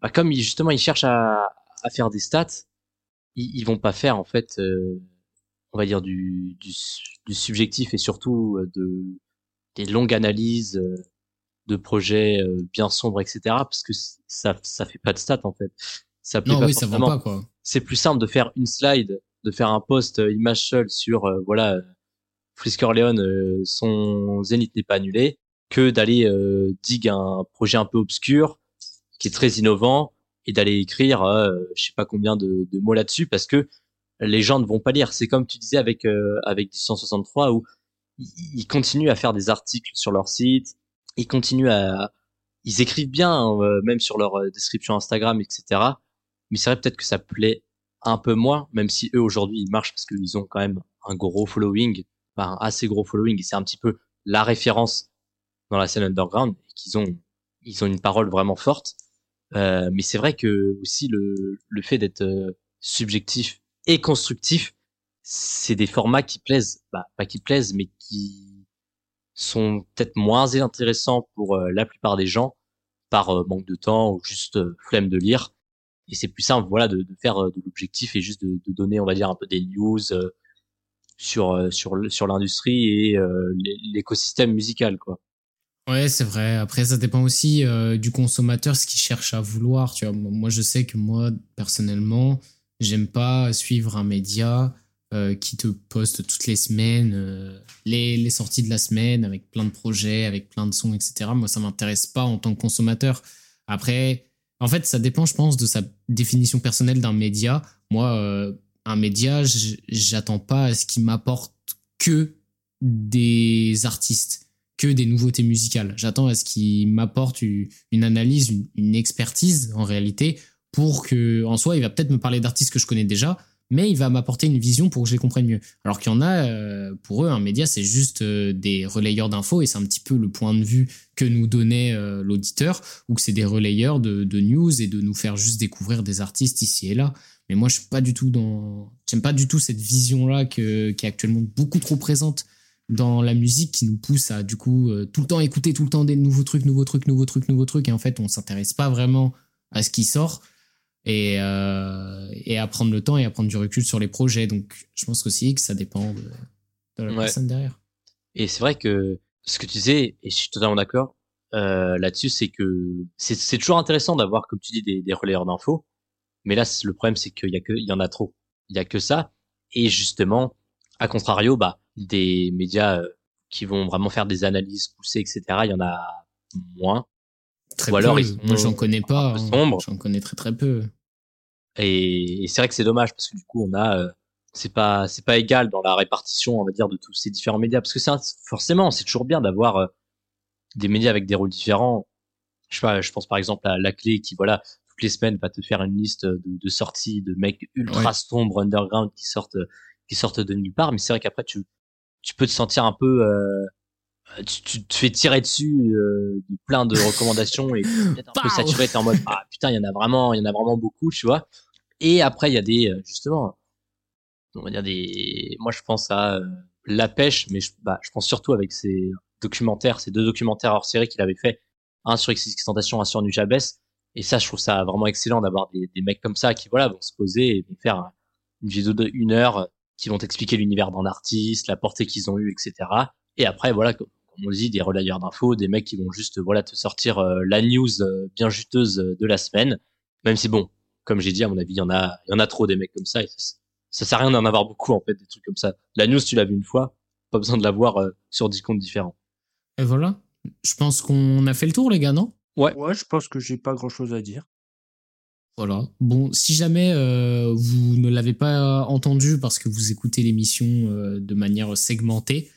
S2: Bah, comme justement ils cherchent à faire des stats, ils, ils vont pas faire en fait euh, on va dire du, du du subjectif et surtout euh, de des longues analyses euh, de projets euh, bien sombres etc parce que ça ça fait pas de stats en fait. Ça plaît
S1: Non,
S2: pas
S1: oui, ça
S2: forcément
S1: pas, quoi.
S2: c'est plus simple de faire une slide, de faire un post image seule sur euh, voilà Frisk Orleans, euh, son zénith n'est pas annulé, que d'aller euh, dig un projet un peu obscur qui est très innovant et d'aller écrire euh, je sais pas combien de, de mots là-dessus parce que les gens ne vont pas lire. C'est comme tu disais avec euh, avec 163 où ils continuent à faire des articles sur leur site, ils continuent à ils écrivent bien euh, même sur leur euh, description Instagram etc. Mais c'est vrai peut-être que ça plaît un peu moins, même si eux aujourd'hui ils marchent parce qu'ils ont quand même un gros following, enfin, un assez gros following, et c'est un petit peu la référence dans la scène underground, et qu'ils ont ils ont une parole vraiment forte. Euh, mais c'est vrai que aussi le le fait d'être euh, subjectif et constructif, c'est des formats qui plaisent, bah pas qui plaisent, mais qui sont peut-être moins intéressants pour euh, la plupart des gens par manque de temps ou juste flemme de lire. Et c'est plus simple voilà de, de faire de l'objectif et juste de, de donner on va dire un peu des news sur sur sur l'industrie et l'é- l'écosystème musical quoi
S1: Ouais, c'est vrai. Après, ça dépend aussi euh, du consommateur, ce qu'il cherche à vouloir. Tu vois, moi, je sais que moi, personnellement, j'aime pas suivre un média euh, qui te poste toutes les semaines euh, les, les sorties de la semaine avec plein de projets, avec plein de sons, etc. Moi, ça m'intéresse pas en tant que consommateur. Après, en fait, ça dépend, je pense, de sa définition personnelle d'un média. Moi, un média, j'attends pas à ce qu'il m'apporte que des artistes que des nouveautés musicales. J'attends à ce qu'il m'apporte une analyse, une, expertise en réalité, pour que, en soi, il va peut-être me parler d'artistes que je connais déjà, mais il va m'apporter une vision pour que je les comprenne mieux. Alors qu'il y en a, euh, pour eux, un média, c'est juste euh, des relayeurs d'infos et c'est un petit peu le point de vue que nous donnait euh, l'auditeur, ou que c'est des relayeurs de, de news et de nous faire juste découvrir des artistes ici et là. Mais moi, je suis pas du tout dans, j'aime pas du tout cette vision-là qui est actuellement beaucoup trop présente dans la musique qui nous pousse à du coup euh, tout le temps écouter tout le temps des nouveaux trucs, nouveaux trucs, nouveaux trucs, nouveaux trucs. Et en fait on s'intéresse pas vraiment à ce qui sort et, euh, et à prendre le temps et à prendre du recul sur les projets. Donc je pense aussi que ça dépend de, de la
S2: Ouais.
S1: personne derrière.
S2: et c'est vrai que ce que tu disais et je suis totalement d'accord euh, là-dessus c'est que c'est toujours intéressant d'avoir comme tu dis des, des relayeurs d'infos. Mais là le problème c'est qu'il y a que il y en a trop. Il y a que ça. Et justement à contrario bah des médias euh, qui vont vraiment faire des analyses poussées etc il y en a moins
S1: Très
S2: Ou alors,
S1: peu.
S2: ils sont
S1: moi j'en connais pas, hein. j'en connais très très peu.
S2: Et, et c'est vrai que c'est dommage parce que du coup on a euh, c'est pas c'est pas égal dans la répartition on va dire de tous ces différents médias parce que c'est un- forcément c'est toujours bien d'avoir euh, des médias avec des rôles différents. Je sais pas, je pense par exemple à la clé qui voilà toutes les semaines va te faire une liste de, de sorties de mecs ultra
S1: Ouais.
S2: sombres underground qui sortent qui sortent de nulle part mais c'est vrai qu'après tu tu peux te sentir un peu euh, tu, tu te fais tirer dessus euh, de plein de recommandations et peut-être un peu saturé t'es en mode ah putain il y en a vraiment il y en a vraiment beaucoup tu vois. Et après il y a des euh, justement on va dire des moi je pense à euh, la pêche mais je, bah, je pense surtout avec ces documentaires ces deux documentaires hors série qu'il avait fait un sur XXXTentacion un sur Nujabes. Et ça, je trouve ça vraiment excellent d'avoir des, des mecs comme ça qui, voilà, vont se poser et vont faire une vidéo de une heure qui vont t'expliquer l'univers d'un artiste, la portée qu'ils ont eue, etc. Et après, voilà, comme on dit, des relayeurs d'infos, des mecs qui vont juste, voilà, te sortir euh, la news euh, bien juteuse de la semaine. Même si bon, comme j'ai dit, à mon avis, il y en a, il y en a trop des mecs comme ça. Et ça, ça sert à rien d'en avoir beaucoup, en fait, des trucs comme ça. La news, tu l'as vu une fois, pas besoin de la voir euh, sur 10 comptes différents.
S1: Et voilà. Je pense qu'on a fait le tour, les gars, non?
S2: Ouais.
S4: Ouais, je pense que j'ai pas grand chose à dire.
S1: Voilà. Bon, si jamais euh, vous ne l'avez pas entendu parce que vous écoutez l'émission euh, de manière segmentée,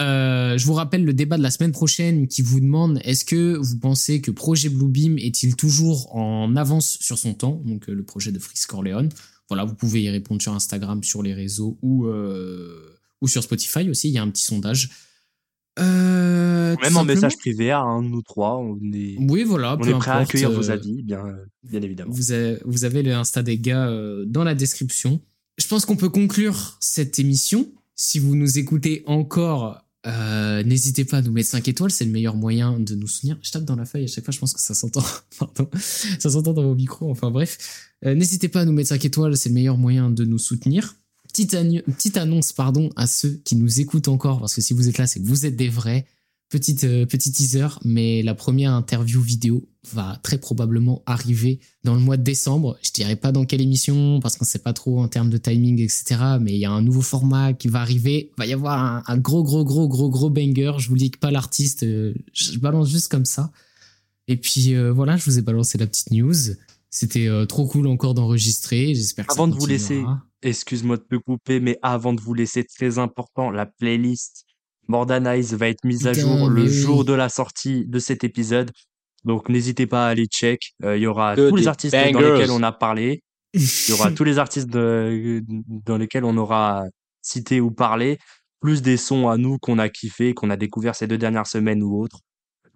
S1: euh, je vous rappelle le débat de la semaine prochaine qui vous demande est-ce que vous pensez que Projet Bluebeam est-il toujours en avance sur son temps? Donc le projet de Frisk Corleone. Voilà, vous pouvez y répondre sur Instagram, sur les réseaux ou, ou sur Spotify aussi. Il y a un petit sondage. Euh,
S4: Même en message privé à un ou trois, on est,
S1: oui, voilà,
S4: on est prêt à accueillir vos avis, bien, bien évidemment.
S1: Vous avez, vous avez le Insta des gars euh, dans la description. Je pense qu'on peut conclure cette émission. Si vous nous écoutez encore, euh, n'hésitez pas à nous mettre 5 étoiles, c'est le meilleur moyen de nous soutenir. Je tape dans la feuille à chaque fois, je pense que ça s'entend. [laughs] Pardon. Ça s'entend dans vos micros, enfin bref. Euh, n'hésitez pas à nous mettre 5 étoiles, c'est le meilleur moyen de nous soutenir. Petite, annonce pardon à ceux qui nous écoutent encore parce que si vous êtes là c'est que vous êtes des vrais. Petite euh, petit teaser mais la première interview vidéo va très probablement arriver dans le mois de décembre. Je dirais pas dans quelle émission parce qu'on sait pas trop en termes de timing etc mais il y a un nouveau format qui va arriver. Il va y avoir un, gros gros gros gros gros banger. Je vous dis pas l'artiste euh, je balance juste comme ça. Et puis euh, voilà je vous ai balancé la petite news c'était euh, trop cool encore d'enregistrer j'espère que
S4: avant
S1: ça
S4: de vous laisser excuse-moi de te couper, mais avant de vous laisser, très important, la playlist Mordanize va être mise à jour le jour de la sortie de cet épisode. Donc n'hésitez pas à aller check. Il y aura tous les artistes dans lesquels on a parlé. Il y aura [laughs] tous les artistes de, dans lesquels on aura cité ou parlé, plus des sons à nous qu'on a kiffé, qu'on a découvert ces deux dernières semaines ou autres.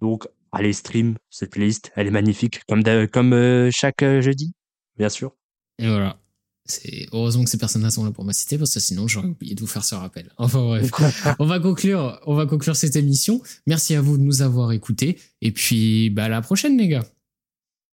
S4: Donc allez stream cette playlist, elle est magnifique, comme, comme euh, chaque euh, jeudi, bien sûr.
S1: Et voilà. C'est heureusement que ces personnes-là sont là pour m'assister parce que sinon j'aurais oublié de vous faire ce rappel. [laughs] Enfin bref, [laughs] on va conclure, on va conclure cette émission. Merci à vous de nous avoir écoutés et puis bah à la prochaine les gars.